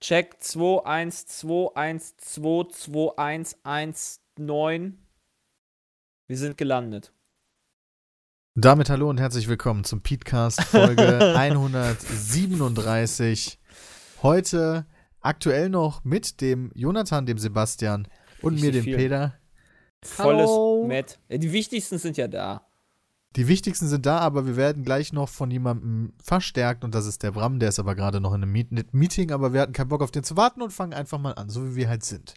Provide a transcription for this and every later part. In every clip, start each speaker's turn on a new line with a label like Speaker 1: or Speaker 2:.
Speaker 1: Check 2121222119. Wir sind gelandet.
Speaker 2: Damit hallo und herzlich willkommen zum Petecast Folge 137. Heute aktuell noch mit dem Jonathan, dem Sebastian und
Speaker 1: Nicht
Speaker 2: mir, dem
Speaker 1: viel.
Speaker 2: Peter.
Speaker 1: Volles
Speaker 3: Hallo.
Speaker 1: Met. Ja, Die wichtigsten sind ja da.
Speaker 2: Die wichtigsten sind da, aber wir werden gleich noch von jemandem verstärkt und das ist der Bram, der ist aber gerade noch in einem Meeting, aber wir hatten keinen Bock auf den zu warten und fangen einfach mal an, so wie wir halt sind.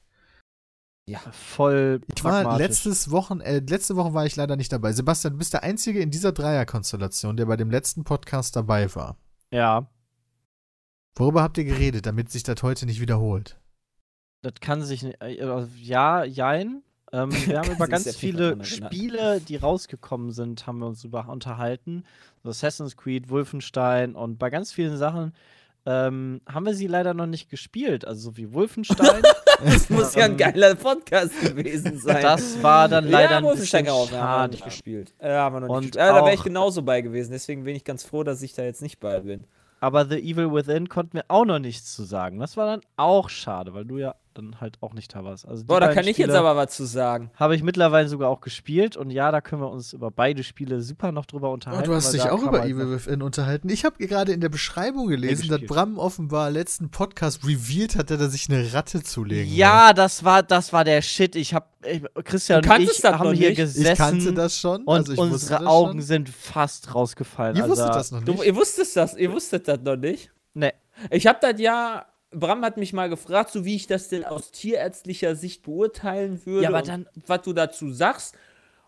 Speaker 1: Ja.
Speaker 3: Voll
Speaker 2: Ich war letztes Wochen, äh, letzte Woche war ich leider nicht dabei. Sebastian, du bist der Einzige in dieser Dreierkonstellation, der bei dem letzten Podcast dabei war.
Speaker 3: Ja,
Speaker 2: Worüber habt ihr geredet, damit sich das heute nicht wiederholt?
Speaker 3: das kann sich nicht. Äh, ja, jein. Ähm, wir haben über ganz
Speaker 1: viel
Speaker 3: viele. Spiele, die rausgekommen sind, haben wir uns über unterhalten. So Assassin's Creed, Wolfenstein und bei ganz vielen Sachen ähm, haben wir sie leider noch nicht gespielt. Also so wie Wolfenstein.
Speaker 1: Das muss ja ein
Speaker 3: Ähm,
Speaker 1: geiler Podcast gewesen sein.
Speaker 3: das war dann leider
Speaker 1: ja,
Speaker 3: ein
Speaker 1: Wolfenstein
Speaker 3: bisschen
Speaker 1: auch, haben wir nicht gespielt. Ja, haben wir noch nicht
Speaker 3: Und
Speaker 1: gespielt. Ja, da wäre ich genauso bei gewesen. Deswegen bin ich ganz froh, dass ich da jetzt nicht bei bin.
Speaker 3: Aber The Evil Within konnten wir auch noch nichts zu sagen. Das war dann auch schade, weil du ja dann halt auch nicht da warst. Also die
Speaker 1: Boah, da kann ich jetzt
Speaker 3: Spiele-
Speaker 1: aber was zu sagen.
Speaker 3: Habe ich mittlerweile sogar auch gespielt und ja, da können wir uns über beide Spiele super noch drüber
Speaker 2: Oh,
Speaker 3: unterhalten.
Speaker 2: du hast dich auch über
Speaker 3: man
Speaker 2: Evil Within unterhalten. Ich habe gerade in der Beschreibung gelesen, dass. Bram offenbar letzten Podcast revealed hat, dass er sich eine Ratte zulegen.
Speaker 3: Ja, das war das war der Shit. Ich habe Christian
Speaker 1: Du
Speaker 3: und ich
Speaker 1: das
Speaker 3: haben hier
Speaker 1: nicht?
Speaker 3: gesessen
Speaker 2: Ich kannte das schon.
Speaker 3: und
Speaker 2: also ich wusste
Speaker 3: unsere
Speaker 2: das
Speaker 3: Augen
Speaker 2: schon.
Speaker 3: sind fast rausgefallen.
Speaker 2: Ihr wusstet
Speaker 3: also,
Speaker 2: das noch
Speaker 1: Du,
Speaker 2: nicht.
Speaker 1: ihr wusstet das, ihr wusstet das noch nicht?
Speaker 3: Nee.
Speaker 1: Ich habe das ja. Bram hat mich mal gefragt, so wie ich das denn aus tierärztlicher Sicht beurteilen würde.
Speaker 3: Ja, aber dann-
Speaker 1: Was du dazu sagst.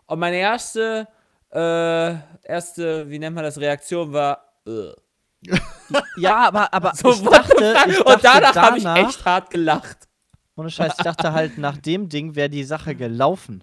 Speaker 1: Und meine erste, äh, erste, wie nennt man das, Reaktion war. Äh.
Speaker 3: Ja, aber aber
Speaker 1: So,
Speaker 3: ich dachte, ich
Speaker 1: und
Speaker 3: dachte
Speaker 1: danach habe ich
Speaker 3: danach-
Speaker 1: echt hart gelacht.
Speaker 3: Ohne Scheiß, ich dachte halt, nach dem Ding wäre die Sache gelaufen.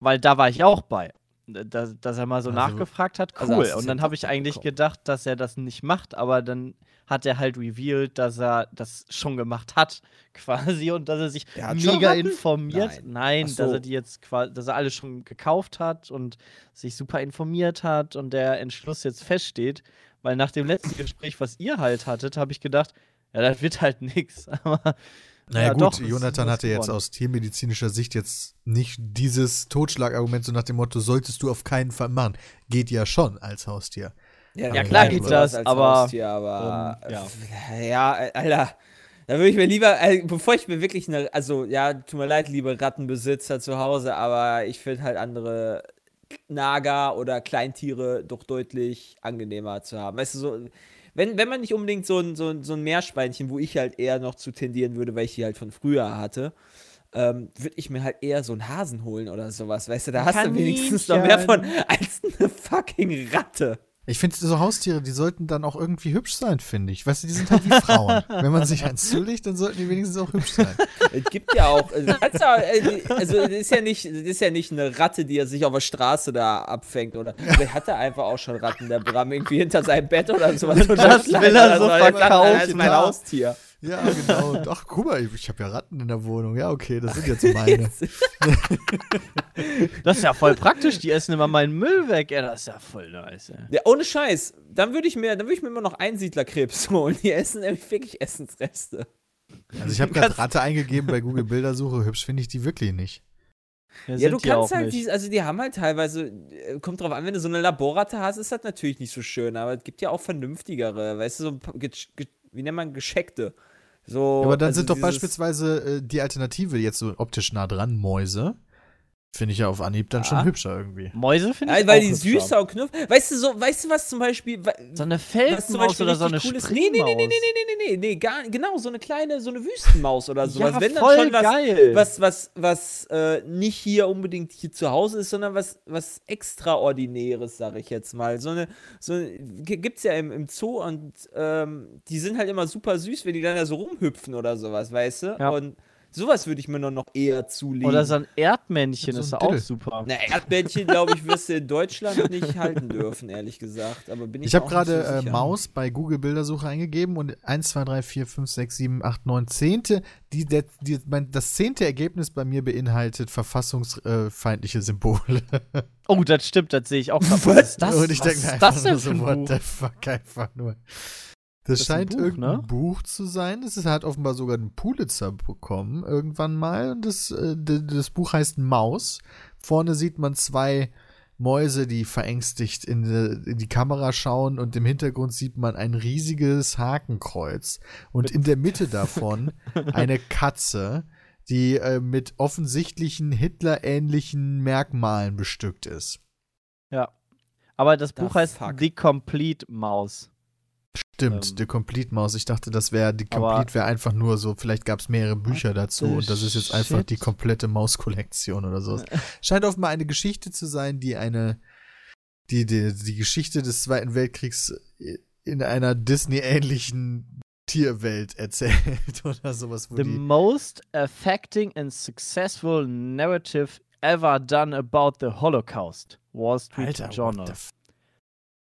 Speaker 3: Weil da war ich auch bei. Da, dass er mal so
Speaker 2: Also-
Speaker 3: nachgefragt hat,
Speaker 1: Also
Speaker 3: cool.
Speaker 1: du
Speaker 3: und dann habe ich eigentlich gedacht, dass er das nicht macht, aber dann hat er halt revealed, dass er das schon gemacht hat, quasi, und dass er sich
Speaker 1: Er
Speaker 3: mega informiert.
Speaker 1: Nein.
Speaker 3: Nein,
Speaker 1: so.
Speaker 3: dass er die jetzt quasi, dass er alles schon gekauft hat und sich super informiert hat und der Entschluss jetzt feststeht. Weil nach dem letzten Gespräch, was ihr halt hattet, habe ich gedacht, ja, das wird halt nix. Aber
Speaker 2: Naja
Speaker 3: ja,
Speaker 2: gut,
Speaker 3: doch,
Speaker 2: Jonathan hatte jetzt aus tiermedizinischer Sicht jetzt nicht dieses Totschlagargument so nach dem Motto, solltest du auf keinen Fall machen. Geht ja schon als Haustier.
Speaker 3: Ja,
Speaker 2: Aber
Speaker 3: klar geht das, aber.
Speaker 1: Haustier, aber
Speaker 3: ähm, ja.
Speaker 1: ja, Alter. Da würde ich mir lieber, äh, bevor ich mir wirklich eine, also ja, tut mir leid, liebe Rattenbesitzer zu Hause, aber ich finde halt andere Nager oder Kleintiere doch deutlich angenehmer zu haben. Weißt du, so, wenn, wenn man nicht unbedingt so ein, so, ein, so ein Meerschweinchen, wo ich halt eher noch zu tendieren würde, weil ich die halt von früher hatte, ähm, würde ich mir halt eher so einen Hasen holen oder sowas. Weißt du, da hast du wenigstens noch mehr von als eine fucking Ratte.
Speaker 2: Ich finde, so Haustiere, die sollten dann auch irgendwie hübsch sein, finde ich. Weißt du, die sind halt wie Frauen. Wenn man sich eins zulegt, dann sollten die wenigstens auch hübsch sein.
Speaker 1: Es gibt ja auch, also, kannst ja, äh, also es ist ja nicht, es ist ja nicht eine Ratte, die er sich auf der Straße da abfängt oder vielleicht hat er einfach auch schon Ratten, der Bram irgendwie hinter seinem Bett oder sowas. Und
Speaker 3: Das will er so verkaufen,
Speaker 1: Das ist mein. Haustier.
Speaker 2: Ja, genau. Ach, guck mal, ich, ich habe ja Ratten in der Wohnung. Ja, okay, das sind jetzt meine.
Speaker 3: Das ist ja voll praktisch, die essen immer meinen Müll weg. Ja, das ist ja voll nice. Ey.
Speaker 1: Ja, ohne Scheiß. Dann würde ich mir, dann würde ich mir immer noch Einsiedlerkrebs holen. Die essen nämlich wirklich Essensreste.
Speaker 2: Also ich habe gerade Ratte eingegeben bei Google Bildersuche. Hübsch finde ich die wirklich nicht.
Speaker 1: Ja,
Speaker 3: sind
Speaker 1: du kannst halt, die, also die haben halt teilweise, äh, kommt drauf an, wenn du so eine Laborratte hast, ist das natürlich nicht so schön, aber es gibt ja auch vernünftigere, weißt du, so, ein paar ge, ge, wie nennt man, gescheckte. So,
Speaker 2: aber dann
Speaker 1: also
Speaker 2: sind doch beispielsweise äh, die Alternative jetzt so optisch nah dran, Mäuse. Finde ich ja auf Anhieb dann
Speaker 1: Ja.
Speaker 2: schon hübscher irgendwie.
Speaker 3: Mäuse finde ich
Speaker 1: Ja, weil
Speaker 3: auch
Speaker 1: die
Speaker 3: hübscher.
Speaker 1: süßer und knuff. Weißt du, so, weißt du, was zum Beispiel.
Speaker 3: So eine
Speaker 1: was
Speaker 3: Feldmaus
Speaker 1: Beispiel
Speaker 3: oder so eine
Speaker 1: richtig cool ist?
Speaker 3: Springmaus.
Speaker 1: Nee, nee, nee, nee, nee, nee, nee, nee, nee, gar, genau, so eine kleine, so eine Wüstenmaus oder sowas.
Speaker 3: Ja,
Speaker 1: Wenn dann schon was,
Speaker 3: geil.
Speaker 1: was, was, was äh, nicht hier unbedingt hier zu Hause ist, sondern was, was Extraordinäres, sag ich jetzt mal. So eine, so eine, gibt's ja im, im Zoo und ähm, die sind halt immer super süß, wenn die dann da so rumhüpfen oder sowas, weißt du?
Speaker 3: Ja.
Speaker 1: Und Sowas würde ich mir noch, noch eher zulegen.
Speaker 3: Oder so ein Erdmännchen
Speaker 2: So ein
Speaker 3: ist ja auch super.
Speaker 1: Na, Erdbändchen, glaube ich, wirst du in Deutschland nicht halten dürfen, ehrlich gesagt. Aber bin ich
Speaker 2: Ich habe gerade
Speaker 1: so
Speaker 2: äh. Maus bei Google Bildersuche eingegeben und 1, 2, 3, 4, 5, 6, 7, 8, 9, 10. Die, der, die, mein, das zehnte Ergebnis bei mir beinhaltet verfassungsfeindliche Symbole.
Speaker 3: Oh, das stimmt, das sehe ich auch. Was ist das?
Speaker 2: und ich
Speaker 3: Was
Speaker 2: denke einfach
Speaker 3: das denn
Speaker 2: nur so,
Speaker 3: ein
Speaker 2: what the fuck, einfach nur. Das,
Speaker 3: Das
Speaker 2: scheint
Speaker 3: Buch,
Speaker 2: irgendein
Speaker 3: ne?
Speaker 2: Buch zu sein. Es hat offenbar sogar einen Pulitzer bekommen, irgendwann mal. Und das, äh, das Buch heißt Maus. Vorne sieht man zwei Mäuse, die verängstigt in die, in die Kamera schauen und im Hintergrund sieht man ein riesiges Hakenkreuz. Und in der Mitte davon eine Katze, die äh, mit offensichtlichen Hitler-ähnlichen Merkmalen bestückt ist.
Speaker 3: Ja. Aber das Buch heißt
Speaker 1: fuck?
Speaker 3: The Complete Mouse.
Speaker 2: Stimmt,
Speaker 3: Ähm,
Speaker 2: The Complete Maus. Ich dachte, das wäre, die Complete wäre einfach nur so, vielleicht gab es mehrere Bücher dazu und das ist jetzt einfach
Speaker 3: shit?
Speaker 2: die komplette Mauskollektion oder so. Scheint offenbar eine Geschichte zu sein, die eine, die, die, die Geschichte des Zweiten Weltkriegs in einer Disney-ähnlichen Tierwelt erzählt oder sowas.
Speaker 3: The most affecting and successful narrative ever done about the Holocaust. Wall Street
Speaker 2: Alter,
Speaker 3: Journal.
Speaker 2: what the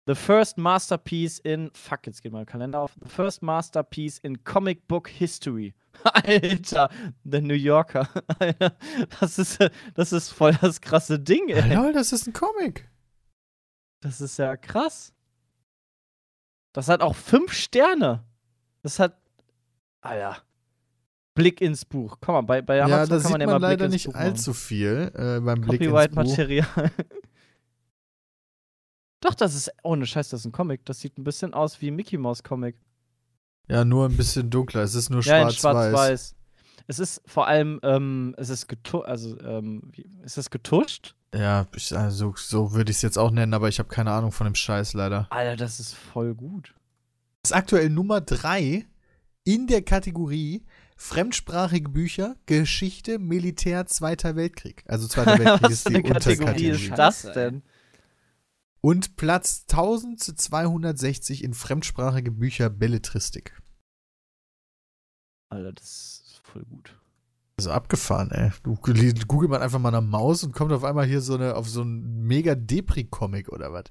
Speaker 3: The first masterpiece in. Fuck, jetzt geht mein Kalender auf. The first masterpiece in comic book history. Alter, der New Yorker. Alter, das ist, das ist voll das krasse Ding, ey.
Speaker 2: Lol, das ist ein Comic.
Speaker 3: Das ist ja krass. Das hat auch fünf Sterne. Das hat. Alter. Blick ins Buch. Komm mal, bei, bei
Speaker 2: Ja,
Speaker 3: Amazon
Speaker 2: da
Speaker 3: kann man
Speaker 2: man,
Speaker 3: ja mal Blick
Speaker 2: leider
Speaker 3: ins
Speaker 2: nicht
Speaker 3: Buch machen.
Speaker 2: allzu viel äh, beim Blick ins Buch.
Speaker 3: Copyright-Material. Doch, das ist. Ohne Scheiß, das ist ein Comic. Das sieht ein bisschen aus wie ein Mickey Mouse Comic.
Speaker 2: Ja, nur ein bisschen dunkler. Es ist nur
Speaker 3: Ja, in
Speaker 2: schwarz-weiß.
Speaker 3: schwarz-weiß. Es ist vor allem, ähm, es ist getuscht, also, ähm, ist es getuscht?
Speaker 2: Ja, ich, also so würde ich es jetzt auch nennen, aber ich habe keine Ahnung von dem Scheiß leider.
Speaker 3: Alter, das ist voll gut.
Speaker 2: Das ist aktuell Nummer 3 in der Kategorie fremdsprachige Bücher, Geschichte, Militär, Zweiter Weltkrieg. Also Zweiter Weltkrieg
Speaker 3: Was
Speaker 2: ist
Speaker 3: für
Speaker 2: die
Speaker 3: eine Kategorie
Speaker 2: Unterkategorie.
Speaker 3: ist
Speaker 1: Scheiße,
Speaker 3: das denn?
Speaker 2: Und Platz 1260 in fremdsprachige Bücher Belletristik.
Speaker 3: Alter, das ist voll gut.
Speaker 2: Also abgefahren, ey. Du googelt man einfach mal nach Maus und kommt auf einmal hier so eine, auf so einen mega Depri-Comic oder was.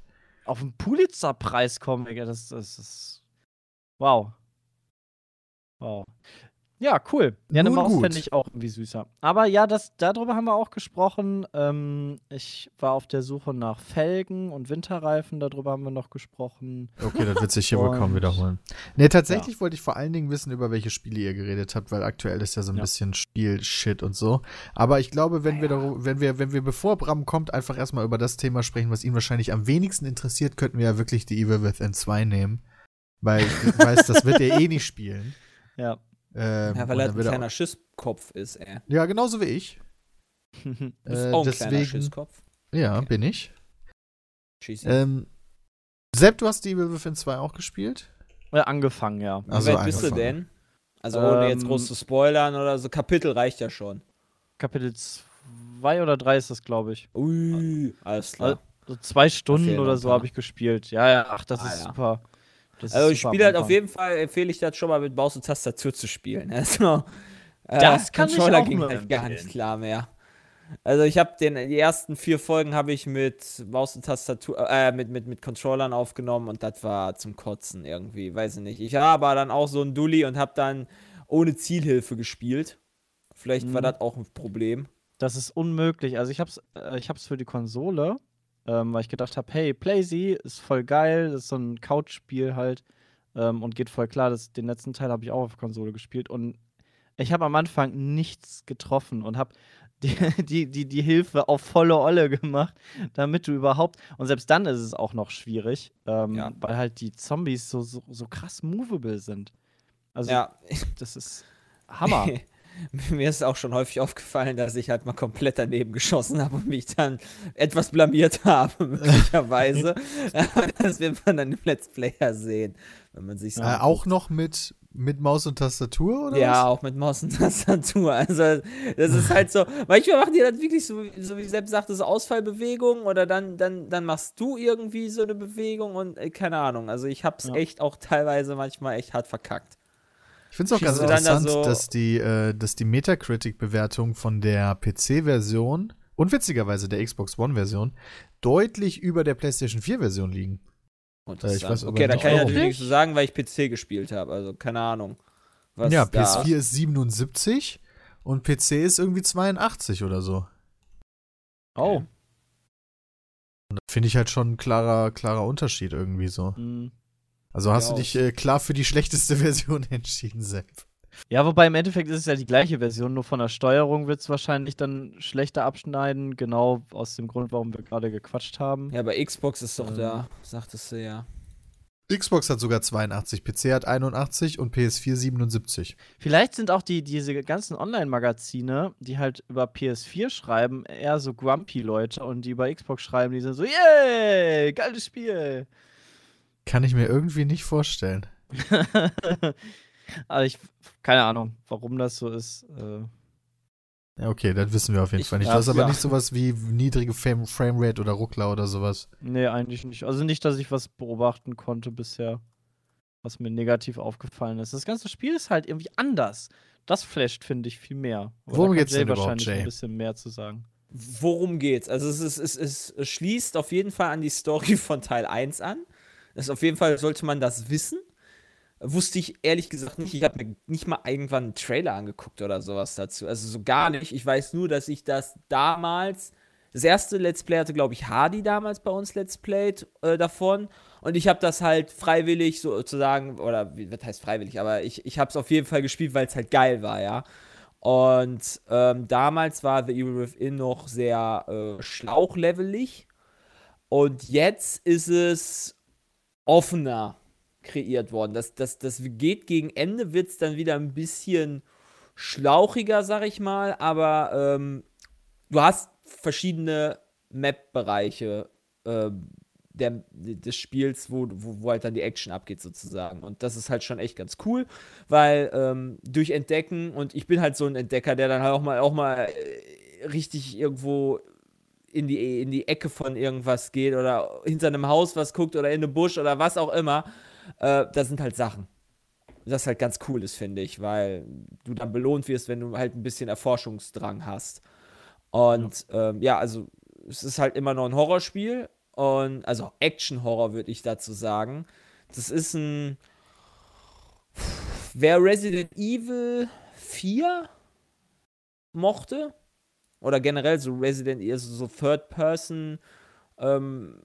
Speaker 3: Auf den Pulitzer-Preis-Comic, das, das ist. Wow. Wow. Ja, cool. Ja, eine
Speaker 2: Nun
Speaker 3: Maus fände ich auch irgendwie süßer. Aber ja, das, darüber haben wir auch gesprochen. Ähm, ich war auf der Suche nach Felgen und Winterreifen, darüber haben wir noch gesprochen.
Speaker 2: Okay, das wird sich hier wohl kaum wiederholen. Nee, tatsächlich wollte ich vor allen Dingen wissen, über welche Spiele ihr geredet habt, weil aktuell ist ja so ein
Speaker 3: Ja.
Speaker 2: bisschen Spiel-Shit und so. Aber ich glaube, wenn wir, daru- wenn wir, wenn wir, bevor Bram kommt, einfach erstmal über das Thema sprechen, was ihn wahrscheinlich am wenigsten interessiert, könnten wir ja wirklich die Evil Within 2 nehmen. Weil ich weiß, das wird er eh nicht spielen.
Speaker 3: Ja.
Speaker 2: Ähm,
Speaker 1: Ja, weil er ein kleiner Schisskopf ist, ey.
Speaker 2: Ja, genauso wie ich.
Speaker 1: Du bist
Speaker 2: Äh,
Speaker 1: auch ein kleiner
Speaker 2: deswegen,
Speaker 1: Schisskopf.
Speaker 2: ja,
Speaker 1: Okay.
Speaker 2: bin ich.
Speaker 1: Schieß
Speaker 2: Ähm, Sepp, du hast die Evil Within 2 auch gespielt?
Speaker 3: Äh, angefangen, ja.
Speaker 1: Wie
Speaker 2: also
Speaker 1: weit bist du denn? Also ohne jetzt
Speaker 3: Ähm,
Speaker 1: groß zu spoilern oder so. Kapitel reicht ja schon.
Speaker 3: Kapitel 2 oder 3 ist das, glaube ich.
Speaker 1: Ui, alles klar.
Speaker 3: So zwei Stunden oder so habe ich gespielt. Ja, ja, ach, das
Speaker 1: Ah,
Speaker 3: ist
Speaker 1: ja.
Speaker 3: super. Das
Speaker 1: Also ich spiele halt auf jeden Fall, empfehle ich das schon mal mit Maus und Tastatur zu spielen. Also, äh,
Speaker 3: Das kann ich
Speaker 1: Controller
Speaker 3: auch
Speaker 1: ging halt gar nicht klar mehr. Also ich habe den die ersten vier Folgen habe ich mit Maus und Tastatur äh, mit, mit, mit Controllern aufgenommen und das war zum Kotzen irgendwie, weiß ich nicht. Ich war aber dann auch so ein Dulli und habe dann ohne Zielhilfe gespielt. Vielleicht war
Speaker 3: Mhm.
Speaker 1: das auch ein Problem.
Speaker 3: Das ist unmöglich. Also ich hab's, äh, ich hab's für die Konsole, ähm, weil ich gedacht habe, hey, Playsee ist voll geil, das ist so ein Couch-Spiel halt ähm, und geht voll klar. Das, den letzten Teil habe ich auch auf Konsole gespielt und ich habe am Anfang nichts getroffen und habe die, die, die, die Hilfe auf volle Olle gemacht, damit du überhaupt. Und selbst dann ist es auch noch schwierig, ähm,
Speaker 1: Ja.
Speaker 3: weil halt die Zombies so, so, so krass movable sind. Also
Speaker 1: Ja,
Speaker 3: das ist Hammer.
Speaker 1: Mir ist auch schon häufig aufgefallen, dass ich halt mal komplett daneben geschossen habe und mich dann etwas blamiert habe, möglicherweise. Das wird man dann im Let's Player sehen, wenn man sich so.
Speaker 2: Äh, auch noch mit, mit Maus und Tastatur, oder
Speaker 1: ja,
Speaker 2: was?
Speaker 1: auch mit Maus und Tastatur. Also, das ist halt so. Manchmal machen die das wirklich so, so wie selbst sagte, so Ausfallbewegungen oder dann, dann, dann machst du irgendwie so eine Bewegung und äh, keine Ahnung. Also, ich hab's
Speaker 3: Ja.
Speaker 1: echt auch teilweise manchmal echt hart verkackt.
Speaker 2: Ich finde es auch ganz
Speaker 1: dann da
Speaker 2: interessant,
Speaker 1: so-
Speaker 2: dass die, äh, dass die Metacritic-Bewertung von der PC-Version und witzigerweise der Xbox One-Version deutlich über der PlayStation 4-Version liegen.
Speaker 1: Interessant.
Speaker 2: ich weiß
Speaker 1: okay, da kann ich natürlich nichts zu sagen, weil ich PC gespielt habe. Also keine Ahnung. Was
Speaker 2: ja,
Speaker 1: da-
Speaker 2: PS4 ist 77 und PC ist irgendwie 82 oder so.
Speaker 3: Oh.
Speaker 2: Und das finde ich halt schon ein klarer, klarer Unterschied irgendwie so.
Speaker 3: hm.
Speaker 2: Also hast
Speaker 1: Ja,
Speaker 2: du dich äh, klar für die schlechteste Version entschieden, Sepp.
Speaker 3: Ja, wobei im Endeffekt ist es ja die gleiche Version, nur von der Steuerung wird es wahrscheinlich dann schlechter abschneiden, genau aus dem Grund, warum wir gerade gequatscht haben.
Speaker 1: Ja, bei Xbox ist doch
Speaker 3: Ähm.
Speaker 1: da, sagtest du ja.
Speaker 2: Xbox hat sogar 82, PC hat 81 und PS4 77.
Speaker 3: Vielleicht sind auch die, diese ganzen Online-Magazine, die halt über PS4 schreiben, eher so grumpy Leute und die über Xbox schreiben, die sind so, yay, geiles Spiel.
Speaker 2: Kann ich mir irgendwie nicht vorstellen.
Speaker 3: Aber ich, keine Ahnung, warum das so ist. Äh,
Speaker 2: Ja, okay, das wissen wir auf jeden
Speaker 1: Ich-
Speaker 2: Fall nicht. das ist aber
Speaker 1: ja.
Speaker 2: nicht sowas wie niedrige Frame Framerate oder Ruckler oder sowas.
Speaker 3: nee, eigentlich nicht. Also nicht, dass ich was beobachten konnte bisher, was mir negativ aufgefallen ist. Das ganze Spiel ist halt irgendwie anders. Das flasht, finde ich, viel mehr. Aber
Speaker 2: Worum geht's
Speaker 3: Jay
Speaker 2: denn überhaupt,
Speaker 3: wahrscheinlich
Speaker 2: Jay?
Speaker 3: ein bisschen mehr zu sagen.
Speaker 1: Worum geht's? Also es, ist, es, ist, es schließt auf jeden Fall an die Story von Teil 1 an. Das auf jeden Fall sollte man das wissen. Wusste ich ehrlich gesagt nicht. Ich habe mir nicht mal irgendwann einen Trailer angeguckt oder sowas dazu. Also so gar nicht. Ich weiß nur, dass ich das damals. Das erste Let's Play hatte, glaube ich, Hardy damals bei uns Let's Played äh, davon. Und ich habe das halt freiwillig sozusagen, oder wie was heißt freiwillig, aber ich, ich habe es auf jeden Fall gespielt, weil es halt geil war, ja. Und ähm, damals war The Evil Within noch sehr äh, schlauchlevelig. Und jetzt ist es offener kreiert worden. Das, das, das geht gegen Ende, wird es dann wieder ein bisschen schlauchiger, sag ich mal. Aber ähm, du hast verschiedene Map-Bereiche der, des Spiels, wo, wo, wo halt dann die Action abgeht sozusagen. Und das ist halt schon echt ganz cool, weil ähm, durch Entdecken, und ich bin halt so ein Entdecker, der dann halt auch mal, auch mal äh, richtig irgendwo in die, in die Ecke von irgendwas geht oder hinter einem Haus was guckt oder in einem Busch oder was auch immer. Äh, das sind halt Sachen. Das halt ganz cool ist, finde ich, weil du dann belohnt wirst, wenn du halt ein bisschen Erforschungsdrang hast. Und ja, ähm, ja also es ist halt immer noch ein Horrorspiel und also Action-Horror würde ich dazu sagen. Das ist ein. Wer Resident Evil 4 mochte, oder generell so Resident Evil, so Third-Person ähm,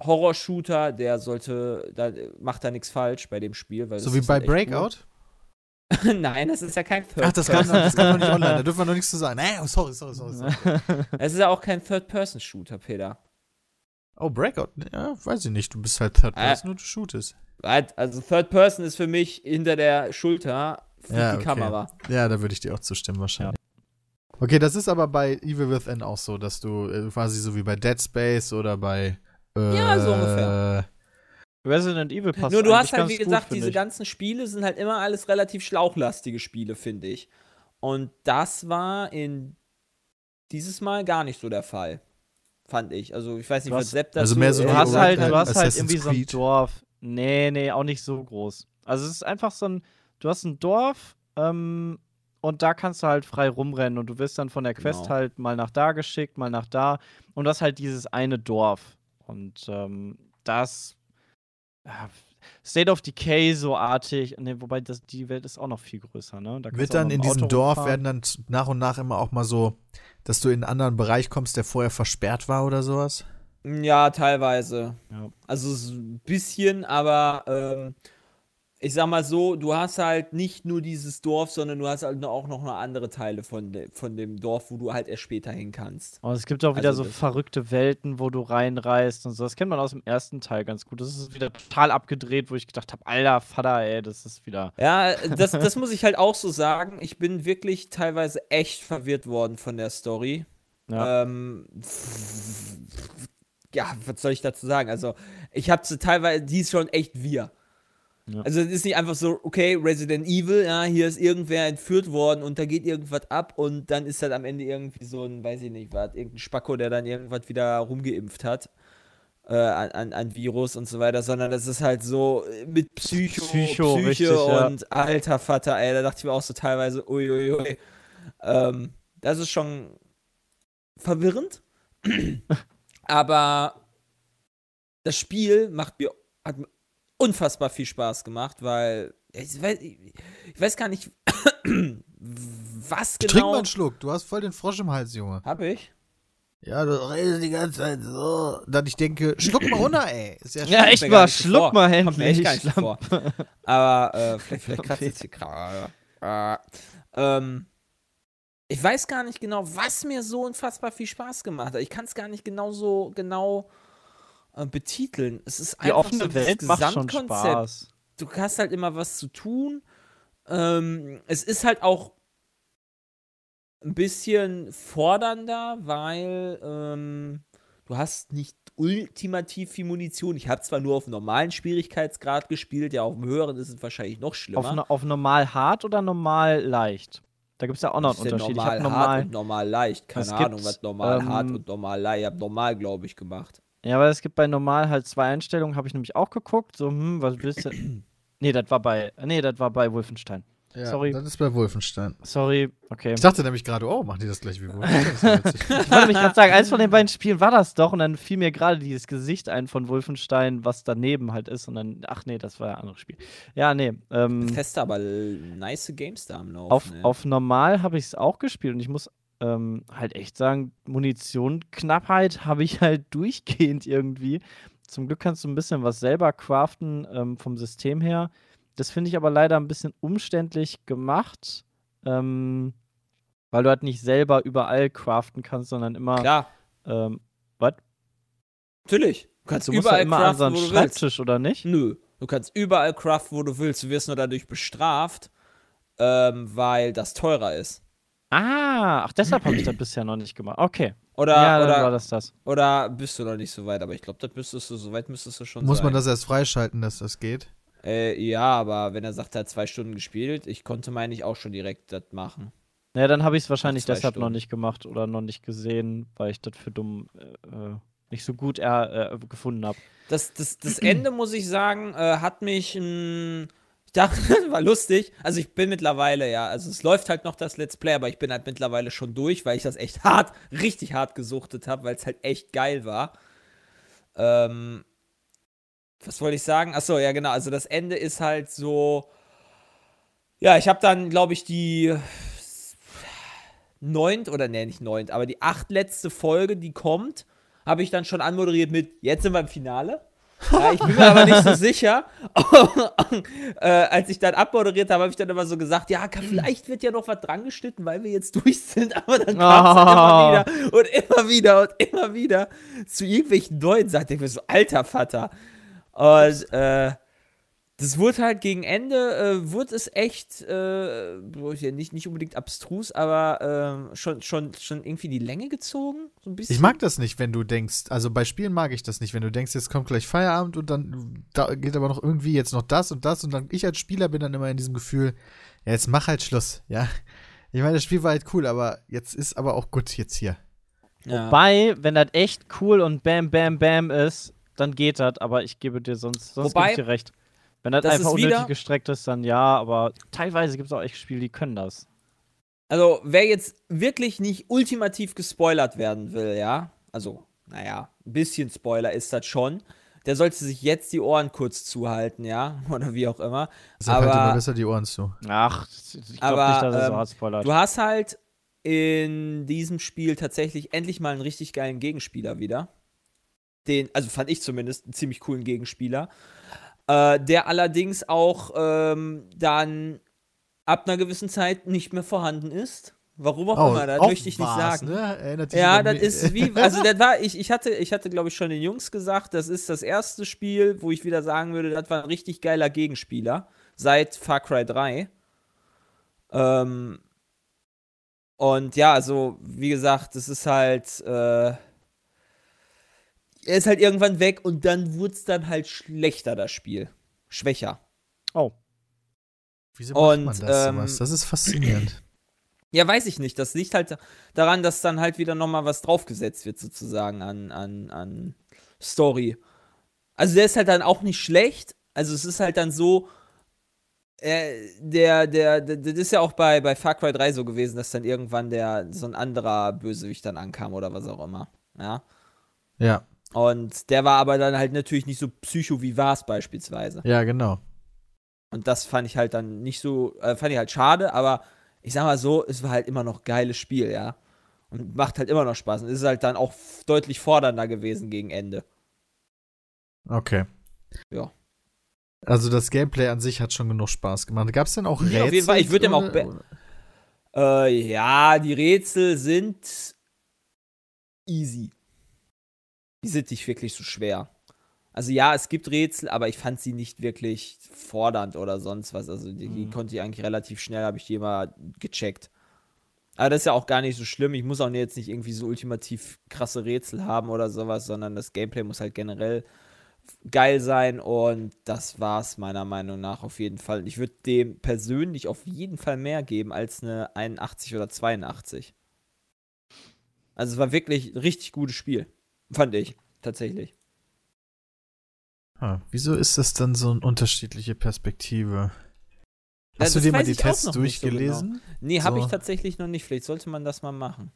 Speaker 1: Horror-Shooter, der sollte, da macht da nichts falsch bei dem Spiel.
Speaker 2: So wie bei
Speaker 1: halt
Speaker 2: Breakout?
Speaker 1: Nein, das ist ja kein Third
Speaker 2: Ach, das kann, das kann noch nicht online, da dürfen wir noch nichts zu sagen. Nee, oh, sorry, sorry, sorry. sorry.
Speaker 1: Es ist ja auch kein Third-Person-Shooter, Peter.
Speaker 2: Oh, Breakout? Ja, weiß ich nicht. Du bist halt Third
Speaker 1: Äh.
Speaker 2: Person und du shootest.
Speaker 1: Also Third Person ist für mich hinter der Schulter fliegt
Speaker 2: Ja,
Speaker 1: die
Speaker 2: okay.
Speaker 1: Kamera.
Speaker 2: Ja, da würde ich dir auch zustimmen wahrscheinlich. Okay, das ist aber bei Evil Within auch so, dass du äh, quasi so wie bei Dead Space oder bei äh,
Speaker 1: Ja, so ungefähr.
Speaker 3: Resident Evil passt
Speaker 1: Nur du hast halt, wie
Speaker 3: gut,
Speaker 1: gesagt,
Speaker 3: finde
Speaker 1: diese
Speaker 3: ich.
Speaker 1: ganzen Spiele sind halt immer alles relativ schlauchlastige Spiele, finde ich. Und das war in dieses Mal gar nicht so der Fall. Fand ich. Also ich weiß nicht,
Speaker 3: Du
Speaker 1: was
Speaker 3: hast-
Speaker 1: Sepp dazu
Speaker 2: also mehr so
Speaker 1: äh,
Speaker 3: Du
Speaker 2: wie
Speaker 3: hast halt, du hast halt irgendwie so ein. Dorf. Nee, nee, auch nicht so groß. Also es ist einfach so ein, du hast ein Dorf, ähm, und da kannst du halt frei rumrennen und du wirst dann von der Quest
Speaker 1: Genau.
Speaker 3: halt mal nach da geschickt, mal nach da. Und das halt dieses eine Dorf. Und ähm, das ja, State of Decay so artig, ne, wobei das, die Welt ist auch noch viel größer, ne? Da
Speaker 2: Wird dann in
Speaker 3: dem
Speaker 2: diesem
Speaker 3: Auto
Speaker 2: Dorf
Speaker 3: rumfahren.
Speaker 2: werden dann nach und nach immer auch mal so, dass du in einen anderen Bereich kommst, der vorher versperrt war oder sowas?
Speaker 1: Ja, teilweise.
Speaker 3: Ja.
Speaker 1: Also so ein bisschen, aber ähm, ich sag mal so, du hast halt nicht nur dieses Dorf, sondern du hast halt auch noch eine andere Teile von, de von dem Dorf, wo du halt erst später hin kannst.
Speaker 3: Und es gibt auch wieder
Speaker 1: Also
Speaker 3: so verrückte Welten, wo du reinreist und so. Das kennt man aus dem ersten Teil ganz gut. Das ist wieder total abgedreht, wo ich gedacht habe, alter Vater, ey, das ist wieder.
Speaker 1: Ja, das, das muss ich halt auch so sagen. Ich bin wirklich teilweise echt verwirrt worden von der Story.
Speaker 3: Ja.
Speaker 1: Ähm, ja, was soll ich dazu sagen? Also, ich habe teilweise, die ist schon echt wir.
Speaker 3: Ja.
Speaker 1: Also, es ist nicht einfach so, okay, Resident Evil, ja, hier ist irgendwer entführt worden und da geht irgendwas ab und dann ist halt am Ende irgendwie so ein, weiß ich nicht, was, irgendein Spacko, der dann irgendwas wieder rumgeimpft hat. äh, an, an, an Virus und so weiter, sondern das ist halt so mit Psycho,
Speaker 3: Psycho,
Speaker 1: Psyche
Speaker 3: richtig, ja.
Speaker 1: und alter Vater, ey, da dachte ich mir auch so teilweise, uiuiui. Ähm, das ist schon verwirrend, aber das Spiel macht mir, hat mir unfassbar viel Spaß gemacht, weil ich weiß, ich weiß gar nicht, was
Speaker 2: Trink
Speaker 1: genau.
Speaker 2: mal einen Schluck, du hast voll den Frosch im Hals, Junge.
Speaker 1: Hab ich?
Speaker 2: Ja, du redest die ganze Zeit so. Dann ich denke, schluck mal runter, ey. Ist ja,
Speaker 3: Ja, echt mal, schluck
Speaker 1: vor.
Speaker 3: mal
Speaker 1: Kommt mir echt
Speaker 3: endlich.
Speaker 1: gar nicht vor. Aber äh, vielleicht, vielleicht kratzt es hier gerade. Äh, ähm, ich weiß gar nicht genau, was mir so unfassbar viel Spaß gemacht hat. Ich kann es gar nicht genau so genau äh, betiteln. Es ist
Speaker 3: Die
Speaker 1: einfach
Speaker 3: offene
Speaker 1: so
Speaker 3: Welt macht schon
Speaker 1: Gesamtkonzept.
Speaker 3: Spaß.
Speaker 1: Du hast halt immer was zu tun. Ähm, es ist halt auch ein bisschen fordernder, weil ähm, du hast nicht ultimativ viel Munition. Ich habe zwar nur auf normalen Schwierigkeitsgrad gespielt, ja, auf dem höheren ist es wahrscheinlich noch schlimmer.
Speaker 3: Auf, auf normal hart oder normal leicht? Da gibt es ja auch noch einen Unterschied.
Speaker 1: normal
Speaker 3: ich habe
Speaker 1: hart
Speaker 3: normal.
Speaker 1: und normal leicht. Keine Ahnung, was normal
Speaker 3: ähm,
Speaker 1: hart und normal leicht. Ich habe normal, glaube ich, gemacht.
Speaker 3: Ja, weil es gibt bei normal halt zwei Einstellungen, habe ich nämlich auch geguckt. So, hm, was willst du? nee, das war bei. Nee, das war bei Wolfenstein.
Speaker 2: Ja,
Speaker 3: sorry.
Speaker 2: Das ist bei Wolfenstein.
Speaker 3: Sorry, okay.
Speaker 2: Ich dachte nämlich gerade, oh, machen die das gleich wie Wolfenstein?
Speaker 3: Ich wollte mich gerade sagen, eins von den beiden Spielen war das doch und dann fiel mir gerade dieses Gesicht ein von Wolfenstein, was daneben halt ist und dann, ach nee, das war ja ein anderes Spiel. Ja, nee, ähm,
Speaker 1: Feste, aber nice Games da am Laufen.
Speaker 3: auf,
Speaker 1: ne?
Speaker 3: auf normal habe ich es auch gespielt und ich muss ähm, halt echt sagen, Munitionknappheit habe ich halt durchgehend irgendwie. Zum Glück kannst du ein bisschen was selber craften ähm, vom System her. Das finde ich aber leider ein bisschen umständlich gemacht, ähm, weil du halt nicht selber überall craften kannst, sondern immer.
Speaker 1: Klar,
Speaker 3: Ähm, was?
Speaker 1: natürlich. Du kannst
Speaker 3: Du musst
Speaker 1: überall
Speaker 3: ja immer an
Speaker 1: craften,
Speaker 3: so einen
Speaker 1: du willst.
Speaker 3: Schreibtisch, oder nicht?
Speaker 1: Nö, du kannst überall craften, wo du willst. Du wirst nur dadurch bestraft, ähm, weil das teurer ist.
Speaker 3: Ah, ach, deshalb habe ich das bisher noch nicht gemacht. Okay.
Speaker 1: Oder,
Speaker 3: ja, dann war
Speaker 1: oder,
Speaker 3: das das.
Speaker 1: oder bist du noch nicht so weit? Aber ich glaube, das müsstest du, so weit müsstest du schon
Speaker 2: Muss
Speaker 1: sein.
Speaker 2: man das erst freischalten, dass das geht?
Speaker 1: Äh, ja, aber wenn er sagt, er hat zwei Stunden gespielt, ich konnte, meine ich, auch schon direkt das machen.
Speaker 3: Ja, dann habe ich es wahrscheinlich deshalb noch
Speaker 1: Stunden.
Speaker 3: nicht gemacht oder noch nicht gesehen, weil ich das für dumm äh, äh, nicht so gut äh, äh, gefunden habe.
Speaker 1: Das, das, das Ende, muss ich sagen, äh, hat mich. ich dachte, war lustig. Also, ich bin mittlerweile, ja. Also, es läuft halt noch das Let's Play, aber ich bin halt mittlerweile schon durch, weil ich das echt hart, richtig hart gesuchtet habe, weil es halt echt geil war. Ähm. Was wollte ich sagen? Achso, ja, genau. Also, das Ende ist halt so. Ja, ich habe dann, glaube ich, die neunt oder nee, nicht neunt, aber die acht letzte Folge, die kommt, habe ich dann schon anmoderiert mit, jetzt sind wir im Finale. Ja, ich bin mir aber nicht so sicher. äh, als ich dann abmoderiert habe, habe ich dann immer so gesagt, ja, vielleicht wird ja noch was dran geschnitten, weil wir jetzt durch sind. Aber dann kam es
Speaker 3: Ah.
Speaker 1: immer wieder und immer wieder und immer wieder zu irgendwelchen neuen Sachen. Ich mir so, alter Vater. Und äh, das wurde halt gegen Ende, äh, wurde es echt, äh, nicht, nicht unbedingt abstrus, aber äh, schon, schon, schon irgendwie die Länge gezogen. So ein bisschen.
Speaker 2: Ich mag das nicht, wenn du denkst, also bei Spielen mag ich das nicht, wenn du denkst, jetzt kommt gleich Feierabend und dann da geht aber noch irgendwie jetzt noch das und das und dann ich als Spieler bin dann immer in diesem Gefühl, ja, jetzt mach halt Schluss, ja. Ich meine, das Spiel war halt cool, aber jetzt ist aber auch gut jetzt hier.
Speaker 1: ja.
Speaker 3: Wobei, wenn das echt cool und bam, bam, bam ist, dann geht das, aber ich gebe dir sonst, sonst
Speaker 1: Wobei,
Speaker 3: gebe ich dir recht. Wenn das,
Speaker 1: das
Speaker 3: einfach
Speaker 1: wieder-
Speaker 3: unnötig gestreckt ist, dann ja, aber teilweise gibt es auch echt Spiele, die können das.
Speaker 1: Also, wer jetzt wirklich nicht ultimativ gespoilert werden will, ja, also, naja, ein bisschen Spoiler ist das schon, der sollte sich jetzt die Ohren kurz zuhalten, ja, oder wie auch immer.
Speaker 2: Deshalb halt immer
Speaker 1: Aber
Speaker 2: besser die Ohren zu.
Speaker 3: Ach, ich glaube
Speaker 1: Aber,
Speaker 3: nicht, dass er so
Speaker 1: ähm,
Speaker 3: hart spoilert.
Speaker 1: du hast halt in diesem Spiel tatsächlich endlich mal einen richtig geilen Gegenspieler wieder. Den, also fand ich zumindest einen ziemlich coolen Gegenspieler. Äh, der allerdings auch ähm, dann ab einer gewissen Zeit nicht mehr vorhanden ist. Warum auch immer, das
Speaker 2: Oh,
Speaker 1: möchte ich nicht sagen.
Speaker 2: Ne?
Speaker 1: Ja, das ist wie, also das war, ich, ich hatte, ich hatte, glaube ich, schon den Jungs gesagt, das ist das erste Spiel, wo ich wieder sagen würde, das war ein richtig geiler Gegenspieler seit Far Cry 3. Ähm, und ja, also, wie gesagt, das ist halt, äh, er ist halt irgendwann weg und dann wurde es dann halt schlechter, das Spiel. Schwächer.
Speaker 3: oh.
Speaker 2: Wieso macht
Speaker 1: und,
Speaker 2: man das
Speaker 1: ähm,
Speaker 2: sowas? Das ist faszinierend.
Speaker 1: Ja, weiß ich nicht. Das liegt halt daran, dass dann halt wieder nochmal was draufgesetzt wird, sozusagen, an, an, an Story. Also der ist halt dann auch nicht schlecht. Also es ist halt dann so, äh, der, der, der, das ist ja auch bei, bei Far Cry 3 so gewesen, dass dann irgendwann der, so ein anderer Bösewicht dann ankam oder was auch immer. Ja.
Speaker 2: Ja.
Speaker 1: Und der war aber dann halt natürlich nicht so psycho wie Vars beispielsweise.
Speaker 2: Ja, genau.
Speaker 1: Und das fand ich halt dann nicht so, äh, fand ich halt schade, aber ich sag mal so, es war halt immer noch geiles Spiel, ja. Und macht halt immer noch Spaß. Und ist halt dann auch deutlich fordernder gewesen gegen Ende.
Speaker 2: Okay.
Speaker 1: Ja.
Speaker 2: Also das Gameplay an sich hat schon genug Spaß gemacht. Gab es denn auch Rätsel?
Speaker 1: auf jeden Fall. Ich würd dem auch Äh, ja, die Rätsel sind easy. Die sind nicht wirklich so schwer. Also ja, es gibt Rätsel, aber ich fand sie nicht wirklich fordernd oder sonst was. Also die, die
Speaker 3: Mhm.
Speaker 1: konnte ich eigentlich relativ schnell, habe ich die mal gecheckt. Aber das ist ja auch gar nicht so schlimm. Ich muss auch jetzt nicht irgendwie so ultimativ krasse Rätsel haben oder sowas, sondern das Gameplay muss halt generell geil sein und das war's meiner Meinung nach auf jeden Fall. Ich würde dem persönlich auf jeden Fall mehr geben als eine 81 oder 82. Also es war wirklich ein richtig gutes Spiel. Fand ich, tatsächlich.
Speaker 2: Ah, wieso ist das dann so eine unterschiedliche Perspektive?
Speaker 1: Ja,
Speaker 2: Hast du
Speaker 1: das
Speaker 2: dir mal die
Speaker 1: ich auch
Speaker 2: Tests
Speaker 1: nicht so genau.
Speaker 2: durchgelesen?
Speaker 1: Nee, habe
Speaker 2: So.
Speaker 1: ich tatsächlich noch nicht. Vielleicht sollte man das mal machen.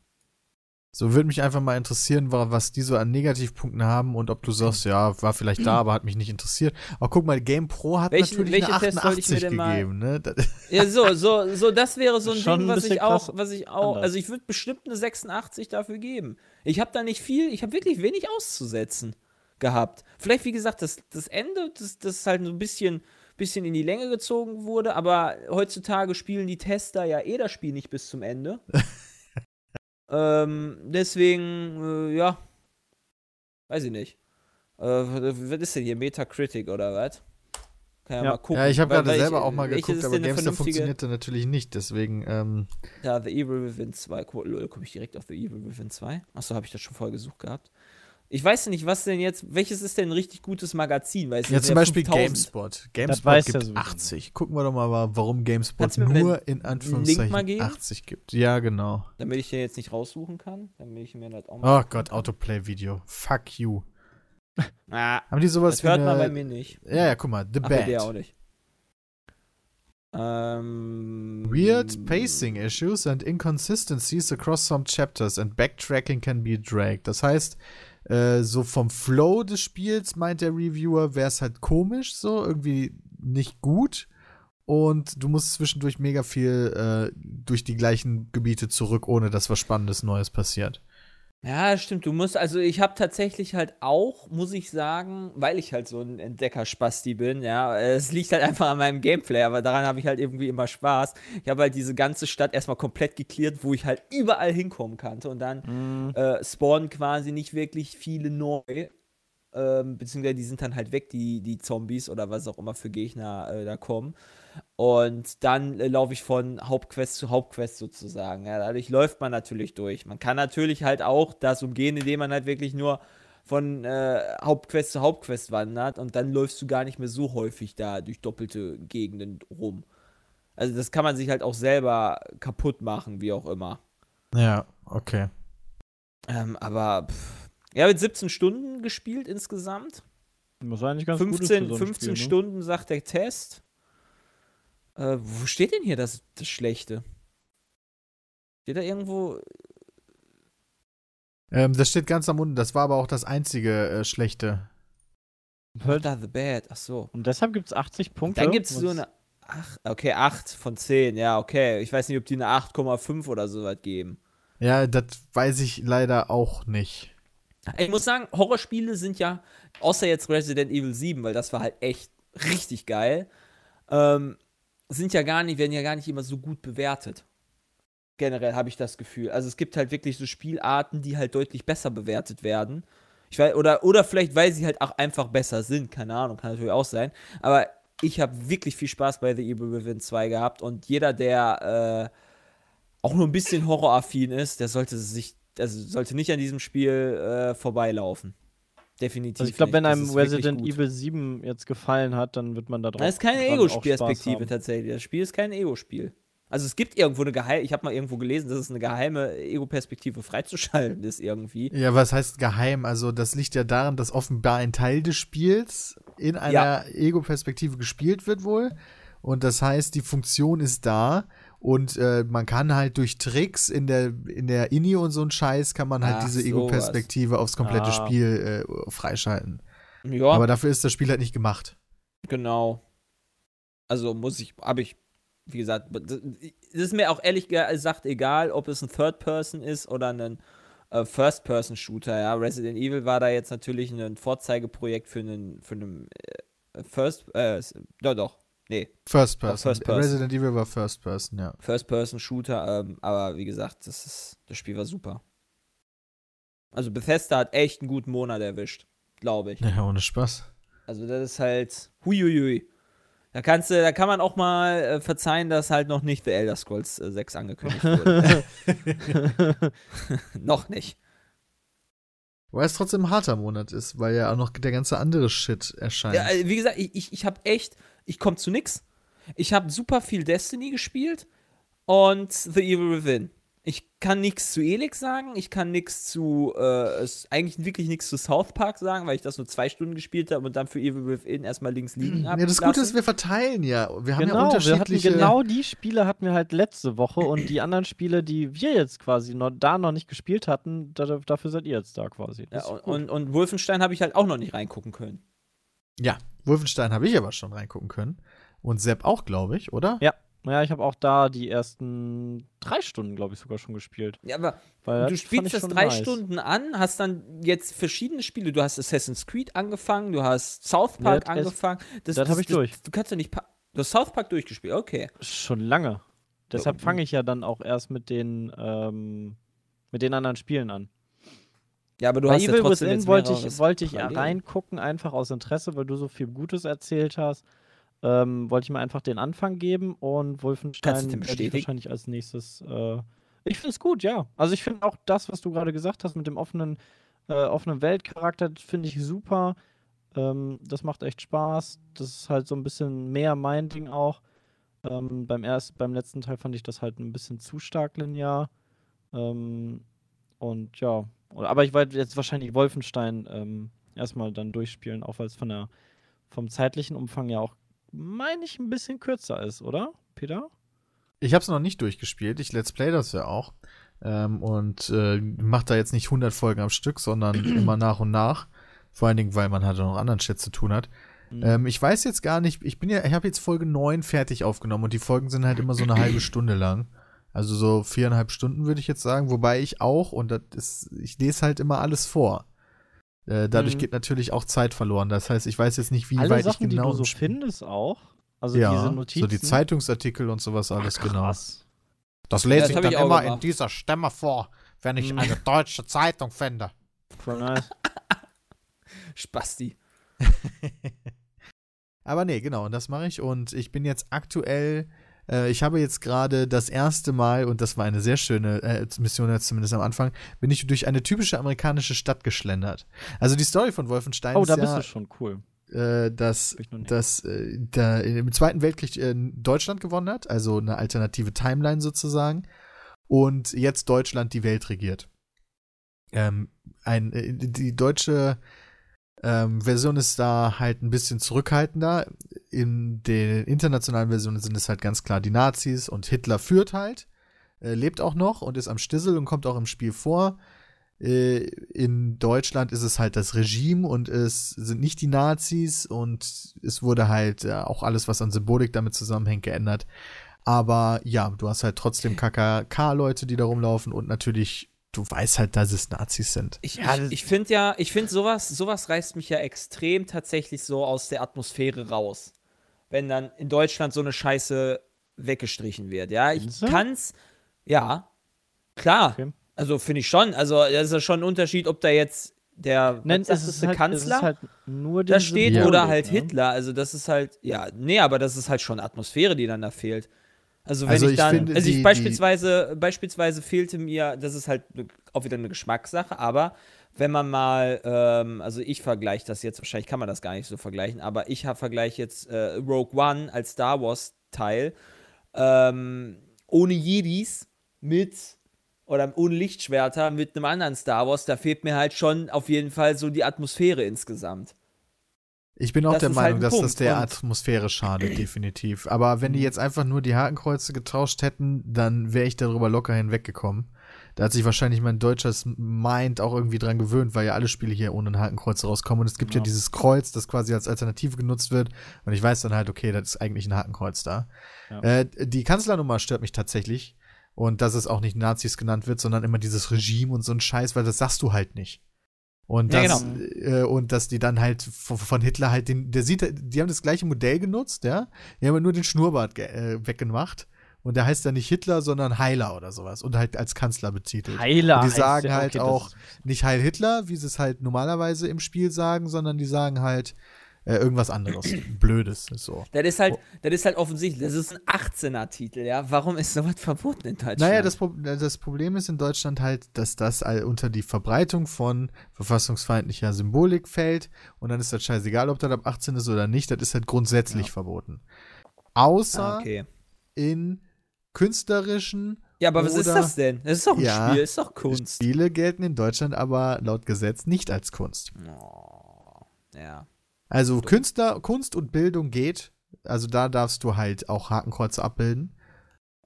Speaker 2: So würde mich einfach mal interessieren, wa- was die so an Negativpunkten haben und ob du sagst, ja, war vielleicht da, aber hat mich nicht interessiert. Aber guck mal, Game Pro hat
Speaker 1: Welchen-
Speaker 2: natürlich eine
Speaker 1: welche ich mir
Speaker 2: 88
Speaker 1: denn mal-
Speaker 2: gegeben, ne?
Speaker 1: Ja, so, so, so, das wäre so ein
Speaker 3: Schon
Speaker 1: Ding,
Speaker 3: ein
Speaker 1: was ich auch, was ich auch,
Speaker 3: anders.
Speaker 1: also ich würde bestimmt eine 86 dafür geben. Ich habe da nicht viel, ich habe wirklich wenig auszusetzen gehabt. Vielleicht, wie gesagt, das, das Ende, das, das halt so ein bisschen, bisschen in die Länge gezogen wurde, aber heutzutage spielen die Tester ja eh das Spiel nicht bis zum Ende. ähm, deswegen, äh, ja, weiß ich nicht. Äh, was ist denn hier? Metacritic oder was? Kann ja,
Speaker 3: Ja.
Speaker 1: mal gucken.
Speaker 2: ja, ich habe gerade
Speaker 1: weil ich-
Speaker 2: selber auch mal geguckt, aber
Speaker 1: vernünftige-
Speaker 2: funktionierte natürlich nicht, deswegen, ähm,
Speaker 1: Da, The Evil Within 2. Ko- Lol, komme ich direkt auf The Evil Within 2? Achso, habe ich das schon vorher gesucht gehabt. Ich weiß nicht, was denn jetzt, welches ist denn ein richtig gutes Magazin? Weil es
Speaker 2: ja, zum Beispiel
Speaker 1: 5000.
Speaker 2: GameSpot. GameSpot gibt
Speaker 3: sowieso
Speaker 2: 80. Gucken wir doch mal, wa- warum GameSpot nur in Anführungszeichen
Speaker 1: mal geben?
Speaker 2: 80 gibt. Ja, genau.
Speaker 1: Damit ich den jetzt nicht raussuchen kann, damit ich mir das auch mal.
Speaker 2: Oh Gott, Autoplay-Video. Fuck you.
Speaker 1: Ah,
Speaker 2: Haben die sowas
Speaker 1: das hört
Speaker 2: wie
Speaker 1: man bei
Speaker 2: eine,
Speaker 1: mir nicht.
Speaker 2: Ja, ja, guck mal, The
Speaker 1: Ach, bei der auch
Speaker 2: Bad.
Speaker 1: nicht. Ähm,
Speaker 2: Weird pacing issues and inconsistencies across some chapters and backtracking can be dragged. Das heißt, äh, so vom Flow des Spiels, meint der Reviewer, wäre es halt komisch, so irgendwie nicht gut. Und du musst zwischendurch mega viel äh, durch die gleichen Gebiete zurück, ohne dass was Spannendes Neues passiert.
Speaker 1: Ja, stimmt. Du musst, also ich habe tatsächlich halt auch, muss ich sagen, weil ich halt so ein Entdecker-Spasti bin, ja, es liegt halt einfach an meinem Gameplay, aber daran habe ich halt irgendwie immer Spaß. Ich habe halt diese ganze Stadt erstmal komplett geklärt, wo ich halt überall hinkommen kannte und dann
Speaker 3: Mhm.
Speaker 1: äh, spawnen quasi nicht wirklich viele neu. Ähm, beziehungsweise die sind dann halt weg, die, die Zombies oder was auch immer für Gegner äh, da kommen. Und dann äh, laufe ich von Hauptquest zu Hauptquest sozusagen. Ja, dadurch läuft man natürlich durch. Man kann natürlich halt auch das umgehen, indem man halt wirklich nur von äh, Hauptquest zu Hauptquest wandert und dann läufst du gar nicht mehr so häufig da durch doppelte Gegenden rum. Also das kann man sich halt auch selber kaputt machen, wie auch immer.
Speaker 2: Ja, okay.
Speaker 1: Ähm, aber pff, ja, mit 17 Stunden gespielt insgesamt.
Speaker 3: Was eigentlich ganz gut ist für
Speaker 1: 15,
Speaker 3: so ein
Speaker 1: 15
Speaker 3: Spiel, ne?
Speaker 1: Stunden sagt der Test. Äh, wo steht denn hier das, das Schlechte? Steht da irgendwo.
Speaker 2: Ähm, das steht ganz am unten. Das war aber auch das einzige äh, schlechte.
Speaker 1: Ach, da The Bad. Ach so.
Speaker 3: Und deshalb gibt es 80 Punkte.
Speaker 1: Dann gibt es so eine. Ach, okay, 8 von 10. Ja, okay. Ich weiß nicht, ob die eine 8,5 oder so was geben.
Speaker 2: Ja, das weiß ich leider auch nicht.
Speaker 1: Ich muss sagen, Horrorspiele sind ja, außer jetzt Resident Evil 7, weil das war halt echt richtig geil, ähm, sind ja gar nicht, werden ja gar nicht immer so gut bewertet. Generell habe ich das Gefühl. Also es gibt halt wirklich so Spielarten, die halt deutlich besser bewertet werden. Ich weiß, oder, oder vielleicht, weil sie halt auch einfach besser sind, keine Ahnung, kann natürlich auch sein. Aber ich habe wirklich viel Spaß bei The Evil Within 2 gehabt und jeder, der äh, auch nur ein bisschen horroraffin ist, der sollte sich, also sollte nicht an diesem Spiel äh, vorbeilaufen. Definitiv.
Speaker 3: Also ich glaube, wenn einem Resident. Evil 7 jetzt gefallen hat, dann wird man da drauf.
Speaker 1: Das ist keine Ego-Perspektive tatsächlich. Das Spiel ist kein Ego-Spiel. Also es gibt irgendwo eine geheime, ich habe mal irgendwo gelesen, dass es eine geheime Ego-Perspektive freizuschalten ist irgendwie.
Speaker 2: Ja, was heißt geheim? Also das liegt ja daran, dass offenbar ein Teil des Spiels in einer
Speaker 1: Ja.
Speaker 2: Ego-Perspektive gespielt wird wohl. Und das heißt, die Funktion ist da und äh, man kann halt durch Tricks in der, in der INI und so ein Scheiß kann man halt
Speaker 1: Ach,
Speaker 2: diese. Ego-Perspektive aufs komplette
Speaker 3: Ah.
Speaker 2: Spiel äh, freischalten.
Speaker 1: Ja,
Speaker 2: Aber dafür ist das Spiel halt nicht gemacht.
Speaker 1: genau. Also muss ich, habe ich, wie gesagt, das ist mir auch ehrlich gesagt egal, ob es ein Third-Person ist oder ein äh, First-Person-Shooter. Ja, Resident Evil war da jetzt natürlich ein Vorzeigeprojekt für einen, für einen äh, First, äh, doch, doch, nee,
Speaker 2: First Person.
Speaker 1: First Person.
Speaker 2: Resident Evil war First Person, ja.
Speaker 1: First-Person-Shooter, ähm, aber wie gesagt, das, ist, das Spiel war super. Also Bethesda hat echt einen guten Monat erwischt, glaube ich.
Speaker 2: Ja, ohne Spaß.
Speaker 1: Also das ist halt, huiuiui. Da kannst du, da kann man auch mal äh, verzeihen, dass halt noch nicht The Elder Scrolls äh, 6 angekündigt wurde. noch nicht.
Speaker 2: Weil es trotzdem ein harter Monat ist, weil ja auch noch der ganze andere Shit erscheint.
Speaker 1: Ja, äh, wie gesagt, ich, ich, ich habe echt, ich komme zu nix. Ich habe super viel Destiny gespielt und The Evil Within. Ich kann nichts zu Elix sagen, ich kann nichts zu, äh, eigentlich wirklich nichts zu South Park sagen, weil ich das nur zwei Stunden gespielt habe und dann für Evil Within erstmal links liegen habe.
Speaker 2: ja, das Gute ist, wir verteilen ja. Wir haben ja
Speaker 3: Genau, wir hatten
Speaker 2: unterschiedliche.
Speaker 3: genau die Spiele hatten wir halt letzte Woche und die anderen Spiele, die wir jetzt quasi noch, da noch nicht gespielt hatten, da, dafür seid ihr jetzt da quasi.
Speaker 1: Ja, und, und, und Wolfenstein habe ich halt auch noch nicht reingucken können.
Speaker 2: Ja, Wolfenstein habe ich aber schon reingucken können. Und Sepp auch, glaube ich, oder?
Speaker 3: ja, ja, ich habe auch da die ersten drei Stunden, glaube ich, sogar schon gespielt.
Speaker 1: Ja, aber
Speaker 3: Weil
Speaker 1: du spielst das drei
Speaker 3: nice.
Speaker 1: Stunden an, hast dann jetzt verschiedene Spiele. Du hast Assassin's Creed angefangen, du hast South Park
Speaker 3: Ja, das-
Speaker 1: angefangen. Das,
Speaker 3: das hab ich durch.
Speaker 1: Du kannst ja nicht. pa- Du hast South Park durchgespielt, okay.
Speaker 3: Schon lange. Deshalb fange ich ja dann auch erst mit den, ähm, mit den anderen Spielen an.
Speaker 1: Ja, aber du
Speaker 3: Bei
Speaker 1: hast ja
Speaker 3: Evil
Speaker 1: trotzdem
Speaker 3: Within
Speaker 1: jetzt
Speaker 3: wollte ich, wollte ich
Speaker 1: parallel.
Speaker 3: reingucken, einfach aus Interesse, weil du so viel Gutes erzählt hast. Ähm, wollte ich mir einfach den Anfang geben und Wolfenstein werde ich wahrscheinlich als nächstes. Äh, ich finde es gut, ja. Also ich finde auch das, was du gerade gesagt hast mit dem offenen, äh, offenen Weltcharakter, finde ich super. Ähm, das macht echt Spaß. Das ist halt so ein bisschen mehr mein Ding auch. Ähm, beim, erst, beim letzten Teil fand ich das halt ein bisschen zu stark linear. Ähm, und ja, aber ich werde jetzt wahrscheinlich Wolfenstein ähm, erstmal dann durchspielen, auch weil es von der, vom zeitlichen Umfang ja auch, meine ich, ein bisschen kürzer ist, oder, Peter?
Speaker 2: Ich habe es noch nicht durchgespielt. Ich Let's Play das ja auch. Ähm, und äh, mache da jetzt nicht 100 Folgen am Stück, sondern immer nach und nach. Vor allen Dingen, weil man halt auch noch anderen Shit zu tun hat.
Speaker 3: Mhm.
Speaker 2: Ähm, ich weiß jetzt gar nicht, ich bin ja, ich habe jetzt Folge 9 fertig aufgenommen und die Folgen sind halt immer so eine halbe Stunde lang. Also so viereinhalb Stunden würde ich jetzt sagen, wobei ich auch, und das ist, ich lese halt immer alles vor. Äh, dadurch
Speaker 3: Mhm.
Speaker 2: geht natürlich auch Zeit verloren. Das heißt, ich weiß jetzt nicht, wie
Speaker 3: Alle
Speaker 2: weit
Speaker 3: Sachen,
Speaker 2: ich genau
Speaker 3: die du so
Speaker 2: im Spiel-
Speaker 3: findest auch, also
Speaker 2: ja,
Speaker 3: diese Notizen.
Speaker 2: so die Zeitungsartikel und sowas alles, genau.
Speaker 3: Krass.
Speaker 2: Das
Speaker 1: Ja,
Speaker 2: lese
Speaker 1: das
Speaker 2: ich dann
Speaker 1: ich
Speaker 2: immer in
Speaker 1: gemacht.
Speaker 2: dieser Stimme vor, wenn ich
Speaker 3: Mhm.
Speaker 2: eine deutsche Zeitung finde.
Speaker 3: Voll nice.
Speaker 1: Spasti.
Speaker 2: Aber nee, genau, und das mache ich. Und ich bin jetzt aktuell, äh, ich habe jetzt gerade das erste Mal, und das war eine sehr schöne äh, Mission, jetzt zumindest am Anfang, bin ich durch eine typische amerikanische Stadt geschlendert. Also die Story von Wolfenstein
Speaker 3: Oh,
Speaker 2: ist
Speaker 3: da
Speaker 2: ja,
Speaker 3: bist du schon cool.
Speaker 2: äh, dass, dass äh, da im Zweiten Weltkrieg äh, Deutschland gewonnen hat, also eine alternative Timeline sozusagen, und jetzt Deutschland die Welt regiert. Ähm, ein, äh, die deutsche ähm, Version ist da halt ein bisschen zurückhaltender. In den internationalen Versionen sind es halt ganz klar die Nazis und Hitler führt halt, äh, lebt auch noch und ist am Stissel und kommt auch im Spiel vor. Äh, in Deutschland ist es halt das Regime und es sind nicht die Nazis und es wurde halt äh, auch alles, was an Symbolik damit zusammenhängt, geändert. Aber ja, du hast halt trotzdem KKK-Leute, die da rumlaufen und natürlich, du weißt halt, dass es Nazis sind.
Speaker 1: Ich,
Speaker 3: Ja,
Speaker 1: ich, finde ja, ich finde sowas, sowas reißt mich ja extrem tatsächlich so aus der Atmosphäre raus. Wenn dann in Deutschland so eine Scheiße weggestrichen wird. Ja, ich
Speaker 3: du?
Speaker 1: kann's, ja, klar.
Speaker 3: Okay.
Speaker 1: Also finde ich schon. Also das ist ja schon ein Unterschied, ob da jetzt der
Speaker 3: Nein,
Speaker 1: was
Speaker 3: ist,
Speaker 1: du,
Speaker 3: halt, es
Speaker 1: Kanzler
Speaker 3: ist halt nur
Speaker 1: da steht
Speaker 2: Ja.
Speaker 1: oder
Speaker 3: Symbolik,
Speaker 1: halt
Speaker 3: ne?
Speaker 1: Hitler. Also das ist halt, ja, nee, aber das ist halt schon Atmosphäre, die dann da fehlt. Also wenn
Speaker 2: Also
Speaker 1: ich
Speaker 2: ich
Speaker 1: dann,
Speaker 2: finde,
Speaker 1: also
Speaker 2: die-
Speaker 1: ich
Speaker 2: die-
Speaker 1: beispielsweise, beispielsweise fehlte mir, das ist halt auch wieder eine Geschmackssache, aber wenn man mal, ähm, also ich vergleiche das jetzt, wahrscheinlich kann man das gar nicht so vergleichen, aber ich vergleiche jetzt äh, Rogue One als Star Wars Teil ähm, ohne Jedis mit oder ohne Lichtschwerter mit einem anderen Star Wars, da fehlt mir halt schon auf jeden Fall so die Atmosphäre insgesamt.
Speaker 2: Ich bin auch
Speaker 1: Das
Speaker 2: der
Speaker 1: halt
Speaker 2: Meinung,
Speaker 1: ein
Speaker 2: dass das
Speaker 1: Punkt.
Speaker 2: der
Speaker 1: Und-
Speaker 2: Atmosphäre schadet, definitiv. Aber wenn die jetzt einfach nur die Hakenkreuze getauscht hätten, dann wäre ich darüber locker hinweggekommen. Da hat sich wahrscheinlich mein deutsches Mind auch irgendwie dran gewöhnt, weil ja alle Spiele hier ohne ein Hakenkreuz rauskommen. Und es gibt ja.
Speaker 3: Ja.
Speaker 2: dieses Kreuz, das quasi als Alternative genutzt wird. Und ich weiß dann halt, okay, das ist eigentlich ein Hakenkreuz da.
Speaker 3: Ja.
Speaker 2: Äh, die Kanzlernummer stört mich tatsächlich. Und dass es auch nicht Nazis genannt wird, sondern immer dieses Regime und so ein Scheiß, weil das sagst du halt nicht. Und
Speaker 1: Ja,
Speaker 2: das,
Speaker 1: genau.
Speaker 2: äh, und dass die dann halt von, von Hitler halt den, der sieht, die haben das gleiche Modell genutzt, ja. Die haben nur den Schnurrbart äh, weggemacht. Und der heißt dann nicht Hitler, sondern Heiler oder sowas. Und halt als Kanzler betitelt.
Speaker 3: Heiler.
Speaker 2: Und die sagen
Speaker 3: der-
Speaker 2: halt
Speaker 3: okay, das
Speaker 2: auch nicht Heil Hitler, wie sie es halt normalerweise im Spiel sagen, sondern die sagen halt äh, irgendwas anderes. Blödes. So.
Speaker 1: Das ist halt,
Speaker 2: Oh.
Speaker 1: das ist halt offensichtlich, das ist ein 18er-Titel, ja. Warum ist sowas verboten in Deutschland?
Speaker 2: Naja, das, Pro das Problem ist in Deutschland halt, dass das all unter die Verbreitung von verfassungsfeindlicher Symbolik fällt und dann ist das scheißegal, ob das ab 18 ist oder nicht, das ist halt grundsätzlich
Speaker 3: Ja.
Speaker 2: verboten. Außer
Speaker 1: ah, okay.
Speaker 2: in künstlerischen
Speaker 1: Ja, aber was ist das denn? Das ist doch ein
Speaker 2: Ja.
Speaker 1: Spiel, ist doch Kunst.
Speaker 2: Spiele gelten in Deutschland aber laut Gesetz nicht als Kunst.
Speaker 1: Oh, ja.
Speaker 2: Also Künstler, Kunst und Bildung geht, also da darfst du halt auch Hakenkreuze abbilden,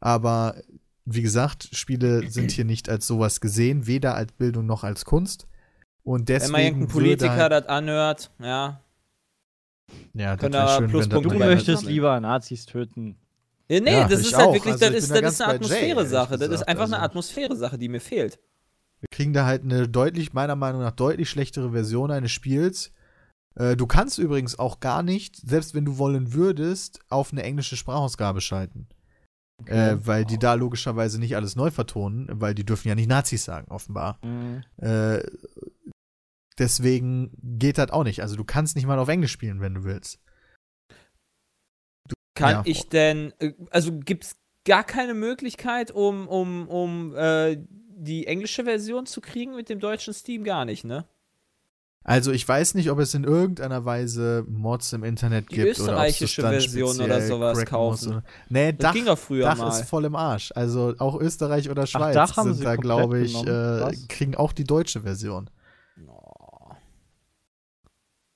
Speaker 2: aber wie gesagt, Spiele sind hier nicht als sowas gesehen, weder als Bildung noch als Kunst. Und
Speaker 1: Wenn
Speaker 2: deswegen
Speaker 1: mal irgendein
Speaker 2: würde
Speaker 1: Politiker
Speaker 2: halt,
Speaker 1: das anhört, ja.
Speaker 2: ja, das wäre schön, wenn das
Speaker 3: Du möchtest lieber Nazis töten.
Speaker 1: Ja, nee,
Speaker 2: Ja,
Speaker 1: das ist halt
Speaker 2: auch.
Speaker 1: wirklich,
Speaker 2: Also
Speaker 1: das ist,
Speaker 2: da
Speaker 1: das ist eine Atmosphäre-Sache. Das ist einfach eine
Speaker 2: Also-
Speaker 1: Atmosphäre-Sache, die mir fehlt.
Speaker 2: Wir kriegen da halt eine deutlich, meiner Meinung nach, deutlich schlechtere Version eines Spiels. Äh, du kannst übrigens auch gar nicht, selbst wenn du wollen würdest, auf eine englische Sprachausgabe schalten. Äh, weil die da logischerweise nicht alles neu vertonen, weil die dürfen ja nicht Nazis sagen, offenbar.
Speaker 3: Mhm.
Speaker 2: Äh, deswegen geht das auch nicht. Also du kannst nicht mal auf Englisch spielen, wenn du willst.
Speaker 1: Kann
Speaker 2: Ja.
Speaker 1: ich denn, äh, also gibt es gar keine Möglichkeit, um, um, um äh, die englische Version zu kriegen mit dem deutschen Steam? Gar nicht, ne?
Speaker 2: Also ich weiß nicht, ob es in irgendeiner Weise Mods im Internet
Speaker 1: Die
Speaker 2: gibt oder das
Speaker 1: österreichische
Speaker 2: dann
Speaker 1: Version oder sowas
Speaker 2: muss
Speaker 1: kaufen.
Speaker 2: Oder, nee,
Speaker 1: Das
Speaker 2: Dach,
Speaker 1: ging doch früher
Speaker 2: Dach
Speaker 1: mal.
Speaker 2: ist voll im Arsch. Also auch Österreich oder Schweiz
Speaker 3: Dach haben
Speaker 2: sind da, glaube ich, äh, kriegen auch die deutsche Version.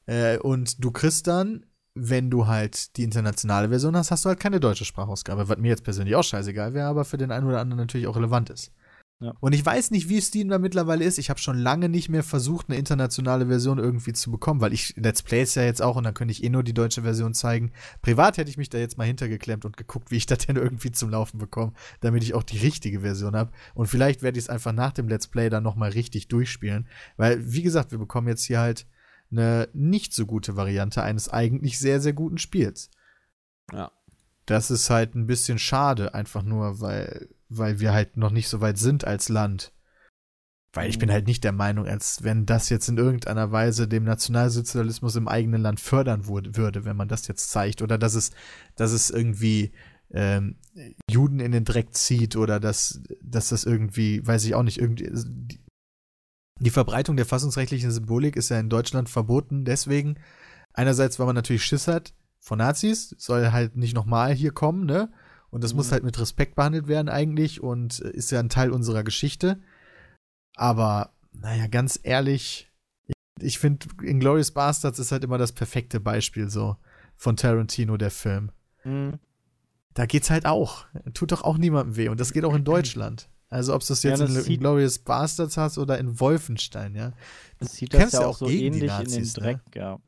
Speaker 2: Äh, und du kriegst dann, wenn du halt die internationale Version hast, hast du halt keine deutsche Sprachausgabe, was mir jetzt persönlich auch scheißegal wäre, aber für den einen oder anderen natürlich auch relevant ist.
Speaker 3: Ja.
Speaker 2: Und ich weiß nicht, wie Steam da mittlerweile ist. Ich habe schon lange nicht mehr versucht, eine internationale Version irgendwie zu bekommen, weil ich Let's Plays ja jetzt auch und dann könnte ich eh nur die deutsche Version zeigen. Privat hätte ich mich da jetzt mal hintergeklemmt und geguckt, wie ich das denn irgendwie zum Laufen bekomme, damit ich auch die richtige Version habe. Und vielleicht werde ich es einfach nach dem Let's Play dann nochmal richtig durchspielen. Weil, wie gesagt, wir bekommen jetzt hier halt eine nicht so gute Variante eines eigentlich sehr, sehr guten Spiels.
Speaker 1: Ja.
Speaker 2: Das ist halt ein bisschen schade, einfach nur, weil, weil wir halt noch nicht so weit sind als Land. Weil ich bin
Speaker 3: Mhm.
Speaker 2: halt nicht der Meinung, als wenn das jetzt in irgendeiner Weise dem Nationalsozialismus im eigenen Land fördern wurde, würde, wenn man das jetzt zeigt. Oder dass es, dass es irgendwie ähm, Juden in den Dreck zieht oder dass, dass das irgendwie, weiß ich auch nicht, irgendwie. Die, die Verbreitung der fassungsrechtlichen Symbolik ist ja in Deutschland verboten, deswegen, einerseits, weil man natürlich Schiss hat von Nazis, soll halt nicht nochmal hier kommen, ne? Und das
Speaker 3: Mhm.
Speaker 2: muss halt mit Respekt behandelt werden eigentlich und äh, ist ja ein Teil unserer Geschichte. Aber, naja, ganz ehrlich, ich, ich finde, Inglourious Bastards ist halt immer das perfekte Beispiel so von Tarantino, der Film.
Speaker 3: Mhm.
Speaker 2: Da geht's halt auch. Tut doch auch niemandem weh. Und das geht auch in Deutschland. Also, ob du es
Speaker 3: Ja,
Speaker 2: jetzt
Speaker 3: das
Speaker 2: in
Speaker 3: sieht-
Speaker 2: Inglourious Bastards hast oder in Wolfenstein, ja.
Speaker 3: Das sieht das ja
Speaker 2: ja
Speaker 3: auch
Speaker 2: auch
Speaker 3: so
Speaker 2: gegen die
Speaker 3: ähnlich
Speaker 2: Nazis,
Speaker 3: in
Speaker 2: ne?
Speaker 3: den Dreck, ja.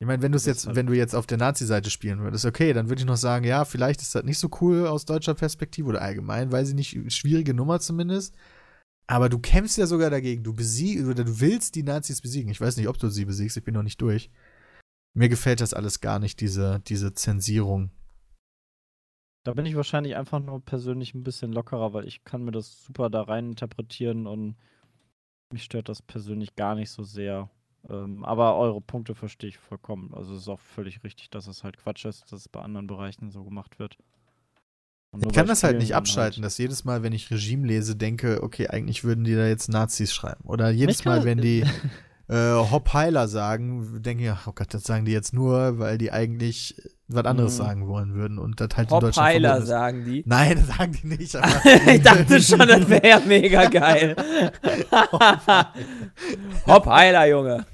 Speaker 2: Ich meine, wenn du es jetzt,
Speaker 3: halt-
Speaker 2: wenn du jetzt auf der Nazi-Seite spielen würdest, okay, dann würde ich noch sagen, ja, vielleicht ist das nicht so cool aus deutscher Perspektive oder allgemein, weiß ich nicht, schwierige Nummer zumindest. Aber du kämpfst ja sogar dagegen, du besiegst oder du willst die Nazis besiegen. Ich weiß nicht, ob du sie besiegst, ich bin noch nicht durch. Mir gefällt das alles gar nicht, diese, diese Zensierung.
Speaker 3: Da bin ich wahrscheinlich einfach nur persönlich ein bisschen lockerer, weil ich kann mir das super da rein interpretieren und mich stört das persönlich gar nicht so sehr. Ähm, aber eure Punkte verstehe ich vollkommen. Also es ist auch völlig richtig, dass es halt Quatsch ist, dass es bei anderen Bereichen so gemacht wird. Und
Speaker 2: Ich kann das halt nicht
Speaker 3: dann
Speaker 2: abschalten, dass jedes Mal, wenn ich Regime lese, denke, okay, eigentlich würden die da jetzt Nazis schreiben. Oder jedes Mal, wenn die äh, Hopp-Heiler sagen, denke ich, oh Gott, das sagen die jetzt nur, weil die eigentlich was anderes
Speaker 3: Mhm.
Speaker 2: sagen wollen würden und das halt in Deutschland ist.
Speaker 1: sagen die.
Speaker 2: Nein, das sagen die nicht.
Speaker 1: Ich dachte schon, das wäre mega geil. Hopp-Heiler, Junge.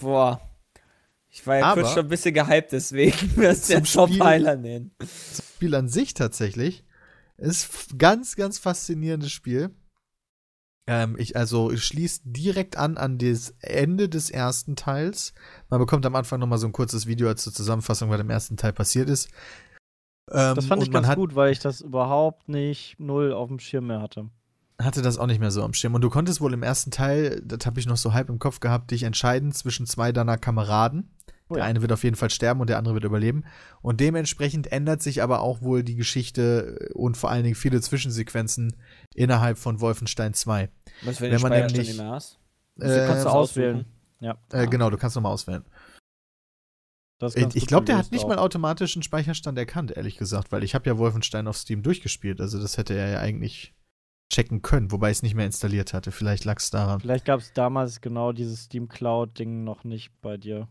Speaker 1: Boah. Ich war ja
Speaker 2: Aber-
Speaker 1: kurz schon ein bisschen gehypt, deswegen wirst du
Speaker 2: Spiel-
Speaker 1: Hopp-Heiler nennen.
Speaker 2: Spiel an sich tatsächlich ist ganz, ganz faszinierendes Spiel. Ähm, ich, also, schließt direkt an an das Ende des ersten Teils. Man bekommt am Anfang nochmal so ein kurzes Video als zur Zusammenfassung, was im ersten Teil passiert ist. Ähm,
Speaker 3: Das fand ich ganz gut, weil ich das überhaupt nicht null auf dem Schirm mehr hatte.
Speaker 2: hatte das auch nicht mehr so am Schirm. Und du konntest wohl im ersten Teil, das habe ich noch so halb im Kopf gehabt, dich entscheiden zwischen zwei deiner Kameraden.
Speaker 3: Oh
Speaker 2: Der
Speaker 3: ja.
Speaker 2: eine wird auf jeden Fall sterben und der andere wird überleben. Und dementsprechend ändert sich aber auch wohl die Geschichte und vor allen Dingen viele Zwischensequenzen innerhalb von Wolfenstein 2.
Speaker 1: Was, wenn,
Speaker 2: Wenn
Speaker 1: du
Speaker 2: man
Speaker 1: Speicherstand
Speaker 2: nämlich-
Speaker 1: nicht mehr hast?
Speaker 3: Also kannst du auswählen. Ja.
Speaker 2: äh, genau, du kannst nochmal auswählen.
Speaker 3: Das ist
Speaker 2: Ich, glaube, der hat nicht
Speaker 3: auch.
Speaker 2: mal automatisch einen Speicherstand erkannt, ehrlich gesagt, weil ich habe ja Wolfenstein auf Steam durchgespielt. Also das hätte er ja eigentlich checken können, wobei ich es nicht mehr installiert hatte. Vielleicht lag es daran.
Speaker 3: Vielleicht gab es damals genau dieses Steam Cloud-Ding noch nicht bei dir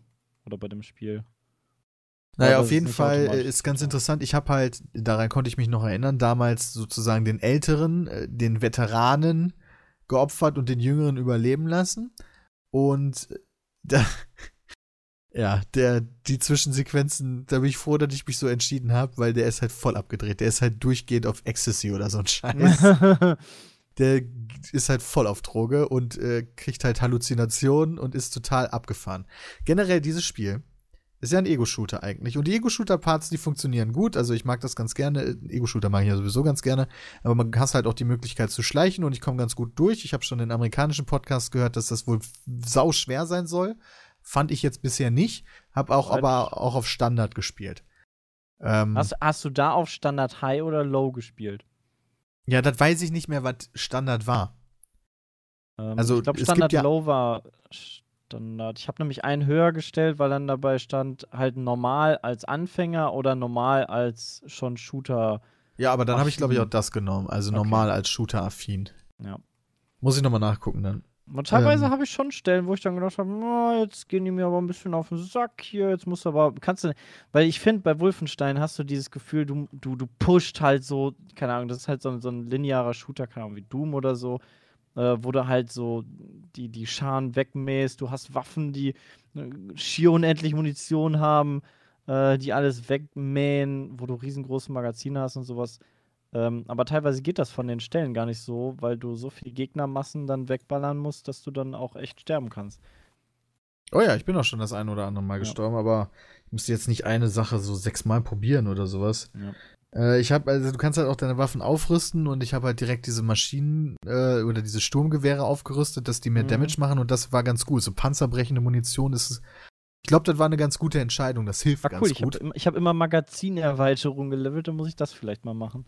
Speaker 3: oder bei dem Spiel.
Speaker 2: Naja, auf jeden Fall äh, ist ganz interessant. Ich habe halt, daran konnte ich mich noch erinnern, damals sozusagen den Älteren, äh, den Veteranen geopfert und den Jüngeren überleben lassen. Und äh, da, ja, der, die Zwischensequenzen, da bin ich froh, dass ich mich so entschieden habe, weil der ist halt voll abgedreht. Der ist halt durchgehend auf Ecstasy oder so ein Scheiß. der ist halt voll auf Droge und äh, kriegt halt Halluzinationen und ist total abgefahren. Generell dieses Spiel ist ja ein Ego-Shooter eigentlich. Und die Ego-Shooter-Parts, die funktionieren gut. Also ich mag das ganz gerne. Ego-Shooter mag ich ja sowieso ganz gerne. Aber man hast halt auch die Möglichkeit zu schleichen und ich komme ganz gut durch. Ich habe schon den amerikanischen Podcast gehört, dass das wohl sau schwer sein soll. Fand ich jetzt bisher nicht. Hab auch
Speaker 3: Halt.
Speaker 2: aber auch auf Standard gespielt. Ähm,
Speaker 3: hast, hast du da auf Standard High oder Low gespielt?
Speaker 2: ja, das weiß ich nicht mehr, was Standard war.
Speaker 3: Ähm,
Speaker 2: Also,
Speaker 3: ich glaube, Standard
Speaker 2: ja-
Speaker 3: Low war Standard. Ich habe nämlich einen höher gestellt, weil dann dabei stand halt normal als Anfänger oder normal als schon Shooter.
Speaker 2: Ja, aber dann habe ich, glaube ich, auch
Speaker 3: Affin.
Speaker 2: das genommen. Also
Speaker 3: Okay.
Speaker 2: normal als Shooter-affin.
Speaker 3: Ja.
Speaker 2: Muss ich nochmal nachgucken dann.
Speaker 3: Und teilweise
Speaker 2: Ähm.
Speaker 3: habe ich schon Stellen, wo ich dann gedacht habe, "Na, jetzt gehen die mir aber ein bisschen auf den Sack hier, jetzt musst du aber, kannst du, weil ich finde, bei Wolfenstein hast du dieses Gefühl, du, du, du pusht halt so, keine Ahnung, das ist halt so so ein linearer Shooter, keine Ahnung, wie Doom oder so, äh, wo du halt so die, die Scharen wegmähst, du hast Waffen, die äh, schier unendlich Munition haben, äh, die alles wegmähen, wo du riesengroße Magazine hast und sowas. Ähm, aber teilweise geht das von den Stellen gar nicht so, weil du so viele Gegnermassen dann wegballern musst, dass du dann auch echt sterben kannst.
Speaker 2: Oh ja, ich bin auch schon das ein oder andere Mal
Speaker 3: Ja.
Speaker 2: gestorben, aber ich musste jetzt nicht eine Sache so sechsmal probieren oder sowas.
Speaker 3: Ja.
Speaker 2: Äh, ich habe, also du kannst halt auch deine Waffen aufrüsten und ich habe halt direkt diese Maschinen äh, oder diese Sturmgewehre aufgerüstet, dass die mehr
Speaker 3: Mhm.
Speaker 2: Damage machen und das war ganz gut. So panzerbrechende Munition ist. Ich glaube, das war eine ganz gute Entscheidung. Das hilft
Speaker 3: War
Speaker 2: ganz
Speaker 3: cool, ich
Speaker 2: gut.
Speaker 3: habe ich hab immer Magazinerweiterung gelevelt, dann muss ich das vielleicht mal machen.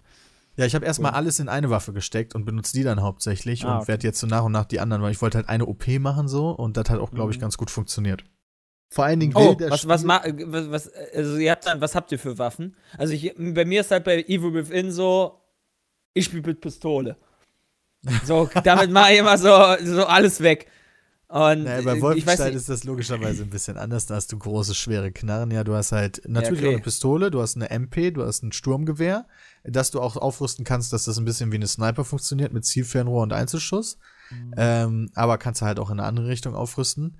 Speaker 2: Ja, ich habe erstmal
Speaker 3: Cool.
Speaker 2: alles in eine Waffe gesteckt und benutze die dann hauptsächlich
Speaker 3: Ah,
Speaker 2: und
Speaker 3: okay.
Speaker 2: werde jetzt so nach und nach die anderen, weil ich wollte halt eine OP machen so und das hat auch, glaube ich,
Speaker 3: Mhm.
Speaker 2: ganz gut funktioniert. Vor allen Dingen
Speaker 1: Oh,
Speaker 2: will der
Speaker 1: was, äh, was, was, also ihr habt dann, was habt ihr für Waffen? Also ich, bei mir ist halt bei Evil Within so, ich spiele mit Pistole. So, damit mache ich immer so, so alles weg. Und
Speaker 2: Naja, bei Wolfenstein ist das logischerweise ein bisschen anders. Da hast du große, schwere Knarren. Ja, du hast halt natürlich
Speaker 1: okay.
Speaker 2: auch eine Pistole, du hast eine MP, du hast ein Sturmgewehr, das du auch aufrüsten kannst, dass das ein bisschen wie eine Sniper funktioniert mit Zielfernrohr und Einzelschuss. Ähm, aber kannst du halt auch in eine andere Richtung aufrüsten.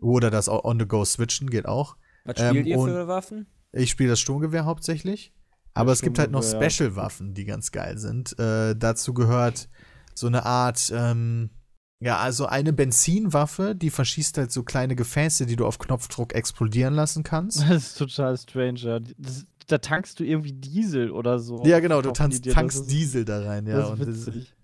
Speaker 2: Oder das auch on the go switchen geht auch.
Speaker 1: was spielt
Speaker 2: ähm,
Speaker 1: ihr für Waffen?
Speaker 2: Ich spiele das Sturmgewehr hauptsächlich. Aber es gibt halt noch. Special-Waffen, die ganz geil sind. Äh, dazu gehört so eine Art, ähm, ja, also eine Benzinwaffe, die verschießt halt so kleine Gefäße, die du auf Knopfdruck explodieren lassen kannst.
Speaker 3: Das ist total strange. Das, da tankst du irgendwie Diesel oder so.
Speaker 2: ja, genau, du tankst
Speaker 3: ist-
Speaker 2: Diesel da rein, ja.
Speaker 3: Das
Speaker 2: und,
Speaker 3: ist witzig.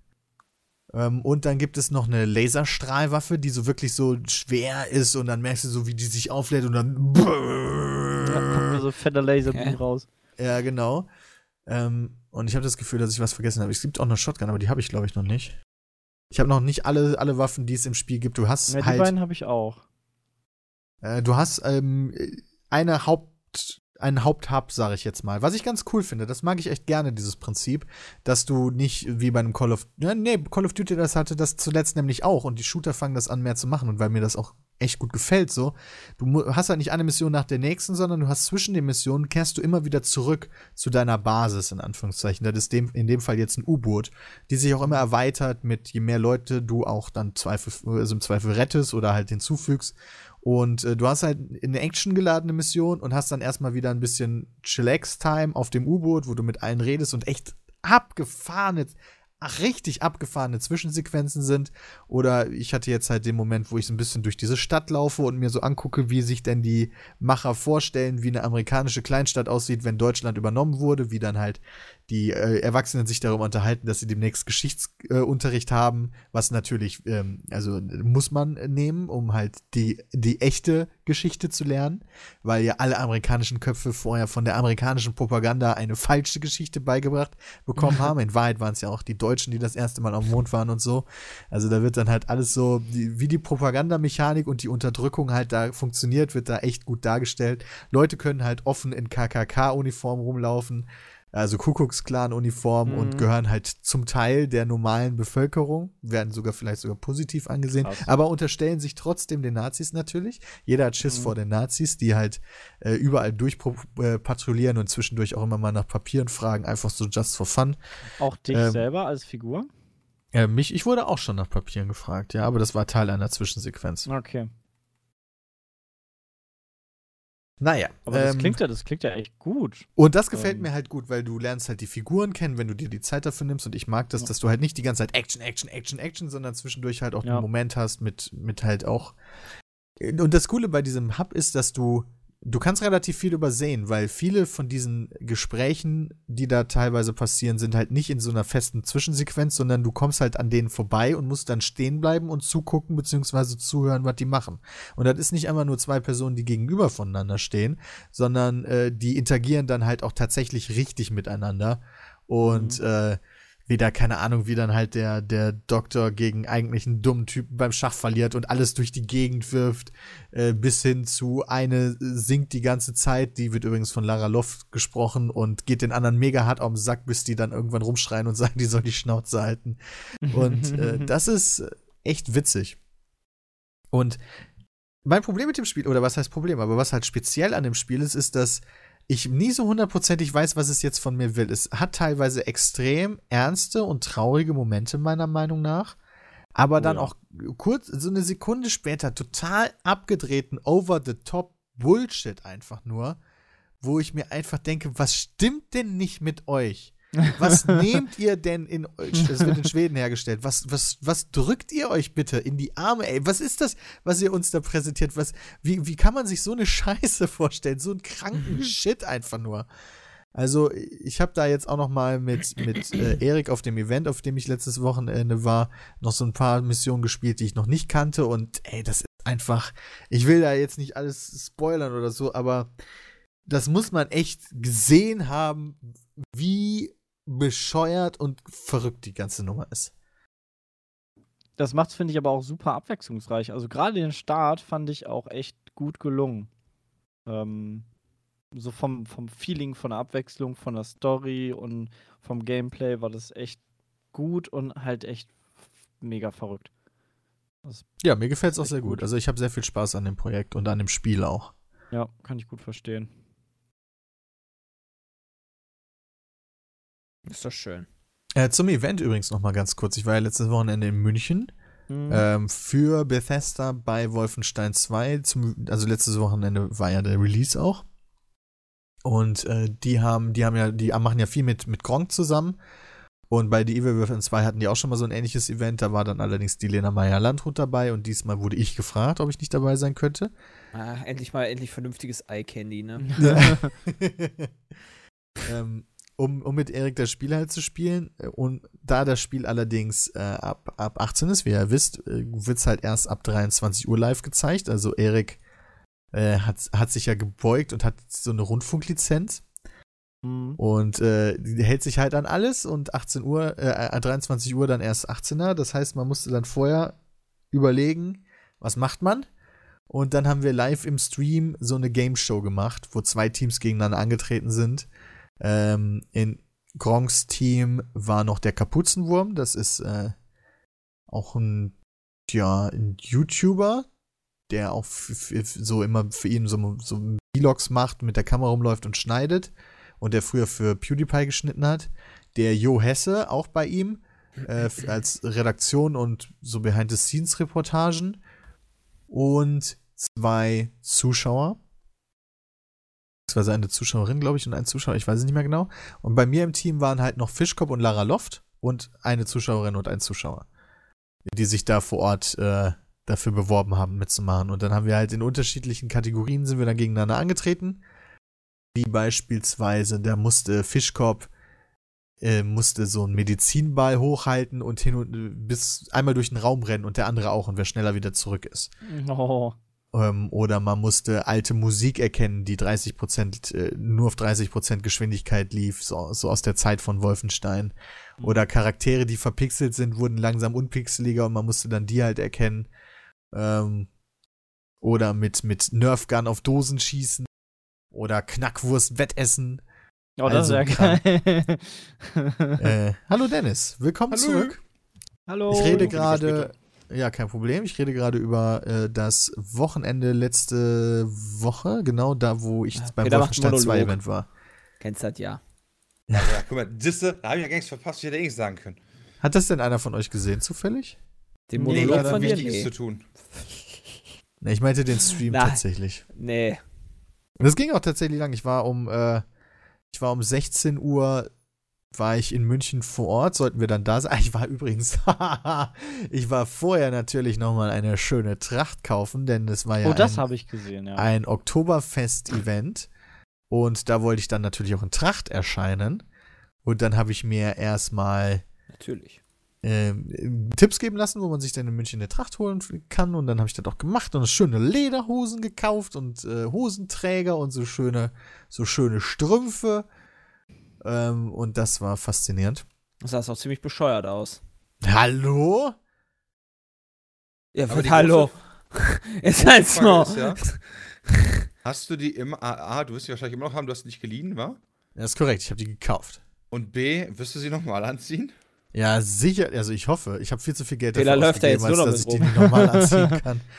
Speaker 2: Ähm, und dann gibt es noch eine Laserstrahlwaffe, die so wirklich so schwer ist und dann merkst du so, wie die sich auflädt und dann.
Speaker 3: Ja, kommt mir so fetter Laserbeam
Speaker 1: Okay.
Speaker 3: raus.
Speaker 2: Ja, genau. Ähm, und ich habe das Gefühl, dass ich was vergessen habe. Es gibt auch eine Shotgun, aber die habe ich, glaube ich, noch nicht. Ich habe noch nicht alle, alle Waffen, die es im Spiel gibt. Du hast
Speaker 3: Ja, die
Speaker 2: halt,
Speaker 3: beiden habe ich auch.
Speaker 2: äh, du hast ähm, eine einen Haupthub, sage ich jetzt mal. Was ich ganz cool finde, das mag ich echt gerne, dieses Prinzip, dass du nicht wie bei einem Call of ja, nee, Call of Duty das hatte das zuletzt nämlich auch und die Shooter fangen das an mehr zu machen und weil mir das auch echt gut gefällt so, du hast halt nicht eine Mission nach der nächsten, sondern du hast zwischen den Missionen kehrst du immer wieder zurück zu deiner Basis in Anführungszeichen. Das ist dem, in dem Fall jetzt ein U-Boot, die sich auch immer erweitert mit je mehr Leute du auch dann Zweifel, also im Zweifel rettest oder halt hinzufügst und äh, du hast halt eine actiongeladene Mission und hast dann erstmal wieder ein bisschen Chillax-Time auf dem U-Boot, wo du mit allen redest und echt abgefahrene richtig abgefahrene Zwischensequenzen sind. Oder ich hatte jetzt halt den Moment, wo ich so ein bisschen durch diese Stadt laufe und mir so angucke, wie sich denn die Macher vorstellen, wie eine amerikanische Kleinstadt aussieht, wenn Deutschland übernommen wurde, wie dann halt die äh, Erwachsenen sich darüber unterhalten, dass sie demnächst Geschichtsunterricht äh, haben, was natürlich, ähm, also muss man nehmen, um halt die, die echte Geschichte zu lernen, weil ja alle amerikanischen Köpfe vorher von der amerikanischen Propaganda eine falsche Geschichte beigebracht bekommen haben. In Wahrheit waren es ja auch die Deutschen, die das erste Mal am Mond waren und so. Also da wird dann halt alles so, die, wie die Propagandamechanik und die Unterdrückung halt da funktioniert, wird da echt gut dargestellt. Leute können halt offen in KKK-Uniform rumlaufen also Kuckucksklan-Uniform mhm. und gehören halt zum Teil der normalen Bevölkerung, werden sogar vielleicht sogar positiv angesehen, Krass. aber unterstellen sich trotzdem den Nazis natürlich. Jeder hat Schiss mhm. vor den Nazis, die halt äh, überall durchpatrouillieren äh, und zwischendurch auch immer mal nach Papieren fragen, einfach so just for fun.
Speaker 3: Auch dich ähm, selber als Figur?
Speaker 2: Äh, mich, ich wurde auch schon nach Papieren gefragt, ja, aber das war Teil einer Zwischensequenz.
Speaker 3: Okay.
Speaker 2: Naja.
Speaker 3: Aber das ähm, klingt ja, das klingt ja echt gut.
Speaker 2: Und das gefällt ähm, mir halt gut, weil du lernst halt die Figuren kennen, wenn du dir die Zeit dafür nimmst. Und ich mag das, ja. dass du halt nicht die ganze Zeit Action, Action, Action, Action, sondern zwischendurch halt auch ja. einen Moment hast mit, mit halt auch. Und das Coole bei diesem Hub ist, dass du du kannst relativ viel übersehen, weil viele von diesen Gesprächen, die da teilweise passieren, sind halt nicht in so einer festen Zwischensequenz, sondern du kommst halt an denen vorbei und musst dann stehen bleiben und zugucken bzw. zuhören, was die machen. Und das ist nicht einmal nur zwei Personen, die gegenüber voneinander stehen, sondern äh, die interagieren dann halt auch tatsächlich richtig miteinander. Und mhm. äh, wieder, keine Ahnung, wie dann halt der, der Doktor gegen eigentlich einen dummen Typen beim Schach verliert und alles durch die Gegend wirft, äh, bis hin zu eine singt die ganze Zeit, die wird übrigens von Lara Loft gesprochen und geht den anderen mega hart auf den Sack, bis die dann irgendwann rumschreien und sagen, die soll die Schnauze halten. Und äh, das ist echt witzig. Und mein Problem mit dem Spiel, oder was heißt Problem, aber was halt speziell an dem Spiel ist, ist, dass ich nie so hundertprozentig weiß, was es jetzt von mir will. Es hat teilweise extrem ernste und traurige Momente, meiner Meinung nach. Aber oh, dann ja. auch kurz, so eine Sekunde später, total abgedrehten, over the top Bullshit einfach nur, wo ich mir einfach denke, was stimmt denn nicht mit euch? Was nehmt ihr denn in es wird in Schweden hergestellt? Was, was, was drückt ihr euch bitte in die Arme, ey? Was ist das, was ihr uns da präsentiert? Was, wie, wie kann man sich so eine Scheiße vorstellen? So einen kranken Shit einfach nur. Also, ich habe da jetzt auch noch mal mit, mit äh, Erik auf dem Event, auf dem ich letztes Wochenende war, noch so ein paar Missionen gespielt, die ich noch nicht kannte. Und ey, das ist einfach. Ich will da jetzt nicht alles spoilern oder so, aber das muss man echt gesehen haben, wie bescheuert und verrückt die ganze Nummer ist.
Speaker 3: Das macht's, finde ich, aber auch super abwechslungsreich. Also gerade den Start fand ich auch echt gut gelungen. Ähm, so vom, vom Feeling, von der Abwechslung, von der Story und vom Gameplay war das echt gut und halt echt mega verrückt.
Speaker 2: ja, mir gefällt es auch sehr gut. gut. Also ich habe sehr viel Spaß an dem Projekt und an dem Spiel auch.
Speaker 3: Ja, kann ich gut verstehen.
Speaker 1: Ist doch schön.
Speaker 2: Äh, zum Event übrigens noch mal ganz kurz. Ich war ja letztes Wochenende in München mhm. ähm, für Bethesda bei Wolfenstein 2. Zum, also letztes Wochenende war ja der Release auch. Und äh, die haben, die haben ja, die machen ja viel mit, mit Gronk zusammen. Und bei The Evil Within 2 hatten die auch schon mal so ein ähnliches Event. Da war dann allerdings die Lena Meyer-Landrut dabei und diesmal wurde ich gefragt, ob ich nicht dabei sein könnte.
Speaker 1: Ah, endlich mal endlich vernünftiges Eye Candy, ne?
Speaker 2: ähm, um, um mit Erik das Spiel halt zu spielen. Und da das Spiel allerdings äh, ab, ab 18 ist, wie ihr wisst, äh, wird es halt erst ab 23 Uhr live gezeigt. Also Erik äh, hat, hat sich ja gebeugt und hat so eine Rundfunklizenz. Mhm. Und äh, hält sich halt an alles und 18 Uhr, äh, 23 Uhr dann erst 18er. Das heißt, man musste dann vorher überlegen, was macht man? Und dann haben wir live im Stream so eine Game Show gemacht, wo zwei Teams gegeneinander angetreten sind. Ähm, in Gronks Team war noch der Kapuzenwurm. Das ist äh, auch ein, ja, ein YouTuber, der auch so immer für ihn so, so Vlogs macht, mit der Kamera rumläuft und schneidet. Und der früher für PewDiePie geschnitten hat. Der Jo Hesse, auch bei ihm, äh, als Redaktion und so Behind-the-Scenes-Reportagen. Und zwei Zuschauer beziehungsweise eine Zuschauerin, glaube ich, und ein Zuschauer, ich weiß es nicht mehr genau. Und bei mir im Team waren halt noch Fischkopf und Lara Loft und eine Zuschauerin und ein Zuschauer, die sich da vor Ort äh, dafür beworben haben, mitzumachen. Und dann haben wir halt in unterschiedlichen Kategorien sind wir dann gegeneinander angetreten. Wie beispielsweise, da musste Fischkopf äh, musste so einen Medizinball hochhalten und hin und bis einmal durch den Raum rennen und der andere auch und wer schneller wieder zurück ist.
Speaker 3: Oh.
Speaker 2: Ähm, oder man musste alte Musik erkennen, die 30 Prozent, äh, nur auf 30 Prozent Geschwindigkeit lief, so, so aus der Zeit von Wolfenstein. Mhm. Oder Charaktere, die verpixelt sind, wurden langsam unpixeliger und man musste dann die halt erkennen. Ähm, oder mit, mit Nerfgun auf Dosen schießen. Oder Knackwurst Wettessen.
Speaker 3: Oh, das also, ist ja geil.
Speaker 2: äh, hallo Dennis, willkommen
Speaker 3: hallo.
Speaker 2: zurück.
Speaker 3: Hallo.
Speaker 2: Ich rede gerade ja, kein Problem. Ich rede gerade über äh, das Wochenende letzte Woche, genau da, wo ich ja, beim Wolfenstein 2 Event war.
Speaker 1: Kennst das ja.
Speaker 4: Ja, ja guck mal, Disse, da habe ich ja gar nichts verpasst, ich hätte eh nichts sagen können.
Speaker 2: Hat das denn einer von euch gesehen, zufällig?
Speaker 1: Den Monolog nee, von dir?
Speaker 4: Nee. zu tun.
Speaker 2: Nee, ich meinte den Stream Na, tatsächlich.
Speaker 1: Nee.
Speaker 2: Das ging auch tatsächlich lang. Ich war um, äh, ich war um 16 Uhr war ich in München vor Ort, sollten wir dann da sein. Ich war übrigens, ich war vorher natürlich nochmal eine schöne Tracht kaufen, denn es war ja
Speaker 3: oh, das ein, ich gesehen, ja.
Speaker 2: ein Oktoberfest-Event. Und da wollte ich dann natürlich auch in Tracht erscheinen. Und dann habe ich mir erstmal
Speaker 1: natürlich.
Speaker 2: äh, Tipps geben lassen, wo man sich dann in München eine Tracht holen kann. Und dann habe ich das auch gemacht und schöne Lederhosen gekauft und äh, Hosenträger und so schöne so schöne Strümpfe ähm, und das war faszinierend.
Speaker 1: Das sah auch ziemlich bescheuert aus.
Speaker 2: Hallo?
Speaker 1: Ja, wird hallo. ist halt so. Ist, ja,
Speaker 4: hast du die immer. A, A, du wirst sie wahrscheinlich immer noch haben, du hast sie nicht geliehen, wa?
Speaker 2: Ja, ist korrekt, ich habe die gekauft.
Speaker 4: Und B, wirst du sie nochmal anziehen?
Speaker 2: Ja, sicher, also ich hoffe. Ich habe viel zu viel Geld
Speaker 1: dafür läuft ausgegeben, als
Speaker 2: dass ich die nicht nochmal anziehen kann.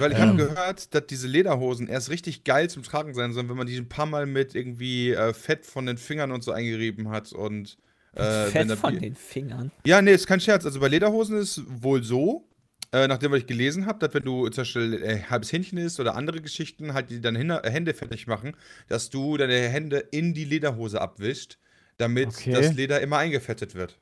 Speaker 4: Weil ich ähm. habe gehört, dass diese Lederhosen erst richtig geil zum Tragen sein sollen, wenn man die ein paar Mal mit irgendwie äh, Fett von den Fingern und so eingerieben hat und
Speaker 1: äh, Fett von den Fingern?
Speaker 4: Ja, nee, ist kein Scherz. Also bei Lederhosen ist wohl so, äh, nachdem was ich gelesen habe, dass wenn du zum Beispiel äh, halbes Hähnchen isst oder andere Geschichten, halt die deine Hände fertig machen, dass du deine Hände in die Lederhose abwischt, damit okay. das Leder immer eingefettet wird.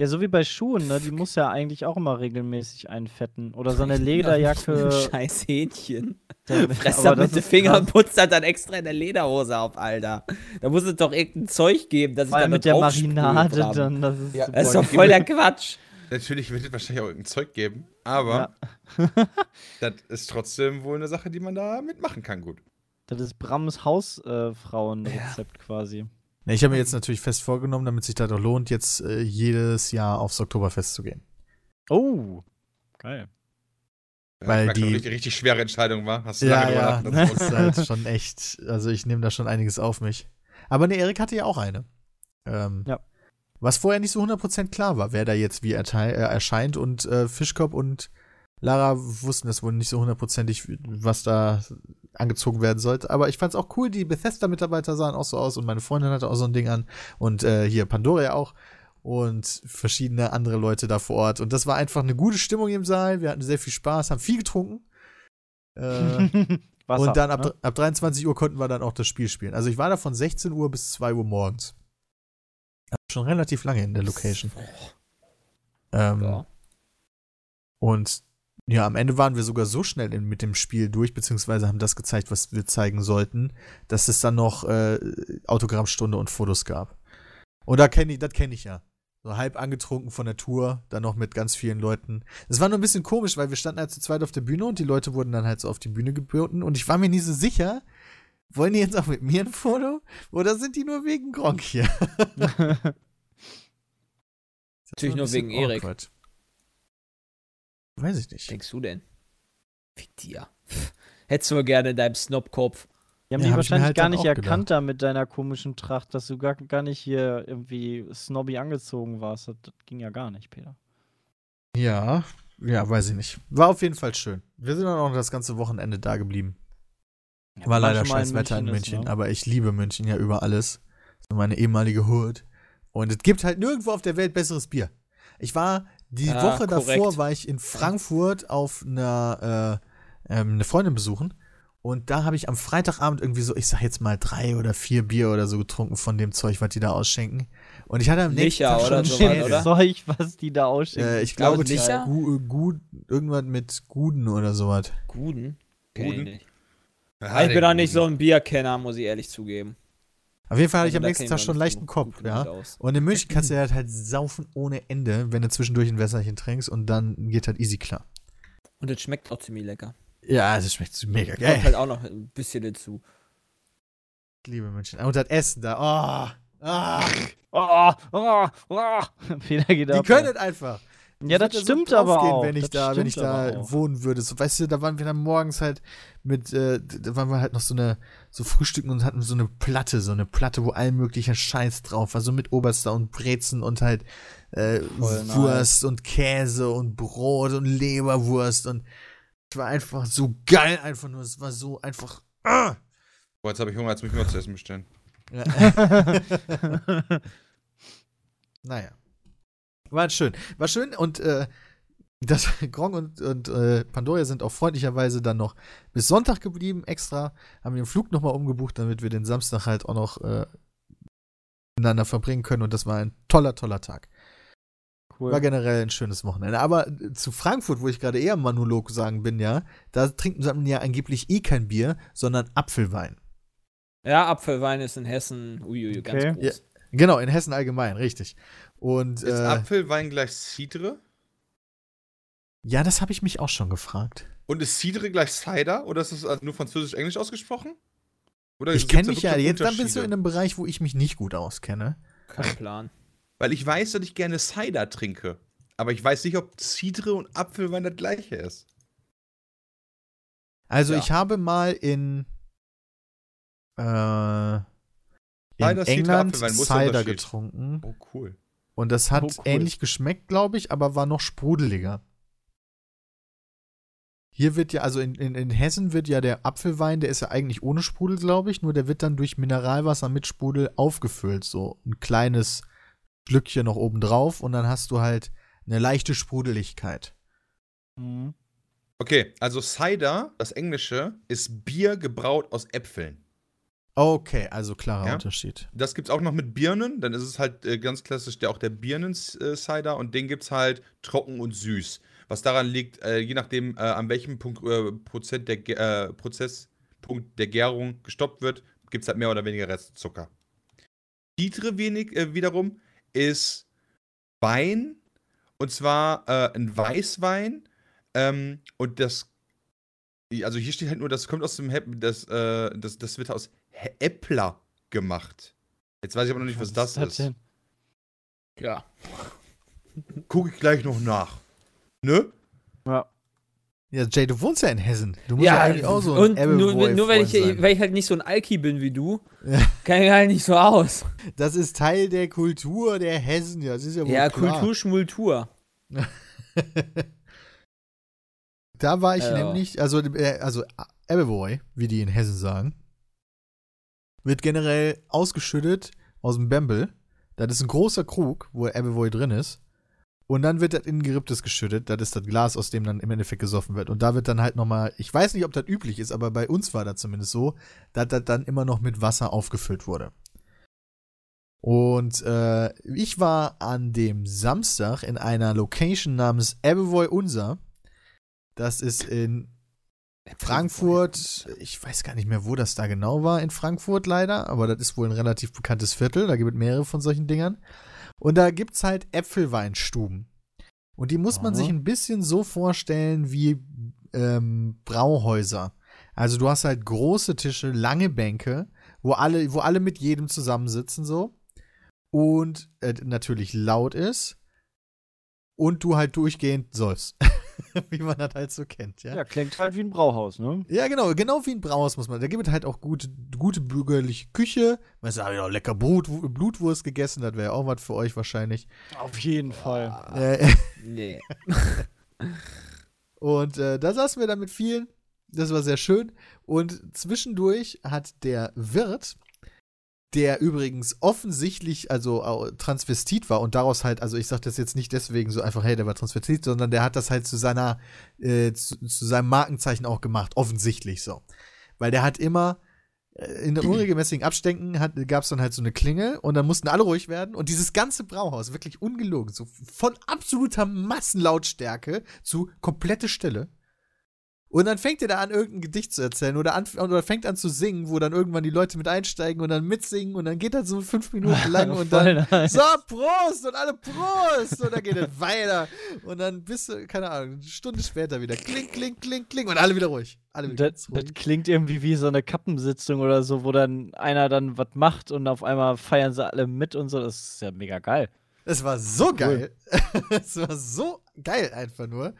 Speaker 3: Ja, so wie bei Schuhen, ne? Die muss ja eigentlich auch immer regelmäßig einfetten. Oder so eine Lederjacke.
Speaker 1: Scheiß Hähnchen. Fresst da mit den Fingern und putzt dann extra in der Lederhose auf, Alter. Da muss es doch irgendein Zeug geben, dass ich dann
Speaker 3: mit der Marinade dann. Das ist,
Speaker 1: ja, das ist doch voll der Quatsch.
Speaker 4: Natürlich wird es wahrscheinlich auch irgendein Zeug geben, aber ja. das ist trotzdem wohl eine Sache, die man da mitmachen kann, gut.
Speaker 3: Das ist Brams Hausfrauenrezept ja. quasi.
Speaker 2: Ja, ich habe mir jetzt natürlich fest vorgenommen, damit sich das auch lohnt, jetzt äh, jedes Jahr aufs Oktoberfest zu gehen.
Speaker 3: Oh, geil.
Speaker 2: Weil ja, die
Speaker 4: richtig, richtig schwere Entscheidung war. Hast du
Speaker 2: ja, lange ja, das ist halt schon echt. Also ich nehme da schon einiges auf mich. Aber ne, Erik hatte ja auch eine. Ähm, ja. Was vorher nicht so 100% klar war, wer da jetzt wie äh, erscheint und äh, Fischkopf und Lara wussten es wohl nicht so hundertprozentig, was da angezogen werden sollte. Aber ich fand es auch cool, die Bethesda-Mitarbeiter sahen auch so aus und meine Freundin hatte auch so ein Ding an und äh, hier Pandora auch und verschiedene andere Leute da vor Ort. Und das war einfach eine gute Stimmung im Saal. Wir hatten sehr viel Spaß, haben viel getrunken. Äh, Wasser, und dann ab, ne? ab 23 Uhr konnten wir dann auch das Spiel spielen. Also ich war da von 16 Uhr bis 2 Uhr morgens. Schon relativ lange in der Location. Ähm, ja. Und ja, am Ende waren wir sogar so schnell in, mit dem Spiel durch, beziehungsweise haben das gezeigt, was wir zeigen sollten, dass es dann noch äh, Autogrammstunde und Fotos gab. Und da kenne ich, das kenne ich ja. So halb angetrunken von der Tour, dann noch mit ganz vielen Leuten. Es war nur ein bisschen komisch, weil wir standen halt zu zweit auf der Bühne und die Leute wurden dann halt so auf die Bühne geboten und ich war mir nie so sicher, wollen die jetzt auch mit mir ein Foto oder sind die nur wegen Gronk hier?
Speaker 1: Natürlich nur wegen awkward. Erik.
Speaker 2: Weiß ich nicht.
Speaker 1: Denkst du denn? Fick dir. Hättest du wohl gerne in deinem Snobkopf.
Speaker 3: Die haben
Speaker 2: Ja,
Speaker 3: die
Speaker 2: hab
Speaker 3: wahrscheinlich
Speaker 2: halt
Speaker 3: gar nicht erkannt
Speaker 2: gedacht.
Speaker 3: da mit deiner komischen Tracht, dass du gar, gar nicht hier irgendwie snobby angezogen warst. Das, das ging ja gar nicht, Peter.
Speaker 2: Ja, ja, weiß ich nicht. War auf jeden Fall schön. Wir sind dann auch das ganze Wochenende da geblieben.
Speaker 3: Ja,
Speaker 2: War leider
Speaker 3: mal
Speaker 2: scheiß Wetter in
Speaker 3: ist,
Speaker 2: München,
Speaker 3: ne?
Speaker 2: aber ich liebe München ja über alles. So meine ehemalige Hood. Und es gibt halt nirgendwo auf der Welt besseres Bier. Ich war die
Speaker 1: Ja,
Speaker 2: Woche davor
Speaker 1: korrekt.
Speaker 2: war ich in Frankfurt auf einer äh, ähm, eine Freundin besuchen und da habe ich am Freitagabend irgendwie so, ich sag jetzt mal drei oder vier Bier oder so getrunken von dem Zeug, was die da ausschenken. Und ich hatte am nächsten
Speaker 1: Licher
Speaker 2: Tag
Speaker 1: oder
Speaker 2: schon
Speaker 1: so,
Speaker 2: Schädel.
Speaker 1: oder?
Speaker 3: Zeug, was die da ausschicken.
Speaker 2: Äh, ich
Speaker 1: glaube,
Speaker 2: glaube, die
Speaker 1: Licher?
Speaker 2: Gu, Gu, irgendwas mit Guden oder sowas.
Speaker 1: Guden?
Speaker 4: Guden?
Speaker 1: Ich, nicht.
Speaker 4: Ja,
Speaker 1: ich bin auch nicht so ein Bierkenner, muss ich ehrlich zugeben.
Speaker 2: Auf jeden Fall hatte
Speaker 1: Also
Speaker 2: ich am
Speaker 1: da
Speaker 2: nächsten Tag schon leichten
Speaker 1: so
Speaker 2: Kopf, ja.
Speaker 1: aus.
Speaker 2: Und in München kannst du halt, halt saufen ohne Ende, wenn du zwischendurch ein Wässerchen trinkst und dann geht halt easy klar.
Speaker 1: Und es schmeckt auch ziemlich lecker.
Speaker 2: Ja, das schmeckt mega
Speaker 1: Kommt
Speaker 2: geil.
Speaker 1: halt auch noch ein bisschen dazu.
Speaker 2: Ich liebe München. Und das Essen da, oh, ah,
Speaker 3: Oh, oh, oh. Peter geht
Speaker 2: die
Speaker 3: ab.
Speaker 2: können es einfach.
Speaker 3: ja, das
Speaker 2: würd
Speaker 3: stimmt
Speaker 2: so
Speaker 3: aber auch.
Speaker 2: Wenn ich
Speaker 3: Das
Speaker 2: da, wenn ich da wohnen würde. So, weißt du, da waren wir dann morgens halt mit, äh, da waren wir halt noch so eine, so frühstücken und hatten so eine Platte, so eine Platte, wo all möglicher Scheiß drauf war, so mit Oberster und Brezen und halt äh. Wurst und Käse und Brot und Leberwurst und es war einfach so geil, einfach nur, es war so einfach. Ah!
Speaker 4: Boah, jetzt habe ich Hunger, jetzt muss ich mir was zu essen bestellen.
Speaker 2: Ja. naja. War schön. War schön und äh, das Gronk und, und äh, Pandora sind auch freundlicherweise dann noch bis Sonntag geblieben, extra. Haben den Flug nochmal umgebucht, damit wir den Samstag halt auch noch äh, miteinander verbringen können. Und das war ein toller, toller Tag.
Speaker 3: Cool.
Speaker 2: War generell ein schönes Wochenende. Aber äh, zu Frankfurt, wo ich gerade eher im Monolog sagen bin, ja, da trinken sie ja angeblich eh kein Bier, sondern Apfelwein.
Speaker 1: Ja, Apfelwein ist in Hessen uiui, ganz
Speaker 3: Okay.
Speaker 1: groß.
Speaker 2: Genau, in Hessen allgemein, richtig. Und
Speaker 4: Ist
Speaker 2: äh,
Speaker 4: Apfelwein gleich Cidre?
Speaker 2: Ja, das habe ich mich auch schon gefragt.
Speaker 4: Und ist Cidre gleich Cider? Oder ist das also nur französisch-englisch ausgesprochen? Oder
Speaker 2: Ich kenne mich ja, jetzt dann bist du in einem Bereich, wo ich mich nicht gut auskenne.
Speaker 1: Kein Plan.
Speaker 4: Weil ich weiß, dass ich gerne Cider trinke. Aber ich weiß nicht, ob Cidre und Apfelwein das gleiche ist.
Speaker 2: Also
Speaker 1: Ja.
Speaker 2: ich habe mal in, äh, in
Speaker 4: Cider,
Speaker 2: England Cider
Speaker 4: Unterschied?
Speaker 2: getrunken
Speaker 4: Oh, cool.
Speaker 2: und das hat
Speaker 3: Oh, cool.
Speaker 2: ähnlich geschmeckt, glaube ich, aber war noch sprudeliger. Hier wird ja, also in, in, in Hessen wird ja der Apfelwein, der ist ja eigentlich ohne Sprudel, glaube ich, nur der wird dann durch Mineralwasser mit Sprudel aufgefüllt. So ein kleines Schlückchen noch oben drauf und dann hast du halt eine leichte Sprudeligkeit.
Speaker 3: Mhm.
Speaker 4: Okay, also Cider, das Englische, ist Bier gebraut aus Äpfeln.
Speaker 2: Okay, also klarer
Speaker 4: Ja.
Speaker 2: Unterschied.
Speaker 4: Das gibt's auch noch mit Birnen. Dann ist es halt äh, ganz klassisch der, auch der Birnen-Cider. Und den gibt's halt trocken und süß. Was daran liegt, äh, je nachdem, äh, an welchem Punkt, äh, Prozent der, äh, Prozesspunkt der Gärung gestoppt wird, gibt's halt mehr oder weniger Restzucker. Cidre wenig, äh, wiederum ist Wein. Und zwar äh, ein Weißwein. Ähm, und das also hier steht halt nur, das kommt aus dem Hep das, äh, das, das wird aus He- Äppler gemacht. Jetzt weiß ich aber noch nicht, was, das ist.
Speaker 3: denn?
Speaker 1: Ja.
Speaker 4: Gucke ich gleich noch nach. Ne?
Speaker 3: Ja.
Speaker 2: Ja, Jay, du wohnst ja in Hessen. Du musst
Speaker 1: Ja,
Speaker 2: ja eigentlich auch so ein
Speaker 1: und nur, nur weil, ich,
Speaker 2: sein.
Speaker 1: weil ich halt nicht so ein Alki bin wie du,
Speaker 2: Ja.
Speaker 1: kann ich halt nicht so aus.
Speaker 2: Das ist Teil der Kultur der Hessen, ja, das ist ja wohl
Speaker 1: Ja,
Speaker 2: klar.
Speaker 1: Kultur, Schmultur.
Speaker 2: Da war ich
Speaker 1: Ja.
Speaker 2: nämlich, also, äh, also Appleboy, wie die in Hessen sagen, wird generell ausgeschüttet aus dem Bembel. Das ist ein großer Krug, wo Appleboy drin ist. Und dann wird das in Geripptes geschüttet. Das ist das Glas, aus dem dann im Endeffekt gesoffen wird. Und da wird dann halt nochmal, ich weiß nicht, ob das üblich ist, aber bei uns war das zumindest so, dass das dann immer noch mit Wasser aufgefüllt wurde. Und äh, ich war an dem Samstag in einer Location namens Appleboy Unser. Das ist in Frankfurt. Ich weiß gar nicht mehr, wo das da genau war in Frankfurt leider, aber das ist wohl ein relativ bekanntes Viertel. Da gibt es mehrere von solchen Dingern. Und da gibt es halt Äpfelweinstuben. Und die muss man
Speaker 3: Aha.
Speaker 2: sich ein bisschen so vorstellen wie ähm, Brauhäuser. Also du hast halt große Tische, lange Bänke, wo alle, wo alle mit jedem zusammensitzen so. Und äh, natürlich laut ist. Und du halt durchgehend sollst. wie man das halt so kennt, ja.
Speaker 3: Ja, klingt halt wie ein Brauhaus, ne?
Speaker 2: Ja, genau, genau wie ein Brauhaus muss man. Da gibt es halt auch gute, gute bürgerliche Küche. Man sagt, ja, lecker Brot, Blutwurst gegessen, das wäre ja auch was für euch wahrscheinlich.
Speaker 3: Auf jeden Fall.
Speaker 2: Äh,
Speaker 1: Nee.
Speaker 2: und äh, da saßen wir dann mit vielen. Das war sehr schön. Und zwischendurch hat der Wirt, der übrigens offensichtlich also Transvestit war und daraus halt, also ich sage das jetzt nicht deswegen so einfach, hey, der war Transvestit, sondern der hat das halt zu seiner, äh, zu, zu seinem Markenzeichen auch gemacht, offensichtlich so. Weil der hat immer äh, in unregelmäßigen Abständen gab es dann halt so eine Klingel und dann mussten alle ruhig werden und dieses ganze Brauhaus, wirklich ungelogen, so von absoluter Massenlautstärke zu komplette Stille. Und dann fängt er da an, irgendein Gedicht zu erzählen oder, an, oder fängt an zu singen, wo dann irgendwann die Leute mit einsteigen und dann mitsingen und dann geht das so fünf Minuten lang und dann
Speaker 3: nice.
Speaker 2: so, Prost und alle Prost und dann geht es weiter und dann bist du, keine Ahnung, eine Stunde später wieder kling, kling, kling, kling und alle wieder ruhig. Alle wieder
Speaker 3: Das,
Speaker 2: ganz
Speaker 3: das
Speaker 2: ruhig.
Speaker 3: klingt irgendwie wie so eine Kappensitzung oder so, wo dann einer dann was macht und auf einmal feiern sie alle mit und so. Das ist ja mega geil.
Speaker 2: Es war so geil. es war so geil einfach nur.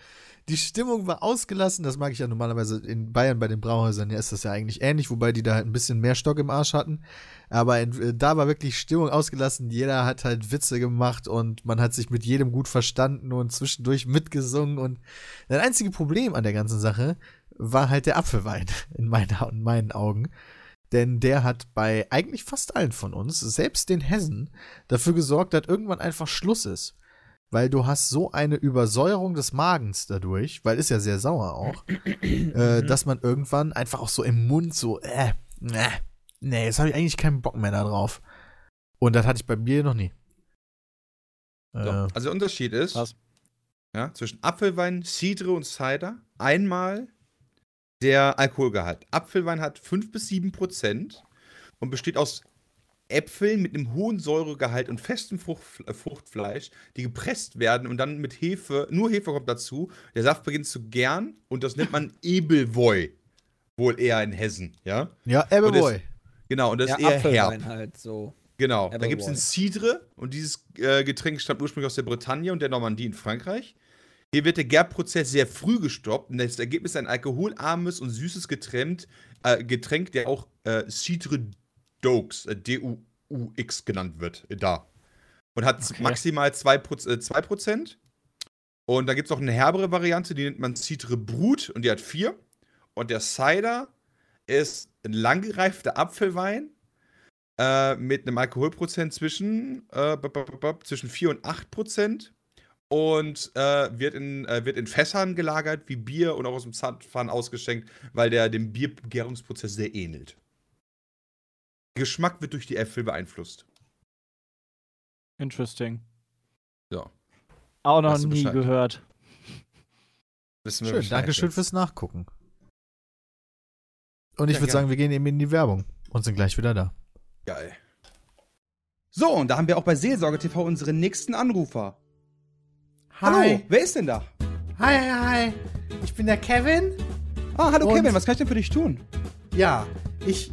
Speaker 2: Die Stimmung war ausgelassen. Das mag ich ja normalerweise in Bayern bei den Brauhäusern. Ja, ist das ja eigentlich ähnlich, wobei die da halt ein bisschen mehr Stock im Arsch hatten. Aber in, äh, da war wirklich Stimmung ausgelassen. Jeder hat halt Witze gemacht und man hat sich mit jedem gut verstanden und zwischendurch mitgesungen. Und das einzige Problem an der ganzen Sache war halt der Apfelwein in, meiner, in meinen Augen. Denn der hat bei eigentlich fast allen von uns, selbst den Hessen, dafür gesorgt, dass irgendwann einfach Schluss ist. Weil du hast so eine Übersäuerung des Magens dadurch, weil ist ja sehr sauer auch, äh, dass man irgendwann einfach auch so im Mund so, äh, ne, nee, jetzt habe ich eigentlich keinen Bock mehr da drauf. Und das hatte ich bei Bier noch nie.
Speaker 4: So,
Speaker 2: Äh,
Speaker 4: also der Unterschied ist,
Speaker 3: Krass.
Speaker 4: ja, zwischen Apfelwein, Cidre und Cider, einmal der Alkoholgehalt. Apfelwein hat 5 bis 7 Prozent und besteht aus Äpfeln mit einem hohen Säuregehalt und festem Frucht, äh, Fruchtfleisch, die gepresst werden und dann mit Hefe, nur Hefe kommt dazu. Der Saft beginnt zu gern und das nennt man Ebelwoi. Wohl eher in Hessen, ja?
Speaker 2: ja,
Speaker 4: das- Genau, und das
Speaker 1: Ja,
Speaker 4: ist eher
Speaker 1: Apfelwein
Speaker 4: herb.
Speaker 1: halt so.
Speaker 4: Genau,
Speaker 1: Aber
Speaker 4: da gibt es den
Speaker 1: boy.
Speaker 4: Cidre und dieses äh, Getränk stammt ursprünglich aus der Bretagne und der Normandie in Frankreich. Hier wird der Gärprozess sehr früh gestoppt und das Ergebnis ist ein alkoholarmes und süßes Getränk, äh, Getränk der auch äh, Cidre Deux, äh, D-U-U-X genannt wird, äh, da. Und hat
Speaker 3: Okay.
Speaker 4: maximal 2%, äh, 2%. Und da gibt es noch eine herbere Variante, die nennt man Cidre Brut und die hat 4. Und der Cider ist ein langgereifter Apfelwein äh, mit einem Alkoholprozent zwischen, äh, b- b- b- zwischen 4 und 8 Prozent und äh, wird, in, äh, wird in Fässern gelagert wie Bier und auch aus dem Zapfhahn ausgeschenkt, weil der dem Biergärungsprozess sehr ähnelt. Geschmack wird durch die Äpfel beeinflusst.
Speaker 3: Interesting.
Speaker 4: So.
Speaker 3: Auch noch nie
Speaker 4: Bescheid.
Speaker 3: gehört.
Speaker 4: Wissen wir
Speaker 2: Schön,
Speaker 4: Bescheid
Speaker 2: Dankeschön
Speaker 4: jetzt.
Speaker 2: fürs Nachgucken. Und ich
Speaker 4: Ja,
Speaker 2: würde sagen, wir gehen eben in die Werbung und sind gleich wieder da.
Speaker 4: Geil.
Speaker 5: So, und da haben wir auch bei Seelsorge TV unseren nächsten Anrufer. Hallo,
Speaker 2: Hi.
Speaker 5: wer ist denn da?
Speaker 2: Hi, hi, hi. Ich bin der Kevin.
Speaker 5: Ah, hallo
Speaker 2: Und-
Speaker 5: Kevin, was kann ich denn für dich tun?
Speaker 2: Ja, ich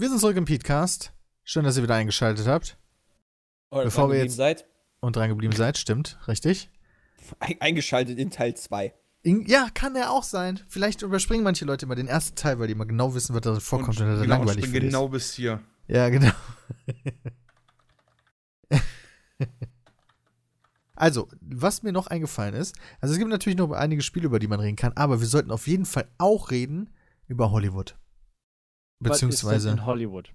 Speaker 2: wir sind zurück im Podcast. Schön, dass ihr wieder eingeschaltet habt
Speaker 1: Oder
Speaker 2: Bevor wir
Speaker 1: dran
Speaker 2: jetzt-
Speaker 1: geblieben seid,
Speaker 2: und dran geblieben seid. Stimmt, richtig?
Speaker 1: ein- eingeschaltet in Teil 2.
Speaker 2: In, ja, kann er auch sein. Vielleicht überspringen manche Leute immer den ersten Teil, weil die immer genau wissen, was da vorkommt und, das
Speaker 4: genau,
Speaker 2: langweilig für die
Speaker 4: genau bis hier.
Speaker 2: Ja, genau. also, was mir noch eingefallen ist, also es gibt natürlich noch einige Spiele, über die man reden kann, aber wir sollten auf jeden Fall auch reden über Hollywood. Beziehungsweise
Speaker 3: in Hollywood.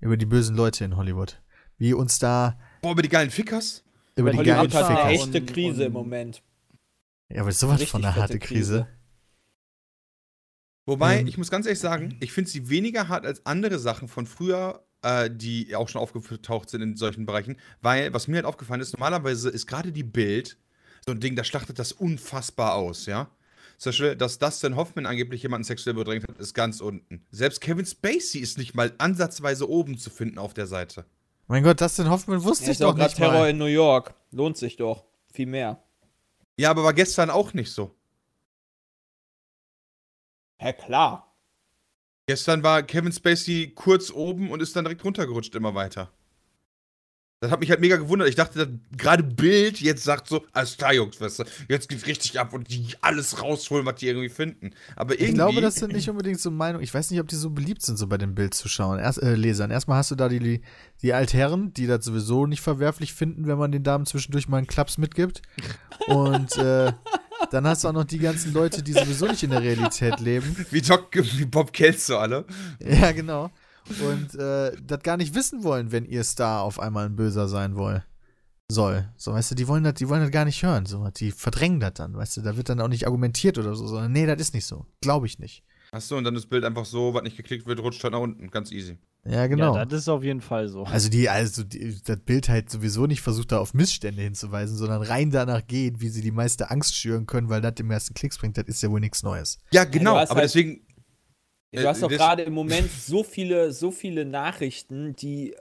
Speaker 2: über die bösen Leute in Hollywood. Wie uns da
Speaker 4: Boah, über die geilen Fickers?
Speaker 2: über die
Speaker 3: Hollywood
Speaker 2: geilen
Speaker 1: Hollywood hat eine
Speaker 3: Fickers.
Speaker 1: echte
Speaker 3: Und-
Speaker 1: Krise im Moment.
Speaker 2: Ja, aber sowas von einer harte Krise.
Speaker 4: Wobei,
Speaker 2: Ähm,
Speaker 4: ich muss ganz ehrlich sagen, ich finde sie weniger hart als andere Sachen von früher, äh, die auch schon aufgetaucht sind in solchen Bereichen. Weil, was mir halt aufgefallen ist, normalerweise ist gerade die Bild so ein Ding, da schlachtet das unfassbar aus, ja. Zum Beispiel, dass Dustin Hoffman angeblich jemanden sexuell bedrängt hat, ist ganz unten. Selbst Kevin Spacey ist nicht mal ansatzweise oben zu finden auf der Seite.
Speaker 2: Mein Gott, Dustin Hoffman wusste
Speaker 1: Ja,
Speaker 2: ich
Speaker 1: ist auch
Speaker 2: doch
Speaker 1: gerade
Speaker 2: nicht
Speaker 1: Terror
Speaker 2: mal.
Speaker 1: in New York. Lohnt sich doch. Viel mehr.
Speaker 4: Ja, aber war gestern auch nicht so.
Speaker 1: Ja, klar.
Speaker 4: Gestern war Kevin Spacey kurz oben und ist dann direkt runtergerutscht immer weiter. Das hat mich halt mega gewundert. Ich dachte, gerade Bild jetzt sagt so, alles klar, Jungs, weißt du, jetzt geht's richtig ab und die alles rausholen, was die irgendwie finden. Aber irgendwie.
Speaker 2: Ich glaube, das sind nicht unbedingt so Meinungen. Ich weiß nicht, ob die so beliebt sind, so bei den Bildzuschauern, Erst, äh, Lesern. Erstmal hast du da die, die Altherren, die das sowieso nicht verwerflich finden, wenn man den Damen zwischendurch mal einen Klaps mitgibt. Und äh, dann hast du auch noch die ganzen Leute, die sowieso nicht in der Realität leben.
Speaker 4: wie, Doc, wie Bob Kelso alle.
Speaker 2: Ja, genau. Und äh, das gar nicht wissen wollen, wenn ihr Star auf einmal ein Böser sein woll, soll. So, weißt du, die wollen das, die wollen das gar nicht hören. So, die verdrängen das dann, weißt du, da wird dann auch nicht argumentiert oder so, sondern nee, das ist nicht so. Glaube ich nicht.
Speaker 4: Achso, und dann das Bild einfach so, was nicht geklickt wird, rutscht halt nach unten. Ganz easy.
Speaker 2: Ja, genau.
Speaker 3: Ja, das ist auf jeden Fall so.
Speaker 2: Also die, also die, das Bild halt sowieso nicht versucht, da auf Missstände hinzuweisen, sondern rein danach geht, wie sie die meiste Angst schüren können, weil das dem ersten Klicks bringt, das ist ja wohl nichts Neues.
Speaker 4: Ja, genau.
Speaker 1: hast
Speaker 4: aber
Speaker 1: halt-
Speaker 4: deswegen.
Speaker 1: Du
Speaker 4: Äh,
Speaker 1: hast doch
Speaker 4: das-
Speaker 1: gerade im Moment so viele, so viele Nachrichten, die äh,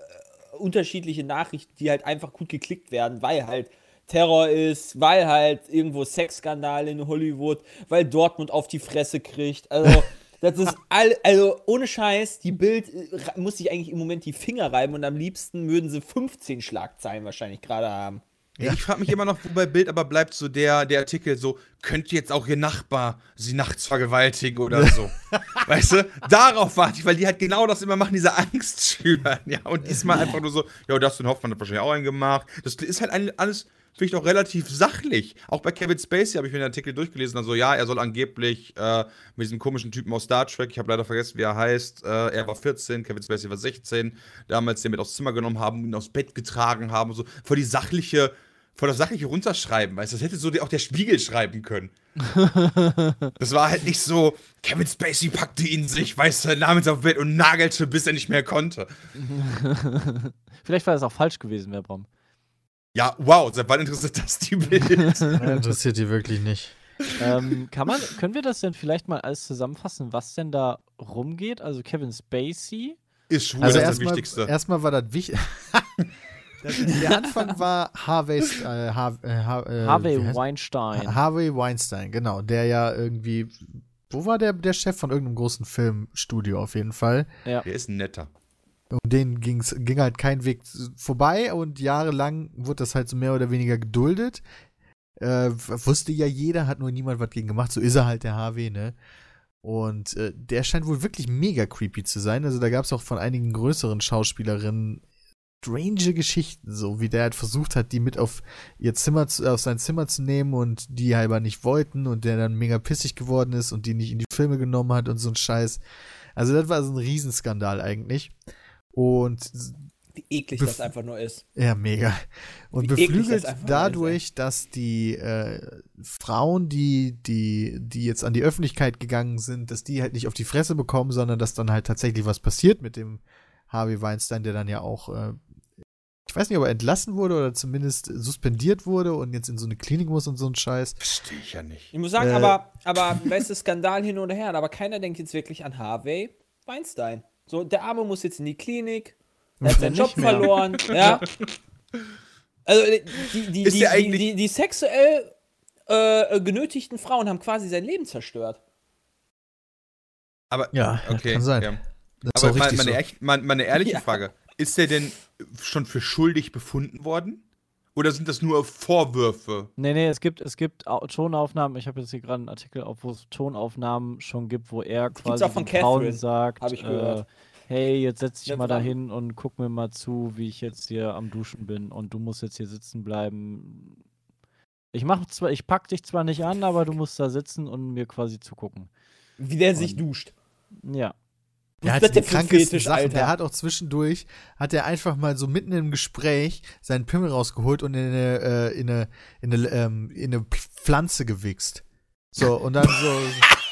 Speaker 1: unterschiedliche Nachrichten, die halt einfach gut geklickt werden, weil halt Terror ist, weil halt irgendwo Sexskandal in Hollywood, weil Dortmund auf die Fresse kriegt. Also, das ist all, also ohne Scheiß, die Bild äh, muss sich eigentlich im Moment die Finger reiben und am liebsten würden sie 15 Schlagzeilen wahrscheinlich gerade haben.
Speaker 4: Ja. Ich frage mich immer noch, wo bei Bild aber bleibt so der, der Artikel so, könnte jetzt auch ihr Nachbar sie nachts vergewaltigen oder so. weißt du? Darauf warte ich, weil die halt genau das immer machen, diese Angst schüren. Ja, und diesmal einfach nur so, ja, Dustin Hoffmann hat wahrscheinlich auch einen gemacht. Das ist halt ein- alles, finde ich, doch relativ sachlich. Auch bei Kevin Spacey habe ich mir den Artikel durchgelesen, also ja, er soll angeblich äh, mit diesem komischen Typen aus Star Trek, ich habe leider vergessen, wie er heißt, äh, er war 14, Kevin Spacey war 16, damals den mit aufs Zimmer genommen haben, ihn aufs Bett getragen haben, so vor die sachliche vor das sachliche runterschreiben, weißt du, das hätte so auch der Spiegel schreiben können. das war halt nicht so, Kevin Spacey packte ihn sich, weißt du, nahm ihn aufs Bett und nagelte, bis er nicht mehr konnte.
Speaker 3: Vielleicht war das auch falsch gewesen, Herr Brom.
Speaker 4: Ja, wow, seit wann interessiert das die Bild?
Speaker 2: Interessiert die wirklich nicht.
Speaker 3: ähm, kann man, können wir das denn vielleicht mal alles zusammenfassen, was denn da rumgeht? Also Kevin Spacey.
Speaker 4: Ist schwul,
Speaker 2: Also
Speaker 4: das ist das Wichtigste.
Speaker 2: erstmal war das wichtig. Der Anfang war Harvey, äh, äh, äh,
Speaker 3: Harvey
Speaker 2: wie heißt-
Speaker 3: Weinstein.
Speaker 2: Harvey Weinstein, genau, der ja irgendwie, wo war der, der Chef von irgendeinem großen Filmstudio auf jeden Fall.
Speaker 3: ja.
Speaker 4: Der ist netter.
Speaker 2: Um den ging's, ging halt kein Weg vorbei und jahrelang wurde das halt so mehr oder weniger geduldet. Äh, wusste ja jeder, hat nur niemand was gegen gemacht. So ist er halt, der Harvey, ne? Und äh, der scheint wohl wirklich mega creepy zu sein. Also da gab es auch von einigen größeren Schauspielerinnen strange Geschichten, so wie der halt versucht hat, die mit auf ihr Zimmer, zu, auf sein Zimmer zu nehmen und die halber nicht wollten und der dann mega pissig geworden ist und die nicht in die Filme genommen hat und so ein Scheiß. Also das war so ein Riesenskandal eigentlich. Und
Speaker 1: Wie eklig das einfach nur ist.
Speaker 2: ja, mega. Und
Speaker 1: Wie
Speaker 2: beflügelt
Speaker 1: das
Speaker 2: dadurch, dass die äh, Frauen, die, die, die jetzt an die Öffentlichkeit gegangen sind, dass die halt nicht auf die Fresse bekommen, sondern dass dann halt tatsächlich was passiert mit dem Harvey Weinstein, der dann ja auch, äh, weiß nicht, ob er entlassen wurde oder zumindest suspendiert wurde und jetzt in so eine Klinik muss und so ein Scheiß.
Speaker 4: Verstehe ich ja nicht.
Speaker 1: Ich muss sagen,
Speaker 2: Äh.
Speaker 1: aber, aber, weißt du, Skandal hin oder her, aber keiner denkt jetzt wirklich an Harvey Weinstein. So, der Arme muss jetzt in die Klinik, er hat seinen Job
Speaker 3: mehr.
Speaker 1: verloren, ja. Also, die, die, die, die,
Speaker 4: eigentlich-
Speaker 1: die, die sexuell äh, genötigten Frauen haben quasi sein Leben zerstört.
Speaker 4: Aber,
Speaker 2: Ja,
Speaker 4: okay.
Speaker 2: kann sein.
Speaker 4: Ja.
Speaker 2: Das ist
Speaker 4: Aber
Speaker 2: auch
Speaker 4: mal, meine,
Speaker 2: so.
Speaker 4: echt, mal, meine ehrliche
Speaker 1: Ja.
Speaker 4: Frage: Ist der denn schon für schuldig befunden worden? Oder sind das nur Vorwürfe?
Speaker 3: Nee, nee, es gibt, es gibt Au- Tonaufnahmen. Ich habe jetzt hier gerade einen Artikel auf, wo es Tonaufnahmen schon gibt, wo er
Speaker 1: gibt's
Speaker 3: quasi
Speaker 1: auch von
Speaker 3: Frauen sagt, äh,
Speaker 1: gehört.
Speaker 3: hey, jetzt setz dich mal dahin und guck mir mal zu, wie ich jetzt hier am Duschen bin und du musst jetzt hier sitzen bleiben. Ich mach zwar, ich pack dich zwar nicht an, aber du musst da sitzen und mir quasi zugucken.
Speaker 1: Wie der sich
Speaker 3: Und-
Speaker 1: duscht.
Speaker 3: Ja.
Speaker 2: Der hat die krankesten Sachen. Der
Speaker 1: Alter?
Speaker 2: hat auch zwischendurch, hat er einfach mal so mitten im Gespräch seinen Pimmel rausgeholt und in eine, äh, in eine, in eine, ähm, in eine Pflanze gewichst. So, und dann so,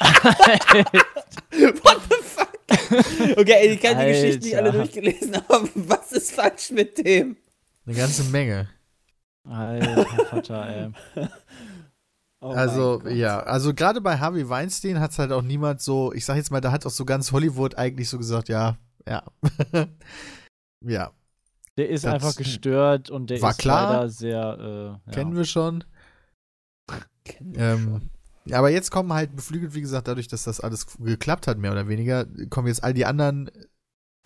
Speaker 1: What the fuck? Okay, ey, ich kann die Geschichten nicht alle
Speaker 3: Alter.
Speaker 1: durchgelesen, aber was ist falsch mit dem?
Speaker 2: eine ganze Menge.
Speaker 3: Alter Vater, ey.
Speaker 1: Oh
Speaker 2: Also, ja, also gerade bei Harvey Weinstein hat es halt auch niemand so, ich sag jetzt mal, da hat auch so ganz Hollywood eigentlich so gesagt, ja, ja. ja,
Speaker 3: Der ist
Speaker 2: Das
Speaker 3: einfach gestört und der
Speaker 2: war
Speaker 3: ist
Speaker 2: klar.
Speaker 3: leider sehr, äh, ja.
Speaker 2: kennen wir schon.
Speaker 1: Kennen wir
Speaker 2: Ähm,
Speaker 1: schon.
Speaker 2: aber jetzt kommen halt beflügelt, wie gesagt, dadurch, dass das alles geklappt hat, mehr oder weniger, kommen jetzt all die anderen,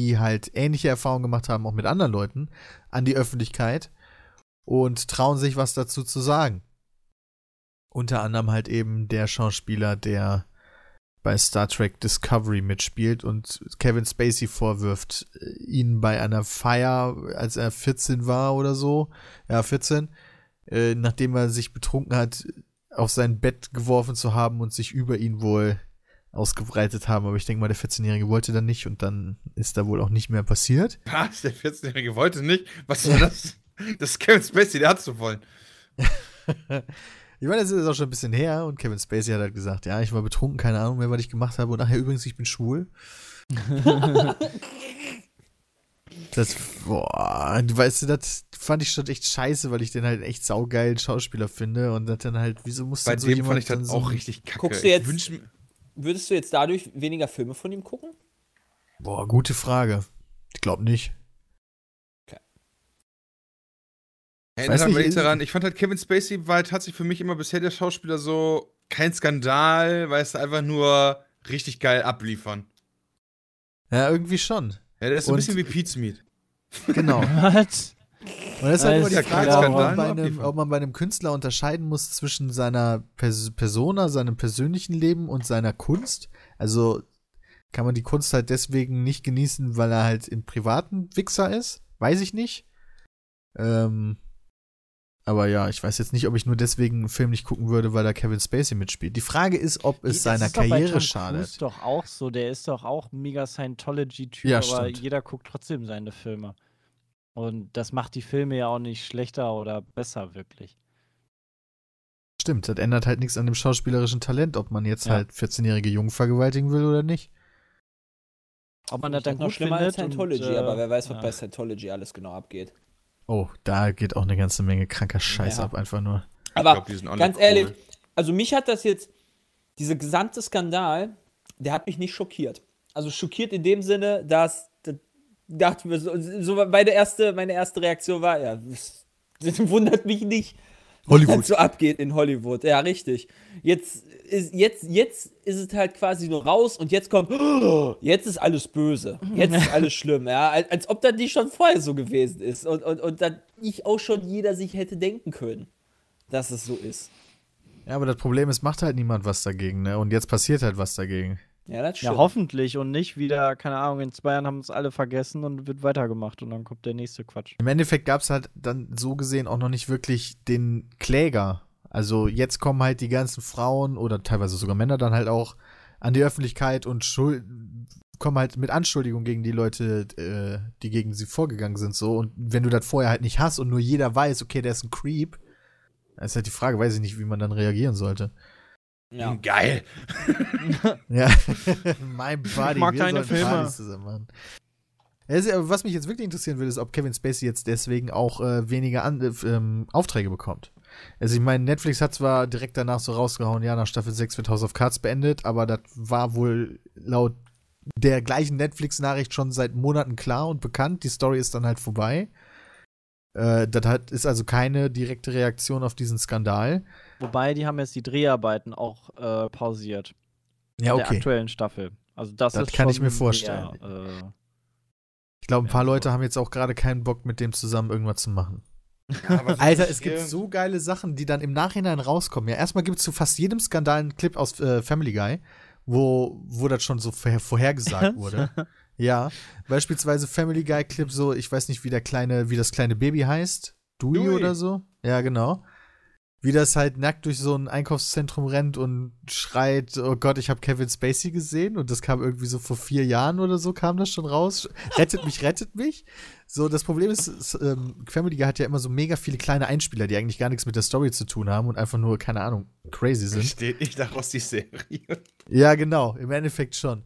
Speaker 2: die halt ähnliche Erfahrungen gemacht haben, auch mit anderen Leuten, an die Öffentlichkeit und trauen sich was dazu zu sagen. Unter anderem halt eben der Schauspieler, der bei Star Trek Discovery mitspielt und Kevin Spacey vorwirft, äh, ihn bei einer Feier, als er 14 war oder so, ja, 14, äh, nachdem er sich betrunken hat, auf sein Bett geworfen zu haben und sich über ihn wohl ausgebreitet haben. Aber ich denke mal, der 14-Jährige wollte dann nicht und dann ist da wohl auch nicht mehr passiert.
Speaker 4: Was? Der 14-Jährige wollte nicht? Was war das? Das ist Kevin Spacey, der hat's so wollen.
Speaker 2: Ich meine, das ist auch schon ein bisschen her und Kevin Spacey hat halt gesagt, ja, ich war betrunken, keine Ahnung mehr, was ich gemacht habe. Und nachher übrigens, ich bin schwul. Das, boah, du weißt du, das fand ich schon echt scheiße, weil ich den halt echt saugeilen Schauspieler finde und das dann halt, wieso muss
Speaker 4: Bei
Speaker 2: denn so
Speaker 4: dem
Speaker 2: jemand
Speaker 4: fand ich
Speaker 2: dann
Speaker 4: das
Speaker 2: so
Speaker 4: auch richtig kacke.
Speaker 1: Guckst du jetzt- Würdest du jetzt dadurch weniger Filme von ihm gucken?
Speaker 2: Boah, gute Frage. Ich glaube nicht.
Speaker 4: Erinnert mich
Speaker 2: nicht,
Speaker 4: daran. Ich fand halt, Kevin Spacey war tatsächlich für mich immer bisher der Schauspieler so kein Skandal, weißt du, einfach nur richtig geil abliefern.
Speaker 2: Ja, irgendwie schon.
Speaker 4: Ja, der ist so ein bisschen wie Pete Smith.
Speaker 2: Genau.
Speaker 3: Was?
Speaker 2: Und das ist halt immer die
Speaker 4: ja
Speaker 2: Frage, ob man, einem, ob man bei einem Künstler unterscheiden muss zwischen seiner Pers Persona, seinem persönlichen Leben und seiner Kunst. Also kann man die Kunst halt deswegen nicht genießen, weil er halt im privaten Wichser ist? Weiß ich nicht. Ähm, aber ja, ich weiß jetzt nicht, ob ich nur deswegen einen Film nicht gucken würde, weil da Kevin Spacey mitspielt. Die Frage ist, ob es
Speaker 3: Das
Speaker 2: seiner
Speaker 3: ist doch bei
Speaker 2: Karriere
Speaker 3: Tom
Speaker 2: schadet.
Speaker 3: Cruise doch auch so. Der ist doch auch mega Scientology-Typ,
Speaker 2: Ja,
Speaker 3: aber
Speaker 2: stimmt.
Speaker 3: jeder guckt trotzdem seine Filme. Und das macht die Filme ja auch nicht schlechter oder besser, wirklich.
Speaker 2: Stimmt, das ändert halt nichts an dem schauspielerischen Talent, ob man jetzt
Speaker 3: Ja.
Speaker 2: halt 14-jährige Jungen vergewaltigen will oder nicht.
Speaker 3: Ob man das dann
Speaker 1: noch schlimmer als. Scientology,
Speaker 3: und, äh,
Speaker 1: aber wer weiß, was
Speaker 3: ja.
Speaker 1: bei Scientology alles genau abgeht.
Speaker 2: Oh, da geht auch eine ganze Menge kranker Scheiß
Speaker 1: Ja.
Speaker 2: ab, einfach nur.
Speaker 1: Aber
Speaker 4: glaub, die sind alle
Speaker 1: ganz
Speaker 4: cool.
Speaker 1: ehrlich, also mich hat das jetzt, dieser gesamte Skandal, der hat mich nicht schockiert. Also schockiert in dem Sinne, dass, da dachte mir so, so meine erste, meine erste Reaktion war, ja, das, das wundert mich nicht, was
Speaker 2: Hollywood.
Speaker 1: so abgeht in Hollywood. Ja, richtig. Jetzt ist, jetzt, jetzt ist es halt quasi nur raus und jetzt kommt, oh, jetzt ist alles böse. Jetzt ist alles schlimm, ja. Als, als ob das nicht schon vorher so gewesen ist. Und, und, und dann nicht auch schon jeder sich hätte denken können, dass es so ist.
Speaker 2: Ja, aber das Problem ist, macht halt niemand was dagegen, ne? Und jetzt passiert halt was dagegen.
Speaker 1: Ja, das
Speaker 3: Ja,
Speaker 1: stimmt.
Speaker 3: hoffentlich und nicht wieder, keine Ahnung, in zwei Jahren haben es alle vergessen und wird weitergemacht und dann kommt der nächste Quatsch.
Speaker 2: Im Endeffekt gab es halt dann so gesehen auch noch nicht wirklich den Kläger. Also jetzt kommen halt die ganzen Frauen oder teilweise sogar Männer dann halt auch an die Öffentlichkeit und schul kommen halt mit Anschuldigungen gegen die Leute, äh, die gegen sie vorgegangen sind, so. Und wenn du das vorher halt nicht hast und nur jeder weiß, okay, der ist ein Creep, dann ist halt die Frage, weiß ich nicht, wie man dann reagieren sollte.
Speaker 1: ja.
Speaker 4: Geil.
Speaker 2: Ja, mein Body.
Speaker 3: mag
Speaker 2: wir
Speaker 3: deine
Speaker 2: sollten
Speaker 3: Filme.
Speaker 2: Zusammen machen. Was mich jetzt wirklich interessieren würde, ist, ob Kevin Spacey jetzt deswegen auch äh, weniger an, äh, ähm, Aufträge bekommt. Also ich meine, Netflix hat zwar direkt danach so rausgehauen, ja, nach Staffel 6 wird House of Cards beendet, aber das war wohl laut der gleichen Netflix-Nachricht schon seit Monaten klar und bekannt. Die Story ist dann halt vorbei. Äh, das hat, ist also keine direkte Reaktion auf diesen Skandal.
Speaker 3: Wobei, die haben jetzt die Dreharbeiten auch äh, pausiert.
Speaker 2: Ja,
Speaker 3: in Der
Speaker 2: okay.
Speaker 3: aktuellen Staffel. Also das,
Speaker 2: Das kann ich mir vorstellen.
Speaker 3: Mehr, äh,
Speaker 2: Ich glaube, ein paar. Leute haben jetzt auch gerade keinen Bock, mit dem zusammen irgendwas zu machen.
Speaker 4: So
Speaker 2: Alter, es gibt so geile Sachen, die dann im Nachhinein rauskommen. Ja, erstmal gibt es zu fast jedem Skandal einen Clip aus äh, Family Guy, wo, wo das schon so vorher, vorhergesagt wurde. Ja, beispielsweise Family Guy Clip so, ich weiß nicht, wie der kleine, wie das kleine Baby heißt. Dewey,
Speaker 4: Dewey.
Speaker 2: oder so? Ja, genau. Wie das halt nackt durch so ein Einkaufszentrum rennt und schreit, oh Gott, ich habe Kevin Spacey gesehen und das kam irgendwie so vor vier Jahren oder so kam das schon raus. Rettet mich, rettet mich. So, das Problem ist, es, ähm, Family Guy hat ja immer so mega viele kleine Einspieler, die eigentlich gar nichts mit der Story zu tun haben und einfach nur, keine Ahnung, crazy sind.
Speaker 4: Besteht nicht daraus die Serie.
Speaker 2: Ja, genau, im Endeffekt schon.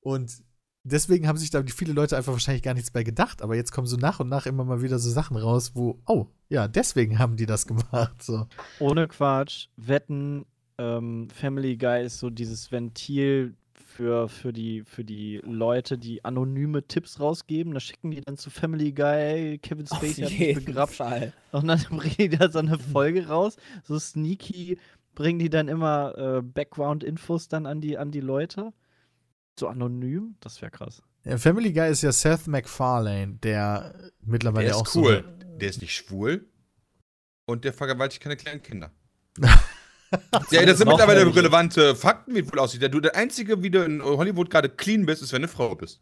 Speaker 2: Und deswegen haben sich da viele Leute einfach wahrscheinlich gar nichts bei gedacht, aber jetzt kommen so nach und nach immer mal wieder so Sachen raus, wo, oh, ja, deswegen haben die das gemacht. So.
Speaker 3: ohne Quatsch, wetten, ähm, Family Guy ist so dieses Ventil für, für, die, für die Leute, die anonyme Tipps rausgeben. Da schicken die dann zu Family Guy, Kevin
Speaker 1: Auf
Speaker 3: Spacey hat mich
Speaker 1: jeden
Speaker 3: begrapscht.
Speaker 1: Fall.
Speaker 3: Und dann bringen die da so eine Folge raus. So sneaky bringen die dann immer äh, Background-Infos dann an die, an die Leute. So anonym. Das wäre krass.
Speaker 2: Ja, Family Guy ist ja Seth MacFarlane, der mittlerweile
Speaker 4: Der
Speaker 2: auch
Speaker 4: ist
Speaker 2: so
Speaker 4: cool. Der ist nicht schwul. Und der vergewaltigt keine kleinen Kinder. ja, das sind mittlerweile relevante Fakten, wie es wohl aussieht. Der, du, der Einzige, wie du in Hollywood gerade clean bist, ist, wenn du eine Frau bist.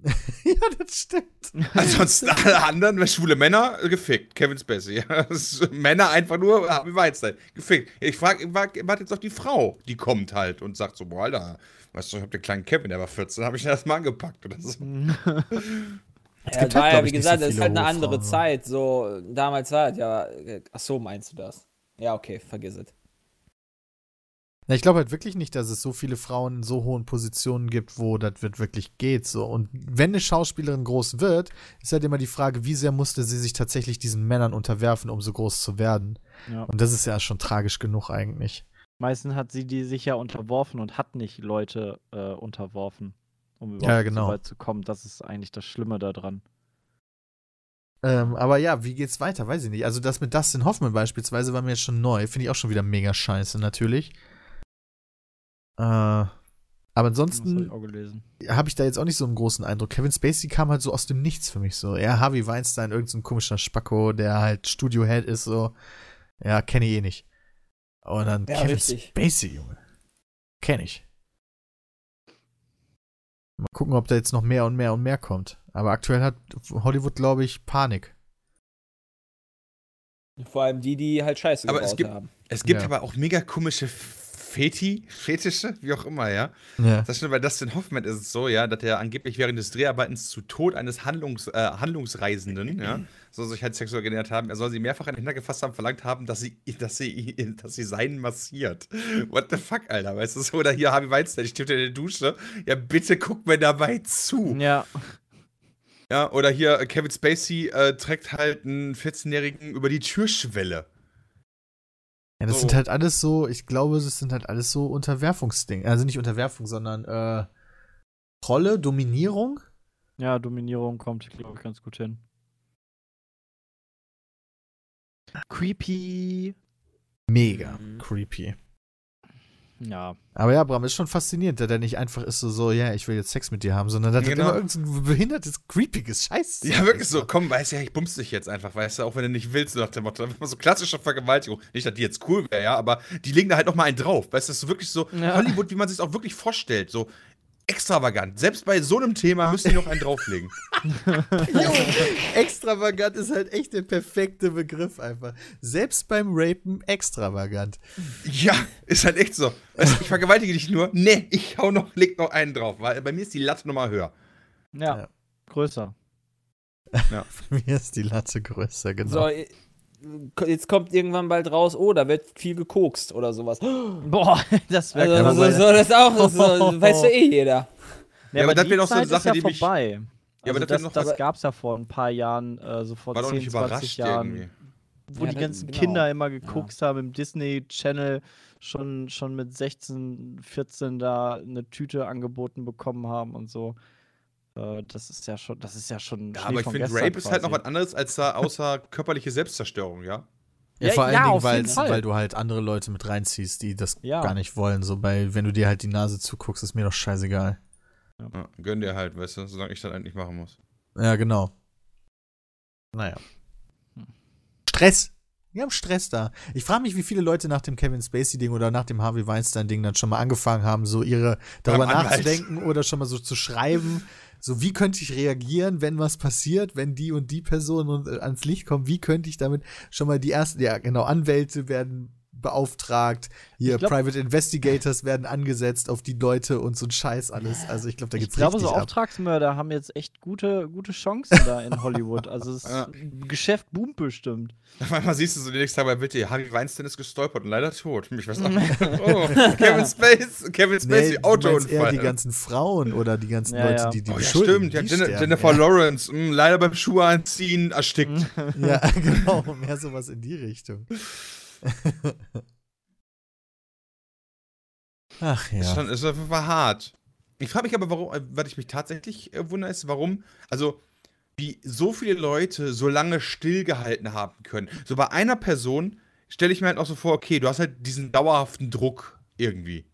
Speaker 2: ja, das stimmt.
Speaker 4: Ansonsten alle anderen, schwule Männer, äh, gefickt. Kevin Spacey. Männer einfach nur, Harvey Weinstein, gefickt. Ich frage, ich warte wart jetzt auf die Frau, die kommt halt und sagt so, boah, Alter, weißt du, ich hab den kleinen Kevin, der war 14, habe ich ihn erstmal angepackt oder so.
Speaker 1: Ja,
Speaker 2: gibt
Speaker 1: das war
Speaker 2: halt,
Speaker 1: ja, wie gesagt,
Speaker 2: so
Speaker 1: das ist halt eine andere
Speaker 2: Frauen, so.
Speaker 1: Zeit. So, damals war es ja. Ach so, meinst du das? Ja, okay, vergiss es.
Speaker 2: Ja, ich glaube halt wirklich nicht, dass es so viele Frauen in so hohen Positionen gibt, wo das wirklich geht so. Und wenn eine Schauspielerin groß wird, ist halt immer die Frage, wie sehr musste sie sich tatsächlich diesen Männern unterwerfen, um so groß zu werden.
Speaker 3: Ja.
Speaker 2: Und das ist ja schon tragisch genug eigentlich.
Speaker 3: Meistens hat sie die sich ja unterworfen und hat nicht Leute äh, unterworfen, um überhaupt
Speaker 2: Ja, genau.
Speaker 3: so weit zu kommen. Das ist eigentlich das Schlimme daran.
Speaker 2: Ähm, aber ja, wie geht's weiter? Weiß ich nicht. Also das mit Dustin Hoffman beispielsweise war mir jetzt schon neu. Finde ich auch schon wieder mega scheiße, natürlich. Äh, aber
Speaker 3: Das habe
Speaker 2: ansonsten
Speaker 3: ich
Speaker 2: habe ich da jetzt auch nicht so einen großen Eindruck. Kevin Spacey kam halt so aus dem Nichts für mich so. Ja, Harvey Weinstein, irgendein so ein komischer Spacko, der halt Studio-Head ist, so. Ja, kenne ich eh nicht. Und dann
Speaker 1: Ja,
Speaker 2: Kevin
Speaker 1: richtig.
Speaker 2: Spacey, Junge. Kenne ich. Mal gucken, ob da jetzt noch mehr und mehr und mehr kommt. Aber aktuell hat Hollywood, glaube ich, Panik.
Speaker 1: Vor allem die, die halt Scheiße
Speaker 4: Aber es gibt-
Speaker 1: haben.
Speaker 4: Es gibt
Speaker 2: Ja.
Speaker 4: aber auch mega komische Feti, Fetische, wie auch immer, ja.
Speaker 2: Ja.
Speaker 4: Das stimmt, bei Dustin Hoffman ist es so, ja, dass er angeblich während des Dreharbeitens zu Tod eines Handlungs, äh, Handlungsreisenden, ja, so sich halt sexuell genährt haben. Er soll sie mehrfach an den Hinter gefasst haben, verlangt haben, dass sie, dass sie, ihn- dass sie seinen massiert. What the fuck, Alter, weißt du so? Oder hier Harvey Weinstein, ich stehe in der Dusche. Ja, bitte guck mir dabei zu.
Speaker 3: Ja,
Speaker 4: Ja, oder hier äh, Kevin Spacey äh, trägt halt einen 14-Jährigen über die Türschwelle.
Speaker 2: Ja, das
Speaker 4: So.
Speaker 2: sind halt alles so, ich glaube, das sind halt alles so Unterwerfungsdinge. Also nicht Unterwerfung, sondern äh, Rolle, Dominierung.
Speaker 3: ja, Dominierung kommt, glaube ich, ganz gut hin. Creepy.
Speaker 2: Mega
Speaker 1: Mhm.
Speaker 2: creepy.
Speaker 3: Ja.
Speaker 2: Aber ja, Bram, ist schon faszinierend, dass der nicht einfach ist so, so, ja, ich will jetzt Sex mit dir haben, sondern dass
Speaker 4: Genau.
Speaker 2: das immer irgendein behindertes, creepiges Scheiß.
Speaker 4: Ja, wirklich so, komm, weißt du, ja, ich bumst dich jetzt einfach, weißt du, auch wenn du nicht willst, so nach dem Motto. So klassische Vergewaltigung. Nicht, dass die jetzt cool wäre, ja, aber die legen da halt nochmal einen drauf. Weißt du, das ist so wirklich so
Speaker 3: Ja.
Speaker 4: Hollywood, wie man sich auch wirklich vorstellt. So extravagant. Selbst bei so einem Thema müssen die noch einen drauflegen.
Speaker 2: extravagant ist halt echt der perfekte Begriff einfach. Selbst beim Rapen extravagant.
Speaker 4: ja, ist halt echt so. Du, ich vergewaltige dich nur. Nee, ich hau noch, leg noch einen drauf, weil bei mir ist die Latte nochmal höher.
Speaker 3: Ja.
Speaker 2: Ja.
Speaker 3: Größer.
Speaker 2: Mir ist die Latte größer, genau.
Speaker 1: So, jetzt kommt irgendwann bald raus, oh, da wird viel gekokst oder sowas.
Speaker 3: Boah, das wäre
Speaker 1: Also, so, so, das ist auch, das so, weiß ja eh jeder.
Speaker 4: Ja, aber das wäre doch so eine
Speaker 3: Zeit ist
Speaker 4: Sache,
Speaker 3: ja
Speaker 4: die mich-
Speaker 3: vorbei.
Speaker 4: Ja,
Speaker 3: also
Speaker 4: aber das
Speaker 3: das, das gab es ja vor ein paar Jahren, äh, so vor
Speaker 4: War doch
Speaker 3: 10,
Speaker 4: nicht
Speaker 3: 20
Speaker 4: überrascht
Speaker 3: Jahren,
Speaker 4: irgendwie.
Speaker 3: wo
Speaker 1: Ja,
Speaker 3: die ganzen
Speaker 1: genau.
Speaker 3: Kinder immer geguckt haben im Disney Channel, schon, schon mit 16, 14 da eine Tüte angeboten bekommen haben und so. Äh, das ist ja schon, das ist ja schon.
Speaker 4: Ja, aber ich finde, Rape ist halt noch
Speaker 3: quasi.
Speaker 4: was anderes als da außer körperliche Selbstzerstörung, ja?
Speaker 2: Ja,
Speaker 3: Ja,
Speaker 2: vor allen
Speaker 3: ja,
Speaker 2: Dingen, weil's-
Speaker 3: Fall.
Speaker 2: weil du halt andere Leute mit reinziehst, die das
Speaker 3: Ja.
Speaker 2: gar nicht wollen. So bei, wenn du dir halt die Nase zuguckst, ist mir doch scheißegal.
Speaker 4: Ja, gönn dir halt, weißt du, solange ich das eigentlich machen muss.
Speaker 2: Ja, genau. Naja. Stress. Wir haben Stress da. Ich frage mich, wie viele Leute nach dem Kevin Spacey-Ding oder nach dem Harvey Weinstein-Ding dann schon mal angefangen haben, so ihre darüber nachzudenken oder schon mal so zu schreiben. So, wie könnte ich reagieren, wenn was passiert, wenn die und die Person äh, ans Licht kommt? Wie könnte ich damit schon mal die ersten, ja, genau, Anwälte werden beauftragt, hier
Speaker 3: Ich glaub-
Speaker 2: Private Investigators werden angesetzt auf die Leute und so ein Scheiß alles. Also ich glaube, da
Speaker 3: Ich
Speaker 2: gibt's
Speaker 3: glaube,
Speaker 2: richtig
Speaker 3: so
Speaker 2: ab.
Speaker 3: Auftragsmörder haben jetzt echt gute, gute Chancen da in Hollywood. Also das
Speaker 4: Ja.
Speaker 3: Geschäft boomt bestimmt.
Speaker 4: Manchmal siehst du so die nächsten Tage bei Bitte, Harvey Weinstein ist gestolpert und leider tot. Ich weiß auch nicht. Oh, Kevin Spacey, Kevin Spacey,
Speaker 2: Nee, meinst eher
Speaker 4: Autounfall.
Speaker 2: die ganzen Frauen oder die ganzen
Speaker 3: Ja,
Speaker 2: Leute,
Speaker 3: ja.
Speaker 2: die die
Speaker 4: oh, ja, stimmt. Ja, Jennifer
Speaker 2: ja.
Speaker 4: Lawrence, mh, leider beim Schuhe anziehen erstickt.
Speaker 2: Ja, genau, mehr sowas in die Richtung. Ach
Speaker 4: Ist,
Speaker 2: ja.
Speaker 4: schon, ist jeden Fall hart. Ich frage mich aber, warum, äh, was ich mich tatsächlich äh, wundere, ist, warum, also, wie so viele Leute so lange stillgehalten haben können. So bei einer Person stelle ich mir halt auch so vor, okay, du hast halt diesen dauerhaften Druck irgendwie.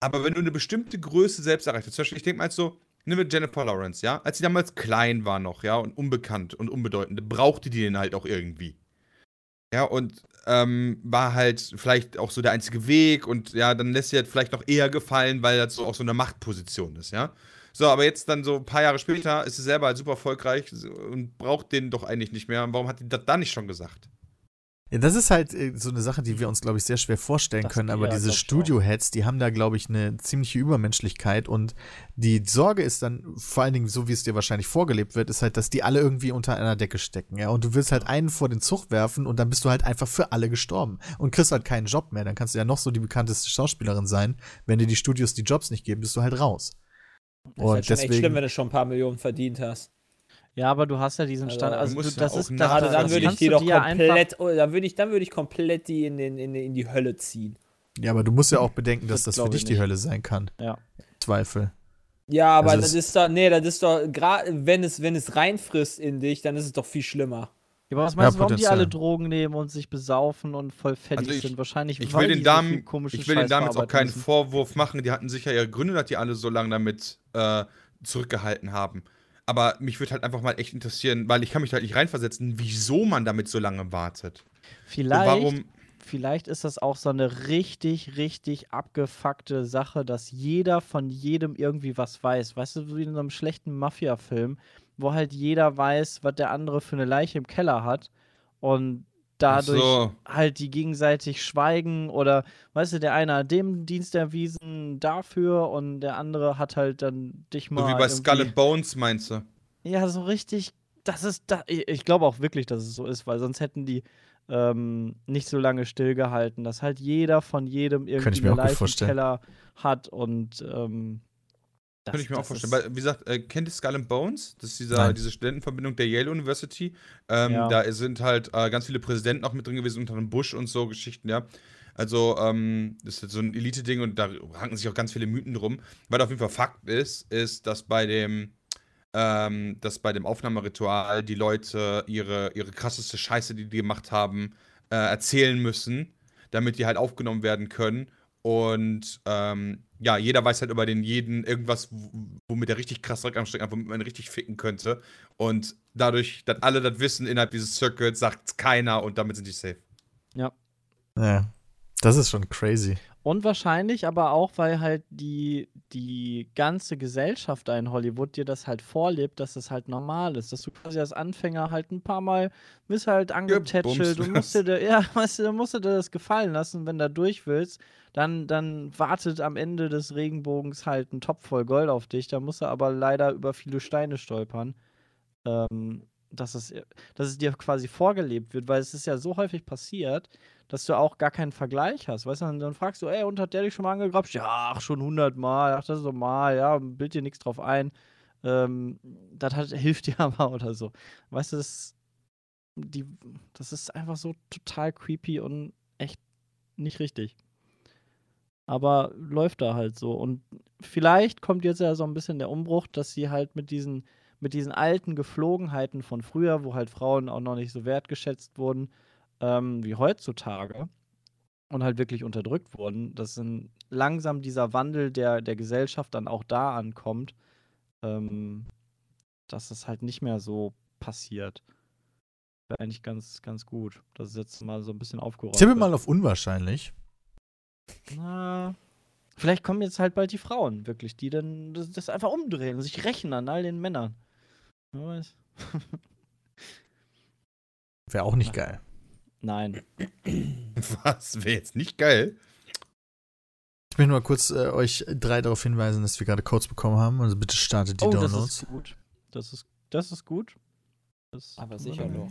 Speaker 4: Aber wenn du eine bestimmte Größe selbst erreicht hast, zum Beispiel, ich denke mal jetzt so, nimm mit Jennifer Lawrence, ja, als sie damals klein war noch, ja, und unbekannt und unbedeutend, brauchte die den halt auch irgendwie. Ja, und ähm, war halt vielleicht auch so der einzige Weg und ja, dann lässt sie halt vielleicht noch eher gefallen, weil das so auch so eine Machtposition ist, ja. So, aber jetzt dann so ein paar Jahre später ist sie selber halt super erfolgreich und braucht den doch eigentlich nicht mehr. Warum hat die das da nicht schon gesagt?
Speaker 2: Ja. Das ist halt äh, so eine Sache, die wir uns, glaube ich, sehr schwer vorstellen
Speaker 3: Das-
Speaker 2: können. Aber
Speaker 3: ja,
Speaker 2: diese Studio-Heads, die haben da, glaube ich, eine ziemliche Übermenschlichkeit. Und die Sorge ist dann, vor allen Dingen, so wie es dir wahrscheinlich vorgelebt wird, ist halt, dass die alle irgendwie unter einer Decke stecken. Ja, und du willst halt einen vor den Zug werfen und dann bist du halt einfach für alle gestorben. Und kriegst halt keinen Job mehr. Dann kannst du ja noch so die bekannteste Schauspielerin sein. Wenn dir die Studios die Jobs nicht geben, bist du halt raus.
Speaker 1: Das ist halt schon echt
Speaker 2: deswegen-
Speaker 1: schlimm, wenn du schon ein paar Millionen verdient hast.
Speaker 3: Ja, aber du hast ja diesen
Speaker 1: Also,
Speaker 3: Stand. Also, du,
Speaker 4: ja
Speaker 3: das
Speaker 4: auch
Speaker 3: ist das,
Speaker 1: Gerade
Speaker 3: das
Speaker 1: dann würde ich die doch
Speaker 3: dir ja
Speaker 1: komplett, oh, dann würde ich, dann würde ich komplett die in, den, in, in die Hölle ziehen.
Speaker 2: Ja, aber du musst ja auch bedenken, dass
Speaker 3: Das
Speaker 2: das, für dich die. Hölle sein kann.
Speaker 3: Ja.
Speaker 2: Zweifel.
Speaker 1: Ja, aber
Speaker 2: Also
Speaker 1: das
Speaker 2: es-
Speaker 1: ist doch, nee, das ist doch, gerade wenn es, wenn es reinfrisst in dich, dann ist es doch viel schlimmer.
Speaker 3: Ja, aber was meinst
Speaker 2: Ja,
Speaker 3: du, warum die alle Drogen nehmen und sich besaufen und voll fettig
Speaker 4: Also ich-
Speaker 3: sind? Wahrscheinlich,
Speaker 4: Ich
Speaker 3: weil
Speaker 4: will
Speaker 3: die
Speaker 4: den
Speaker 3: so
Speaker 4: Damen,
Speaker 3: viel komischen
Speaker 4: ich will den
Speaker 3: Scheiß
Speaker 4: Damen jetzt auch keinen
Speaker 3: müssen.
Speaker 4: Vorwurf machen. Die hatten sicher ihre Gründe, dass die alle so lange damit äh, zurückgehalten haben. Aber mich würde halt einfach mal echt interessieren, weil ich kann mich halt nicht reinversetzen, wieso man damit so lange wartet. Und
Speaker 3: Vielleicht,
Speaker 4: warum?
Speaker 3: vielleicht ist das auch so eine richtig, richtig abgefuckte Sache, dass jeder von jedem irgendwie was weiß. Weißt du, wie in so einem schlechten Mafia-Film, wo halt jeder weiß, was der andere für eine Leiche im Keller hat und dadurch
Speaker 4: so.
Speaker 3: halt die gegenseitig schweigen oder, weißt du, der eine hat dem Dienst erwiesen dafür und der andere hat halt dann dich mal.
Speaker 4: So wie bei Skull and Bones, meinst du?
Speaker 3: Ja, so richtig. Das ist da. Ich glaube auch wirklich, dass es so ist, weil sonst hätten die ähm, nicht so lange stillgehalten, dass halt jeder von jedem irgendwie
Speaker 2: mir
Speaker 3: eine
Speaker 2: auch gut
Speaker 3: Leiche im
Speaker 2: vorstellen.
Speaker 3: Keller hat und ähm, das,
Speaker 4: Könnte ich mir auch vorstellen. Weil, wie gesagt, äh, kennt ihr Skull and Bones? Das ist dieser,
Speaker 2: Nein.
Speaker 4: diese Studentenverbindung der Yale University. Ähm,
Speaker 3: Ja.
Speaker 4: Da sind halt äh, ganz viele Präsidenten auch mit drin gewesen, unter dem Bush und so Geschichten, ja. Also, ähm, das ist so ein Elite-Ding und da ranken sich auch ganz viele Mythen drum. Was auf jeden Fall Fakt ist, ist, dass bei dem, ähm, dass bei dem Aufnahmeritual die Leute ihre, ihre krasseste Scheiße, die die gemacht haben, äh, erzählen müssen, damit die halt aufgenommen werden können. Und ähm, ja, jeder weiß halt über den jeden irgendwas, womit er richtig krass Dreck am Stecken hat, womit man richtig ficken könnte. Und dadurch, dass alle das wissen innerhalb dieses Circuits, sagt keiner und damit sind die safe.
Speaker 3: ja.
Speaker 2: Ja. Das ist schon crazy.
Speaker 3: Und wahrscheinlich aber auch, weil halt die, die ganze Gesellschaft da in Hollywood dir das halt vorlebt, dass das halt normal ist. Dass du quasi als Anfänger halt ein paar Mal bist halt angetätschelt und musst dir, ja, weißt du, musst dir das gefallen lassen, wenn du da durch willst. Dann, dann wartet am Ende des Regenbogens halt ein Topf voll Gold auf dich. Da musst du aber leider über viele Steine stolpern. Ähm, dass, es, dass es dir quasi vorgelebt wird, weil es ist ja so häufig passiert, dass du auch gar keinen Vergleich hast. Weißt du, dann, dann fragst du, ey, und hat der dich schon mal angegrapscht? Ja, ach, schon hundertmal. Ach, das ist normal. Ja, bild dir nichts drauf ein. Ähm, das hat, hilft dir aber oder so. Weißt du, das, die, das ist einfach so total creepy und echt nicht richtig. Aber läuft da halt so. Und vielleicht kommt jetzt ja so ein bisschen der Umbruch, dass sie halt mit diesen, mit diesen alten Geflogenheiten von früher, wo halt Frauen auch noch nicht so wertgeschätzt wurden, ähm, wie heutzutage, und halt wirklich unterdrückt wurden, dass dann langsam dieser Wandel der, der Gesellschaft dann auch da ankommt, ähm, dass das halt nicht mehr so passiert. Wäre eigentlich ganz, ganz gut, dass es jetzt mal so ein bisschen aufgeräumt
Speaker 2: Tippe mal auf unwahrscheinlich.
Speaker 3: Na, vielleicht kommen jetzt halt bald die Frauen, wirklich, die dann das, das einfach umdrehen und sich rächen an all den Männern. Wer weiß.
Speaker 2: Wäre auch nicht geil.
Speaker 3: Nein.
Speaker 4: Was? Wäre jetzt nicht geil?
Speaker 2: Ich möchte nur kurz äh, euch drei darauf hinweisen, dass wir gerade Codes bekommen haben. Also bitte startet die
Speaker 3: oh, das
Speaker 2: Downloads.
Speaker 3: ist gut. Das ist, das ist gut. Das
Speaker 1: Aber sicher.
Speaker 4: Ja,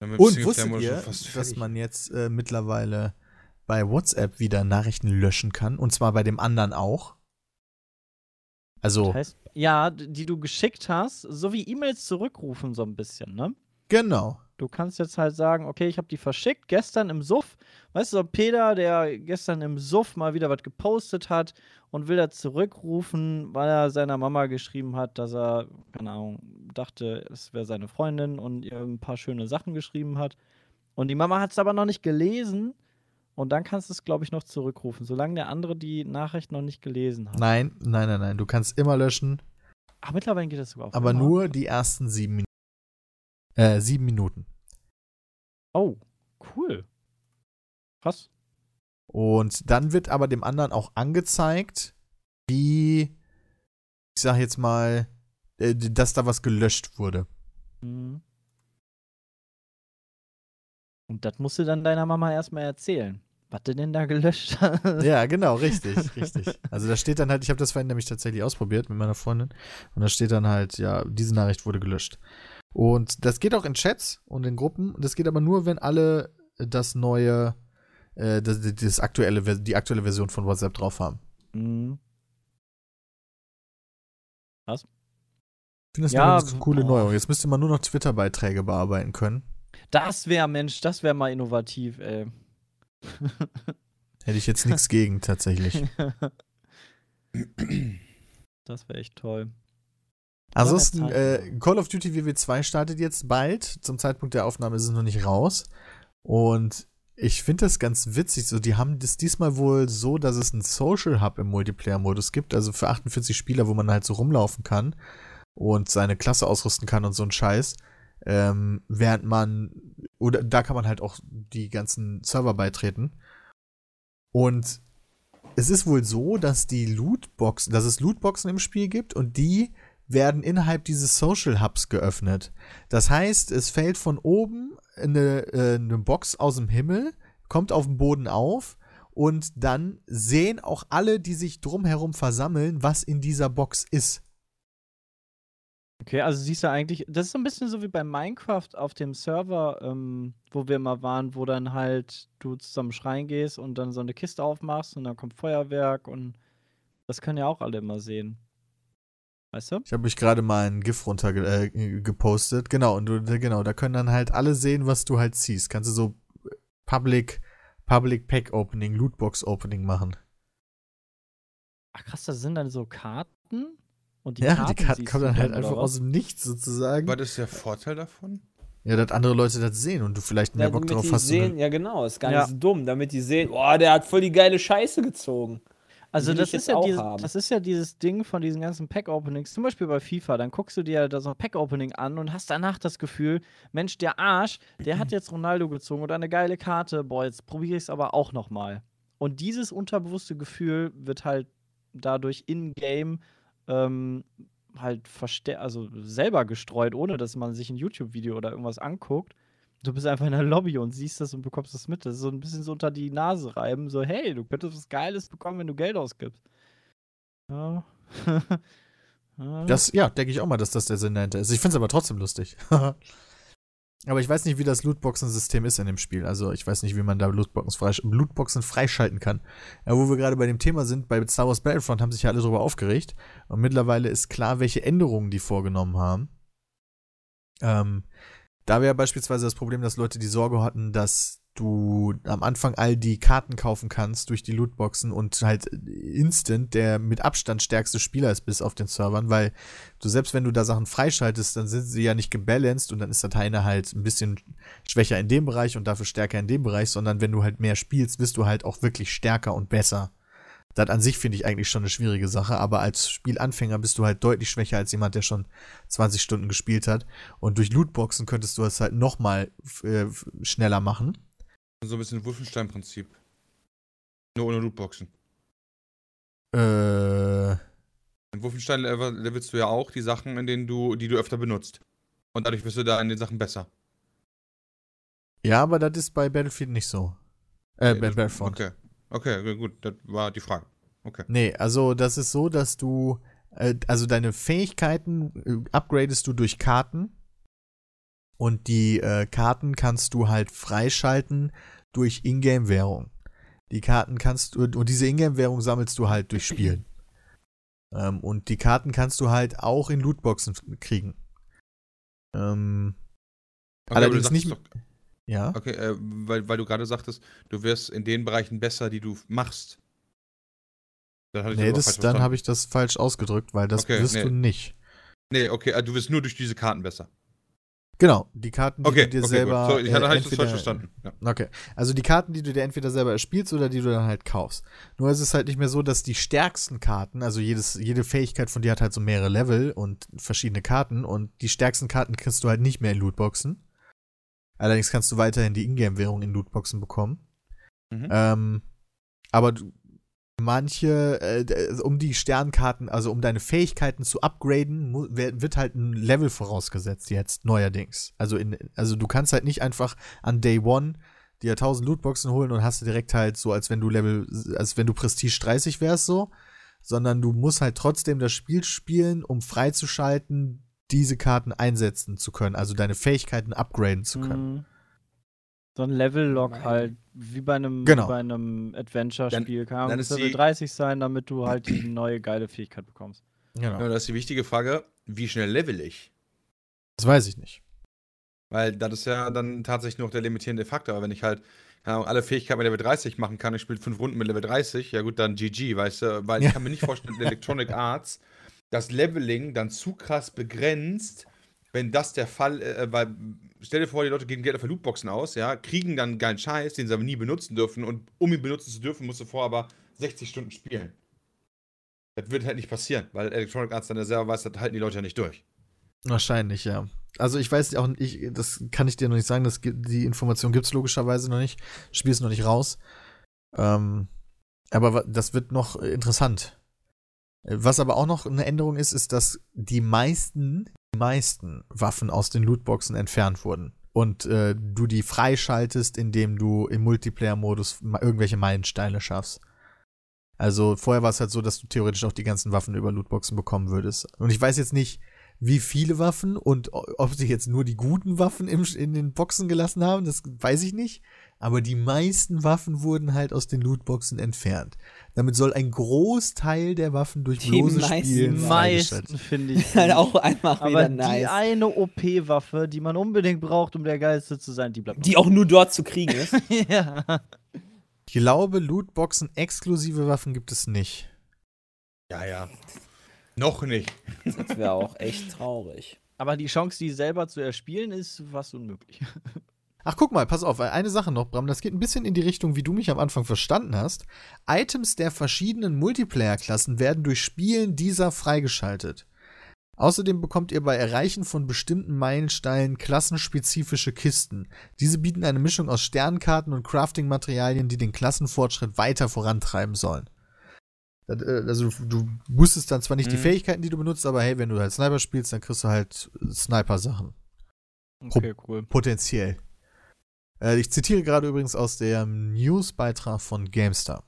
Speaker 4: dem
Speaker 2: Und wusstet ihr, dass man jetzt äh, mittlerweile bei WhatsApp wieder Nachrichten löschen kann? Und zwar bei dem anderen auch? Also,
Speaker 3: heißt, ja, die du geschickt hast, so wie E-Mails zurückrufen, so ein bisschen, ne?
Speaker 2: genau.
Speaker 3: Du kannst jetzt halt sagen, okay, ich habe die verschickt, gestern im Suff. Weißt du, so Peter, der gestern im Suff mal wieder was gepostet hat und will das zurückrufen, weil er seiner Mama geschrieben hat, dass er, keine Ahnung, dachte, es wäre seine Freundin und ihr ein paar schöne Sachen geschrieben hat. Und die Mama hat es aber noch nicht gelesen. Und dann kannst du es, glaube ich, noch zurückrufen, solange der andere die Nachricht noch nicht gelesen hat.
Speaker 2: Nein, nein, nein, nein. Du kannst immer löschen,
Speaker 3: Ach, mittlerweile geht das sogar auf
Speaker 2: aber nur die ersten sieben Minuten. Äh, sieben Minuten.
Speaker 3: Oh, cool. Krass.
Speaker 2: Und dann wird aber dem anderen auch angezeigt, wie, ich sag jetzt mal, äh, dass da was gelöscht wurde.
Speaker 3: Mhm. Und das musst du dann deiner Mama erstmal erzählen. Was du denn da gelöscht hast.
Speaker 2: Ja, genau, richtig, richtig. Also da steht dann halt, ich habe das vorhin nämlich tatsächlich ausprobiert mit meiner Freundin und da steht dann halt, ja, diese Nachricht wurde gelöscht. Und das geht auch in Chats und in Gruppen. Das geht aber nur, wenn alle das neue, äh, das, das aktuelle, die aktuelle Version von WhatsApp drauf haben.
Speaker 3: Mhm.
Speaker 2: Ich finde das
Speaker 3: Ja,
Speaker 2: eine coole
Speaker 3: oh.
Speaker 2: Neuerung. Jetzt müsste man nur noch Twitter-Beiträge bearbeiten können.
Speaker 3: Das wäre, Mensch, das wäre mal innovativ, ey.
Speaker 2: Hätte ich jetzt nichts gegen, tatsächlich.
Speaker 3: das wäre echt toll.
Speaker 2: Ansonsten,
Speaker 3: Zeit.
Speaker 2: äh, Call of Duty WW2 startet jetzt bald. Zum Zeitpunkt der Aufnahme ist es noch nicht raus. Und ich finde das ganz witzig. So, die haben das diesmal wohl so, dass es einen Social Hub im Multiplayer-Modus gibt. Also für 48 Spieler, wo man halt so rumlaufen kann und seine Klasse ausrüsten kann und so ein Scheiß. Ähm, während man, oder da kann man halt auch die ganzen Server beitreten. Und es ist wohl so, dass die Lootboxen, dass es Lootboxen im Spiel gibt und die werden innerhalb dieses Social Hubs geöffnet. Das heißt, es fällt von oben eine, äh, eine Box aus dem Himmel, kommt auf den Boden auf und dann sehen auch alle, die sich drumherum versammeln, was in dieser Box ist.
Speaker 3: Okay, also siehst du eigentlich, das ist so ein bisschen so wie bei Minecraft auf dem Server, ähm, wo wir immer waren, wo dann halt du zusammen schreien gehst und dann so eine Kiste aufmachst und dann kommt Feuerwerk und das können ja auch alle immer sehen. Weißt du?
Speaker 2: Ich habe mich gerade mal ein GIF runter äh, gepostet. Genau, und du, genau, da können dann halt alle sehen, was du halt siehst. Kannst du so Public, Public Pack Opening, Lootbox Opening machen.
Speaker 3: Ach krass, das sind dann so Karten und die
Speaker 2: ja,
Speaker 3: Karten
Speaker 2: die Karten kommen dann halt einfach
Speaker 3: was?
Speaker 2: aus dem Nichts sozusagen.
Speaker 4: Was ist der Vorteil davon?
Speaker 2: Ja, dass andere Leute das sehen und du vielleicht mehr
Speaker 1: Ja,
Speaker 2: Bock
Speaker 1: damit
Speaker 2: drauf
Speaker 1: die
Speaker 2: hast.
Speaker 1: sehen, ja genau, ist gar
Speaker 3: Ja.
Speaker 1: nicht so dumm, damit die sehen, boah, der hat voll die geile Scheiße gezogen.
Speaker 3: Also das ist, ja dieses, das ist ja dieses Ding von diesen ganzen Pack-Openings, zum Beispiel bei FIFA, dann guckst du dir da so ein Pack-Opening an und hast danach das Gefühl, Mensch, der Arsch, der hat jetzt Ronaldo gezogen oder eine geile Karte, boah, jetzt probiere ich es aber auch nochmal. Und dieses unterbewusste Gefühl wird halt dadurch in-game ähm, halt also selber gestreut, ohne dass man sich ein YouTube-Video oder irgendwas anguckt. Du bist einfach in der Lobby und siehst das und bekommst das mit. Das ist so ein bisschen so unter die Nase reiben. So, hey, du könntest was Geiles bekommen, wenn du Geld ausgibst. Ja.
Speaker 2: Das, ja, denke ich auch mal, dass das der Sinn dahinter ist. Ich finde es aber trotzdem lustig. aber ich weiß nicht, wie das Lootboxen-System ist in dem Spiel. Also ich weiß nicht, wie man da Lootboxen, freisch Lootboxen freischalten kann. Ja, wo wir gerade bei dem Thema sind, bei Star Wars Battlefront haben sich ja alle darüber aufgeregt. Und mittlerweile ist klar, welche Änderungen die vorgenommen haben. Ähm, da wäre beispielsweise das Problem, dass Leute die Sorge hatten, dass du am Anfang all die Karten kaufen kannst durch die Lootboxen und halt instant der mit Abstand stärkste Spieler ist bis auf den Servern, weil du selbst wenn du da Sachen freischaltest, dann sind sie ja nicht gebalanced und dann ist der Teil halt ein bisschen schwächer in dem Bereich und dafür stärker in dem Bereich, sondern wenn du halt mehr spielst, wirst du halt auch wirklich stärker und besser. Das an sich finde ich eigentlich schon eine schwierige Sache, aber als Spielanfänger bist du halt deutlich schwächer als jemand, der schon 20 Stunden gespielt hat. Und durch Lootboxen könntest du es halt nochmal äh, schneller machen.
Speaker 4: So ein bisschen Wolfenstein-Prinzip. Nur ohne Lootboxen.
Speaker 2: Äh,
Speaker 4: In Wolfenstein level- levelst du ja auch die Sachen, in denen du, die du öfter benutzt. Und dadurch wirst du da in den Sachen besser.
Speaker 2: ja, aber das ist bei Battlefield nicht so. Äh, bei Battlefront.
Speaker 4: Okay. Okay, gut, das war die Frage. Okay.
Speaker 2: Nee, also das ist so, dass du, äh, also deine Fähigkeiten äh, upgradest du durch Karten. Und die äh, Karten kannst du halt freischalten durch Ingame-Währung. Die Karten kannst du, und diese Ingame-Währung sammelst du halt durch Spielen. ähm, und die Karten kannst du halt auch in Lootboxen kriegen. Ähm,
Speaker 4: okay
Speaker 2: Allerdings
Speaker 4: aber du
Speaker 2: nicht
Speaker 4: doch-
Speaker 2: ja.
Speaker 4: Okay, äh, weil, weil du gerade sagtest, du wirst in den Bereichen besser, die du machst. Dann
Speaker 2: Nee, das, dann habe ich das falsch ausgedrückt, weil das
Speaker 4: Okay,
Speaker 2: wirst
Speaker 4: nee.
Speaker 2: du nicht.
Speaker 4: Nee, okay, äh, du wirst nur durch diese Karten besser.
Speaker 2: Genau, die Karten, die
Speaker 4: Okay,
Speaker 2: du dir
Speaker 4: okay,
Speaker 2: selber.
Speaker 4: gut. So, ich
Speaker 2: äh,
Speaker 4: hatte, hatte ich das
Speaker 2: entweder-
Speaker 4: falsch verstanden. Ja.
Speaker 2: Okay. Also die Karten, die du dir entweder selber erspielst oder die du dann halt kaufst. Nur ist es halt nicht mehr so, dass die stärksten Karten, also jedes, jede Fähigkeit von dir hat halt so mehrere Level und verschiedene Karten und die stärksten Karten kriegst du halt nicht mehr in Lootboxen. Allerdings kannst du weiterhin die Ingame-Währung in Lootboxen bekommen.
Speaker 4: Mhm.
Speaker 2: Ähm, aber du, manche, äh, d- um die Sternkarten, also um deine Fähigkeiten zu upgraden, wird halt ein Level vorausgesetzt jetzt, neuerdings. Also, in, also du kannst halt nicht einfach an Day One dir 1000 Lootboxen holen und hast direkt halt so, als wenn du Level, als wenn du Prestige 30 wärst so, sondern du musst halt trotzdem das Spiel spielen, um freizuschalten, diese Karten einsetzen zu können, also deine Fähigkeiten upgraden zu können.
Speaker 3: Mhm. So ein Level-Lock
Speaker 1: Nein.
Speaker 3: halt, wie bei einem,
Speaker 2: Genau.
Speaker 3: bei einem Adventure-Spiel. Kann
Speaker 4: dann
Speaker 3: Level
Speaker 4: die-
Speaker 3: 30 sein, damit du halt die neue geile Fähigkeit bekommst.
Speaker 2: Genau.
Speaker 4: Ja, das ist die wichtige Frage, wie schnell level ich?
Speaker 2: Das weiß ich nicht.
Speaker 4: Weil das ist ja dann tatsächlich noch der limitierende Faktor. Aber wenn ich halt keine Ahnung, alle Fähigkeiten mit Level 30 machen kann, ich spiele fünf Runden mit Level 30, ja gut, dann GG, weißt du? Weil
Speaker 2: Ja.
Speaker 4: ich kann mir nicht vorstellen, Electronic Arts das Leveling dann zu krass begrenzt, wenn das der Fall, äh, weil stell dir vor, die Leute geben Geld für Lootboxen aus, ja, kriegen dann geilen Scheiß, den sie aber nie benutzen dürfen und um ihn benutzen zu dürfen, musst du vorher aber 60 Stunden spielen. Das wird halt nicht passieren, weil Electronic Arts dann ja selber weiß, das halten die Leute ja nicht durch.
Speaker 2: Wahrscheinlich, ja. Also ich weiß auch nicht, das kann ich dir noch nicht sagen, das, die Information gibt es logischerweise noch nicht. Spiel ist noch nicht raus. Ähm, aber das wird noch äh, interessant. Was aber auch noch eine Änderung ist, ist, dass die meisten, die meisten Waffen aus den Lootboxen entfernt wurden. Und äh, du die freischaltest, indem du im Multiplayer-Modus irgendwelche Meilensteine schaffst. Also vorher war es halt so, dass du theoretisch auch die ganzen Waffen über Lootboxen bekommen würdest. Und ich weiß jetzt nicht, wie viele Waffen und ob sie jetzt nur die guten Waffen im, in den Boxen gelassen haben, das weiß ich nicht. Aber die meisten Waffen wurden halt aus den Lootboxen entfernt. Damit soll ein Großteil der Waffen durch
Speaker 1: Die
Speaker 2: bloße
Speaker 1: meisten
Speaker 2: Spielen
Speaker 3: Die meisten finde ich.
Speaker 1: Halt auch einfach
Speaker 3: Aber
Speaker 1: wieder
Speaker 3: die
Speaker 1: nice.
Speaker 3: eine OP-Waffe, die man unbedingt braucht, um der Geilste zu sein, die bleibt.
Speaker 1: Die auch nur dort zu kriegen ist.
Speaker 3: ja.
Speaker 2: Ich glaube, Lootboxen exklusive Waffen gibt es nicht.
Speaker 4: Ja, ja. Noch nicht.
Speaker 1: Das wäre auch echt traurig.
Speaker 3: Aber die Chance, die selber zu erspielen, ist fast unmöglich.
Speaker 2: Ach, guck mal, pass auf, eine Sache noch, Bram, das geht ein bisschen in die Richtung, wie du mich am Anfang verstanden hast. Items der verschiedenen Multiplayer-Klassen werden durch Spielen dieser freigeschaltet. Außerdem bekommt ihr bei Erreichen von bestimmten Meilensteinen klassenspezifische Kisten. Diese bieten eine Mischung aus Sternkarten und Crafting-Materialien, die den Klassenfortschritt weiter vorantreiben sollen. Äh, Also du, boostest dann zwar nicht die
Speaker 4: Mhm.
Speaker 2: Fähigkeiten, die du benutzt, aber hey, wenn du halt Sniper spielst, dann kriegst du halt Sniper-Sachen.
Speaker 3: Okay, cool.
Speaker 2: Potenziell. Äh, ich zitiere gerade übrigens aus dem Newsbeitrag von GameStar.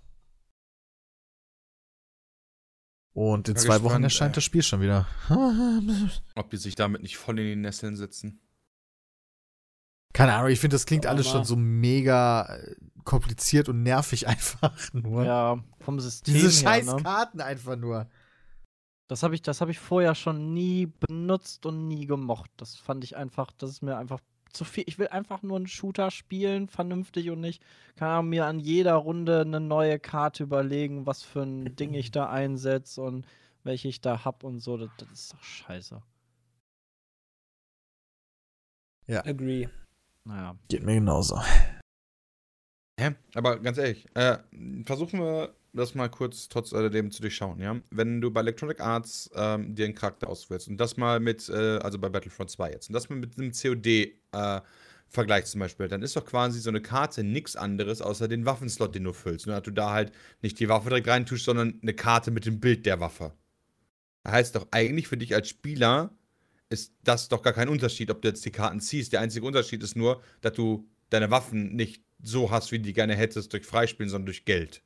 Speaker 2: Und in zwei Wochen
Speaker 4: gespannt,
Speaker 2: erscheint
Speaker 4: äh.
Speaker 2: das Spiel schon wieder.
Speaker 4: Ob die sich damit nicht voll in die Nesseln sitzen.
Speaker 2: Keine Ahnung, ich finde, das klingt
Speaker 1: Aber
Speaker 2: alles schon so mega äh, kompliziert und nervig einfach nur.
Speaker 3: Ja, vom System
Speaker 2: Diese
Speaker 3: her,
Speaker 2: scheiß
Speaker 3: ne?
Speaker 2: Karten einfach nur.
Speaker 3: Das habe ich, das hab ich vorher schon nie benutzt und nie gemocht. Das fand ich einfach, das ist mir einfach zu viel. Ich will einfach nur einen Shooter spielen, vernünftig und nicht, kann mir an jeder Runde eine neue Karte überlegen, was für ein Ding ich da einsetze und welche ich da hab und so. Das, das ist doch scheiße.
Speaker 1: Agree.
Speaker 3: Naja.
Speaker 2: Geht mir genauso.
Speaker 4: Hä? Aber ganz ehrlich, äh, versuchen wir das mal kurz trotz alledem zu durchschauen, ja? Wenn du bei Electronic Arts ähm, dir einen Charakter auswählst und das mal mit, äh, also bei Battlefront 2 jetzt, und das mal mit einem COD äh, zum Beispiel, dann ist doch quasi so eine Karte nichts anderes außer den Waffenslot, den du füllst. Nur dass du da halt nicht die Waffe direkt reintust, sondern eine Karte mit dem Bild der Waffe. Das heißt doch eigentlich für dich als Spieler ist das doch gar kein Unterschied, ob du jetzt die Karten ziehst. Der einzige Unterschied ist nur, dass du deine Waffen nicht so hast, wie du die gerne hättest, durch Freispielen, sondern durch Geld.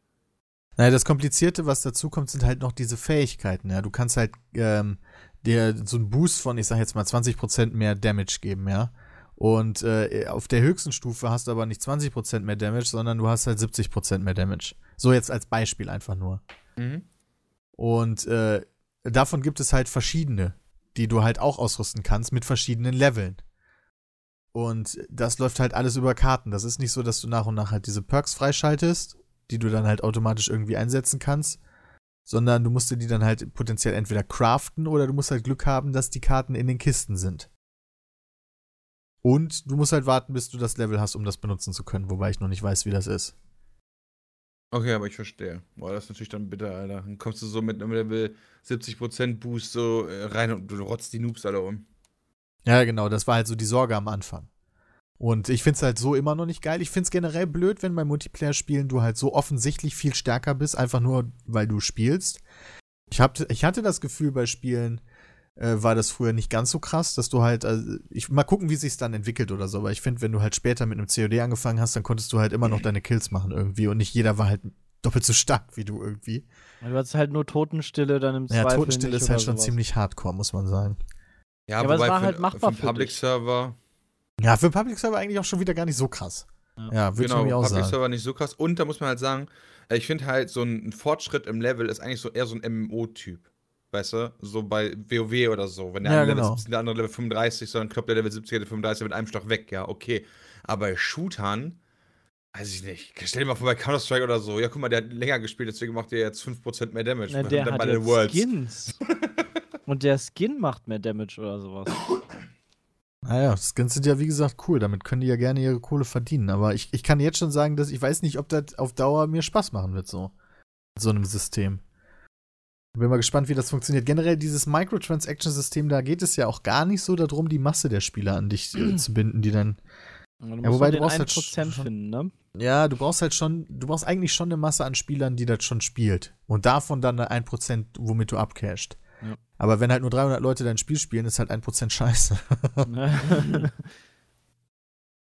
Speaker 2: Naja, das Komplizierte, was dazu kommt, sind halt noch diese Fähigkeiten. Ja, du kannst halt ähm, dir so einen Boost von, ich sag jetzt mal, 20% mehr Damage geben, ja. Und äh, auf der höchsten Stufe hast du aber nicht 20% mehr Damage, sondern du hast halt 70% mehr Damage. So jetzt als Beispiel einfach nur.
Speaker 4: Mhm.
Speaker 2: Und äh, davon gibt es halt verschiedene, die du halt auch ausrüsten kannst mit verschiedenen Leveln. Und das läuft halt alles über Karten. Das ist nicht so, dass du nach und nach halt diese Perks freischaltest, die du dann halt automatisch irgendwie einsetzen kannst, sondern du musst dir die dann halt potenziell entweder craften oder du musst halt Glück haben, dass die Karten in den Kisten sind. Und du musst halt warten, bis du das Level hast, um das benutzen zu können, wobei ich noch nicht weiß, wie das ist.
Speaker 4: Okay, aber ich verstehe. Boah, das ist natürlich dann bitter, Alter. Dann kommst du so mit einem Level 70% Boost so äh, rein und du rotzt die Noobs alle um.
Speaker 2: Ja, genau, das war halt so die Sorge am Anfang. Und ich find's halt so immer noch nicht geil. Ich find's generell blöd, wenn bei Multiplayer-Spielen du halt so offensichtlich viel stärker bist, einfach nur, weil du spielst. Ich, hab, ich hatte das Gefühl, bei Spielen äh, war das früher nicht ganz so krass, dass du halt, also ich mal gucken, wie sich's dann entwickelt oder so, aber ich finde, wenn du halt später mit einem COD angefangen hast, dann konntest du halt immer noch deine Kills machen irgendwie und nicht jeder war halt doppelt so stark wie du irgendwie.
Speaker 3: Du hast halt nur Totenstille dann im
Speaker 2: Ja,
Speaker 3: Zweifel
Speaker 2: Totenstille
Speaker 3: nicht
Speaker 2: ist halt schon
Speaker 3: sowas.
Speaker 2: ziemlich hardcore, muss man sagen.
Speaker 3: Ja, aber es war
Speaker 4: für,
Speaker 3: halt machbar
Speaker 4: für
Speaker 3: für
Speaker 4: Public
Speaker 3: dich.
Speaker 4: Server.
Speaker 2: Ja, für Public Server eigentlich auch schon wieder gar nicht so krass.
Speaker 3: Ja.
Speaker 2: Ja, würde
Speaker 4: Genau,
Speaker 2: ich auch
Speaker 4: Public
Speaker 2: sagen.
Speaker 4: Server nicht so krass. Und da muss man halt sagen, äh, ich finde halt so ein, Fortschritt im Level ist eigentlich so eher so ein MMO-Typ. Weißt du? So bei WoW oder so. Wenn der
Speaker 2: Ja,
Speaker 4: eine Level
Speaker 2: genau.
Speaker 4: 17, der andere Level 35, sondern kloppt der Level 70, der Level 35 mit einem Schlag weg. Ja, okay. Aber bei Shootern, weiß ich nicht. Stell dir mal vor bei Counter-Strike oder so. Ja, guck mal, der hat länger gespielt, deswegen macht der jetzt 5% mehr Damage.
Speaker 3: Na,
Speaker 4: Und
Speaker 3: der
Speaker 4: dann
Speaker 3: hat
Speaker 4: bei den Worlds.
Speaker 3: Skins. Und der Skin macht mehr Damage oder sowas.
Speaker 2: Naja, Skins sind ja wie gesagt cool, damit können die ja gerne ihre Kohle verdienen. Aber ich, ich kann jetzt schon sagen, dass ich weiß nicht, ob das auf Dauer mir Spaß machen wird, so. Mit so einem System. Bin mal gespannt, wie das funktioniert. Generell dieses Microtransaction-System, da geht es ja auch gar nicht so darum, die Masse der Spieler an dich äh, zu binden, die dann. Ja, wobei
Speaker 3: nur
Speaker 2: du brauchst halt
Speaker 3: 1%
Speaker 2: schon-
Speaker 3: finden, ne?
Speaker 2: Ja, du brauchst halt schon, du brauchst eigentlich schon eine Masse an Spielern, die das schon spielt. Und davon dann ein Prozent, womit du abcashst. Aber wenn halt nur 300 Leute dein Spiel spielen, ist halt ein Prozent scheiße.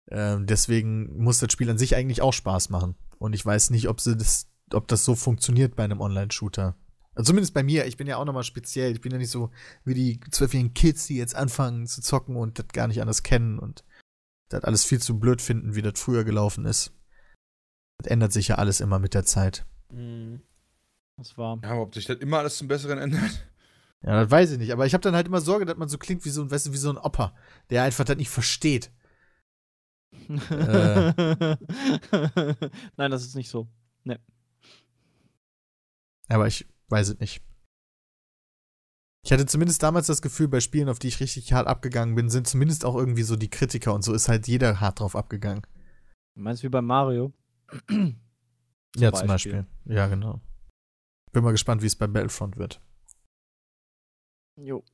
Speaker 2: Ähm, deswegen muss das Spiel an sich eigentlich auch Spaß machen. Und ich weiß nicht, ob sie das, ob das so funktioniert bei einem Online-Shooter. Also zumindest bei mir. Ich bin ja auch nochmal speziell. Ich bin ja nicht so wie die zwölfjährigen Kids, die jetzt anfangen zu zocken und das gar nicht anders kennen und das alles viel zu blöd finden, wie das früher gelaufen ist. Das ändert sich ja alles immer mit der Zeit.
Speaker 1: Mhm.
Speaker 3: das war.
Speaker 4: Ja, aber ob sich das immer alles zum Besseren ändert?
Speaker 2: Ja, das weiß ich nicht. Aber ich habe dann halt immer Sorge, dass man so klingt wie so ein, weißt du, wie so ein Opa, der einfach das nicht versteht. Äh.
Speaker 3: Nein, das ist nicht so.
Speaker 2: Aber ich weiß es nicht. Ich hatte zumindest damals das Gefühl, bei Spielen, auf die ich richtig hart abgegangen bin, sind zumindest auch irgendwie so die Kritiker und so ist halt jeder hart drauf abgegangen.
Speaker 3: Du meinst wie bei Mario?
Speaker 2: ja, zum Beispiel. Ja, genau. Bin mal gespannt, wie es bei Battlefront wird.
Speaker 3: Jo.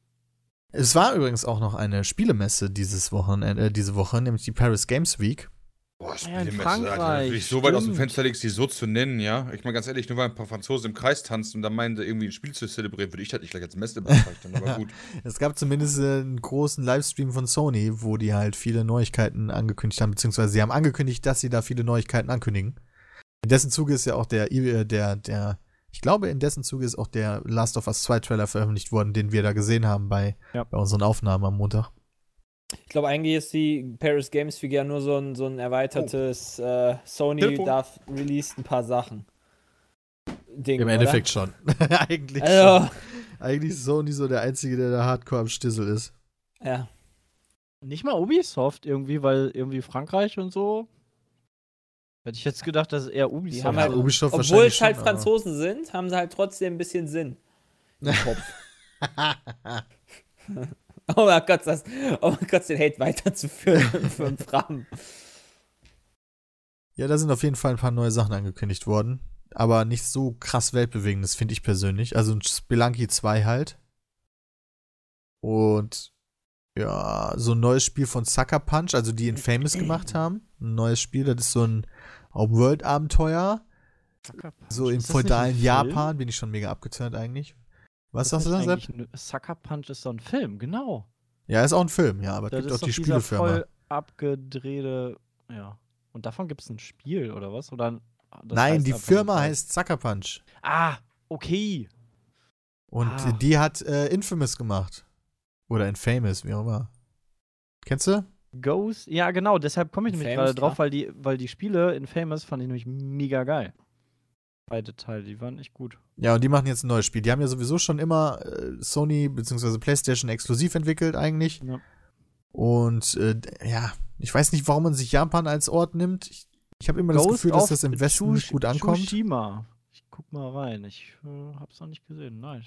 Speaker 2: Es war übrigens auch noch eine Spielemesse dieses Wochenende, äh, diese Woche, nämlich die Paris Games Week.
Speaker 4: Boah,
Speaker 3: Ja, in
Speaker 4: Spielemesse,
Speaker 3: Frankreich,
Speaker 4: Alter. Wenn du dich so weit aus dem
Speaker 3: stimmt.
Speaker 4: Fenster legst, die so zu nennen, ja. Ich meine, ganz ehrlich, nur weil ein paar Franzosen im Kreis tanzen und dann meinen, sie irgendwie ein Spiel zu zelebrieren, würde ich das nicht gleich als Messe bezeichnen, aber gut.
Speaker 2: Es gab zumindest einen großen Livestream von Sony, wo die halt viele Neuigkeiten angekündigt haben, beziehungsweise sie haben angekündigt, dass sie da viele Neuigkeiten ankündigen. In dessen Zuge ist ja auch der, äh, der, der, ich glaube, in dessen Zuge ist auch der Last of Us 2 Trailer veröffentlicht worden, den wir da gesehen haben bei,
Speaker 3: Ja.
Speaker 2: bei unseren Aufnahmen am Montag.
Speaker 1: Ich glaube, eigentlich ist die Paris Games ja nur so ein, so ein erweitertes äh, Sony
Speaker 4: Telefon.
Speaker 1: darf released ein paar Sachen. Ding,
Speaker 2: Im
Speaker 1: oder?
Speaker 2: Endeffekt schon. Eigentlich
Speaker 1: Also,
Speaker 2: schon. Eigentlich ist Sony so der Einzige, der da hardcore am Stissel ist.
Speaker 1: ja.
Speaker 3: Nicht mal Ubisoft irgendwie, weil irgendwie Frankreich und so. Hätte ich jetzt gedacht, dass es eher Ubisoft
Speaker 1: haben
Speaker 2: Ja,
Speaker 1: halt-
Speaker 3: ist.
Speaker 2: Ubisoft
Speaker 1: Obwohl es halt
Speaker 2: schon, aber-
Speaker 1: Franzosen sind, haben sie halt trotzdem ein bisschen Sinn. Im Kopf. oh mein Gott, das, oh mein Gott, den Hate weiterzuführen für einen Fram.
Speaker 2: Ja, da sind auf jeden Fall ein paar neue Sachen angekündigt worden. Aber nicht so krass weltbewegendes, finde ich persönlich. Also ein Spelunky 2 halt. Und ja, so ein neues Spiel von Sucker Punch, also die Infamous gemacht haben. Ein neues Spiel, das ist so ein Open-World-Abenteuer.
Speaker 3: Punch.
Speaker 2: So im feudalen? Japan. Bin ich schon mega abgeturnt eigentlich. Was
Speaker 3: Ist
Speaker 2: sagst du da, Sepp?
Speaker 3: ein- Sucker Punch ist so ein Film, genau.
Speaker 2: Ja, ist auch ein Film, ja, aber es
Speaker 3: Das
Speaker 2: gibt
Speaker 3: ist
Speaker 2: auch die
Speaker 3: doch dieser
Speaker 2: Spielefirma.
Speaker 3: voll abgedrehte, ja. Und davon gibt es ein Spiel oder was? Oder
Speaker 2: Nein,
Speaker 3: heißt
Speaker 2: die Firma
Speaker 3: nur-
Speaker 2: heißt Sucker Punch.
Speaker 3: Ah, okay.
Speaker 2: Und
Speaker 3: Ah.
Speaker 2: die hat äh, Infamous gemacht. Oder Infamous, wie auch immer. Kennst du?
Speaker 3: Ghost, ja genau, deshalb komme ich nämlich gerade drauf, weil die, weil die Spiele in Famous fand ich nämlich mega geil. Beide Teile, die waren echt gut.
Speaker 2: Ja, und die machen jetzt ein neues Spiel. Die haben ja sowieso schon immer äh, Sony bzw. PlayStation exklusiv entwickelt eigentlich.
Speaker 3: Ja.
Speaker 2: Und äh, ja, ich weiß nicht, warum man sich Japan als Ort nimmt. Ich, ich habe immer das Gefühl, dass das im Westen nicht gut ankommt.
Speaker 3: Tsushima. Ich guck mal rein. Ich äh, hab's noch nicht gesehen. Nice.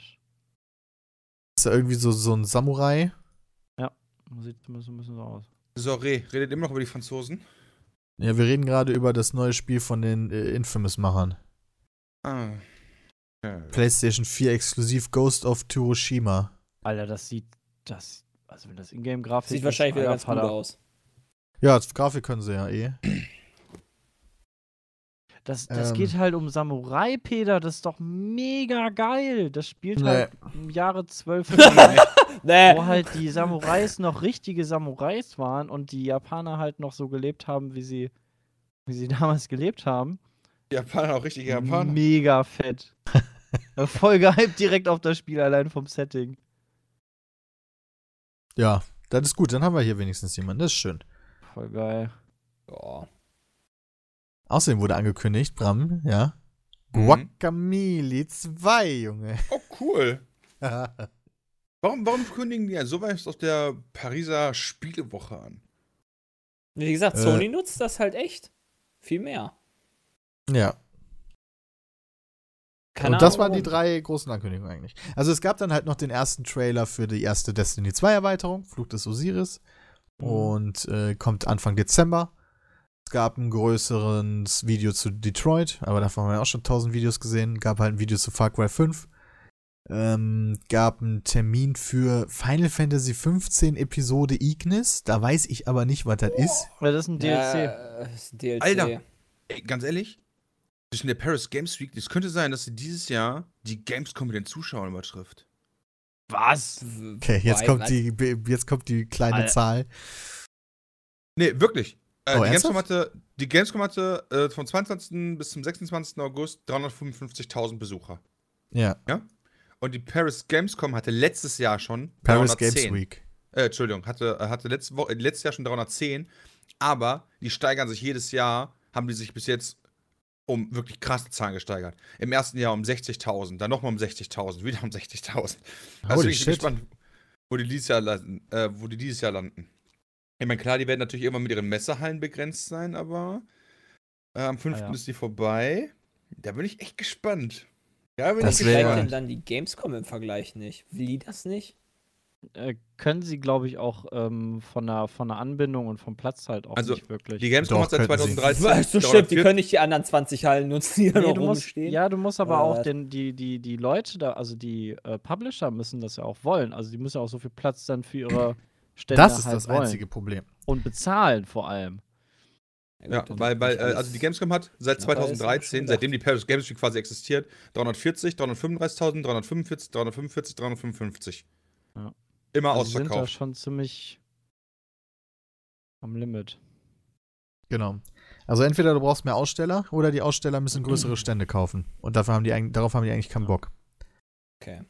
Speaker 2: ist ja irgendwie so, so ein Samurai.
Speaker 3: Sieht zumindest ein bisschen so aus.
Speaker 4: Sorry, redet immer noch über die Franzosen.
Speaker 2: Ja, wir reden gerade über das neue Spiel von den äh, Infamous-Machern.
Speaker 4: Ah. Ja.
Speaker 2: PlayStation 4 exklusiv Ghost of Tsushima.
Speaker 3: Alter, das sieht. Das. Also, wenn das Ingame-Grafik
Speaker 1: Sieht
Speaker 3: ist,
Speaker 1: wahrscheinlich wieder ganz gut aus.
Speaker 2: Ja, als Grafik können sie ja eh.
Speaker 3: Das, das
Speaker 2: Ähm.
Speaker 3: geht halt um Samurai, Peter. Das ist doch mega geil. Das spielt
Speaker 2: Nee.
Speaker 3: halt im Jahre 12,
Speaker 1: Nee.
Speaker 3: wo halt die Samurais noch richtige Samurais waren und die Japaner halt noch so gelebt haben, wie sie, wie sie damals gelebt haben.
Speaker 4: Die Japaner auch richtige Japaner.
Speaker 3: Mega fett. Voll gehypt direkt auf das Spiel, allein vom Setting.
Speaker 2: Ja, das ist gut. Dann haben wir hier wenigstens jemanden. Das ist schön.
Speaker 3: Voll geil.
Speaker 1: Ja.
Speaker 2: Außerdem wurde angekündigt, Bram, ja.
Speaker 4: Mhm.
Speaker 2: Guacamole 2, Junge.
Speaker 4: Oh, cool. Warum, warum kündigen die ja sowas aus der Pariser Spielewoche an?
Speaker 1: Wie gesagt,
Speaker 2: Äh.
Speaker 1: Sony nutzt das halt echt. Viel mehr.
Speaker 2: ja.
Speaker 1: Keine
Speaker 2: und das
Speaker 1: Ahnung
Speaker 2: waren die drei großen Ankündigungen eigentlich. Also es gab dann halt noch den ersten Trailer für die erste Destiny 2 Erweiterung, Flug des Osiris.
Speaker 3: Mhm.
Speaker 2: Und äh, kommt Anfang Dezember. Es gab ein größeres Video zu Detroit, aber davon haben wir auch schon tausend Videos gesehen. Gab halt ein Video zu Far Cry 5. Ähm, gab einen Termin für Final Fantasy 15 Episode Ignis. Da weiß ich aber nicht, was das ist.
Speaker 3: Ja, das ist ein DLC.
Speaker 1: Ja, ist ein DLC.
Speaker 4: Alter. Ey, ganz ehrlich, zwischen der Paris Games Week, es könnte sein, dass sie dieses Jahr die Gamescom mit den Zuschauern übertrifft.
Speaker 3: Was?
Speaker 2: Okay, jetzt
Speaker 1: Why,
Speaker 2: kommt
Speaker 1: was?
Speaker 2: die, jetzt kommt die kleine
Speaker 3: Alter.
Speaker 2: Zahl.
Speaker 4: Nee, wirklich. Äh,
Speaker 2: Oh,
Speaker 4: die, Gamescom hatte, die Gamescom hatte äh, vom 22. bis zum 26. August 355.000 Besucher.
Speaker 2: Ja,
Speaker 4: Und die Paris Gamescom hatte letztes Jahr schon
Speaker 2: Paris
Speaker 4: 310.
Speaker 2: Games Week.
Speaker 4: Äh, Entschuldigung, hatte, äh, hatte letzte Woche, äh, letztes Jahr schon 310. Aber die steigern sich jedes Jahr, haben die sich bis jetzt um wirklich krasse Zahlen gesteigert. Im ersten Jahr um 60.000, dann nochmal um 60.000, wieder um 60.000. Also
Speaker 2: Holy
Speaker 4: ich bin gespannt, wo die dieses Jahr landen. Äh, wo die dieses Jahr landen. Ich meine, klar, die werden natürlich irgendwann mit ihren Messehallen begrenzt sein, aber äh, am 5.
Speaker 3: Ah, ja.
Speaker 4: ist die vorbei. Da bin ich echt gespannt. Ja, bin
Speaker 2: Das
Speaker 4: ich
Speaker 2: wär-
Speaker 1: denn dann die Gamescom im Vergleich nicht? Will die das nicht?
Speaker 3: Äh, können sie, glaube ich, auch ähm, von, der, von der Anbindung und vom Platz halt auch
Speaker 4: Also,
Speaker 3: nicht wirklich.
Speaker 4: Die Gamescom hat seit
Speaker 2: könnten sie.
Speaker 4: 2013.
Speaker 1: Weißt du, stimmt, die
Speaker 4: 340
Speaker 1: können nicht die anderen 20 Hallen nutzen, die da
Speaker 3: Nee,
Speaker 1: noch
Speaker 3: musst,
Speaker 1: rumstehen.
Speaker 3: ja, du musst aber
Speaker 1: Oder
Speaker 3: auch den, die, die, die Leute da, also die äh, Publisher müssen das ja auch wollen. Also die müssen ja auch so viel Platz dann für ihre Stände
Speaker 2: Das ist
Speaker 3: halt
Speaker 2: das
Speaker 3: wollen.
Speaker 2: einzige Problem.
Speaker 3: Und bezahlen vor allem.
Speaker 4: Ja,
Speaker 1: gut,
Speaker 4: weil, weil äh, also die Gamescom hat seit
Speaker 1: Ja, aber ist ja schon
Speaker 4: 2013,
Speaker 1: gedacht.
Speaker 4: seitdem die Paris Games Week quasi existiert, 340, 335.000, 345, 345, 355.
Speaker 3: Ja.
Speaker 4: Immer
Speaker 3: Also sie sind da
Speaker 4: ausverkauft.
Speaker 3: schon ziemlich am Limit.
Speaker 2: Genau. Also entweder du brauchst mehr Aussteller oder die Aussteller müssen größere Stände kaufen. Und dafür haben die, eigentlich- darauf haben die eigentlich keinen Bock.
Speaker 1: Okay.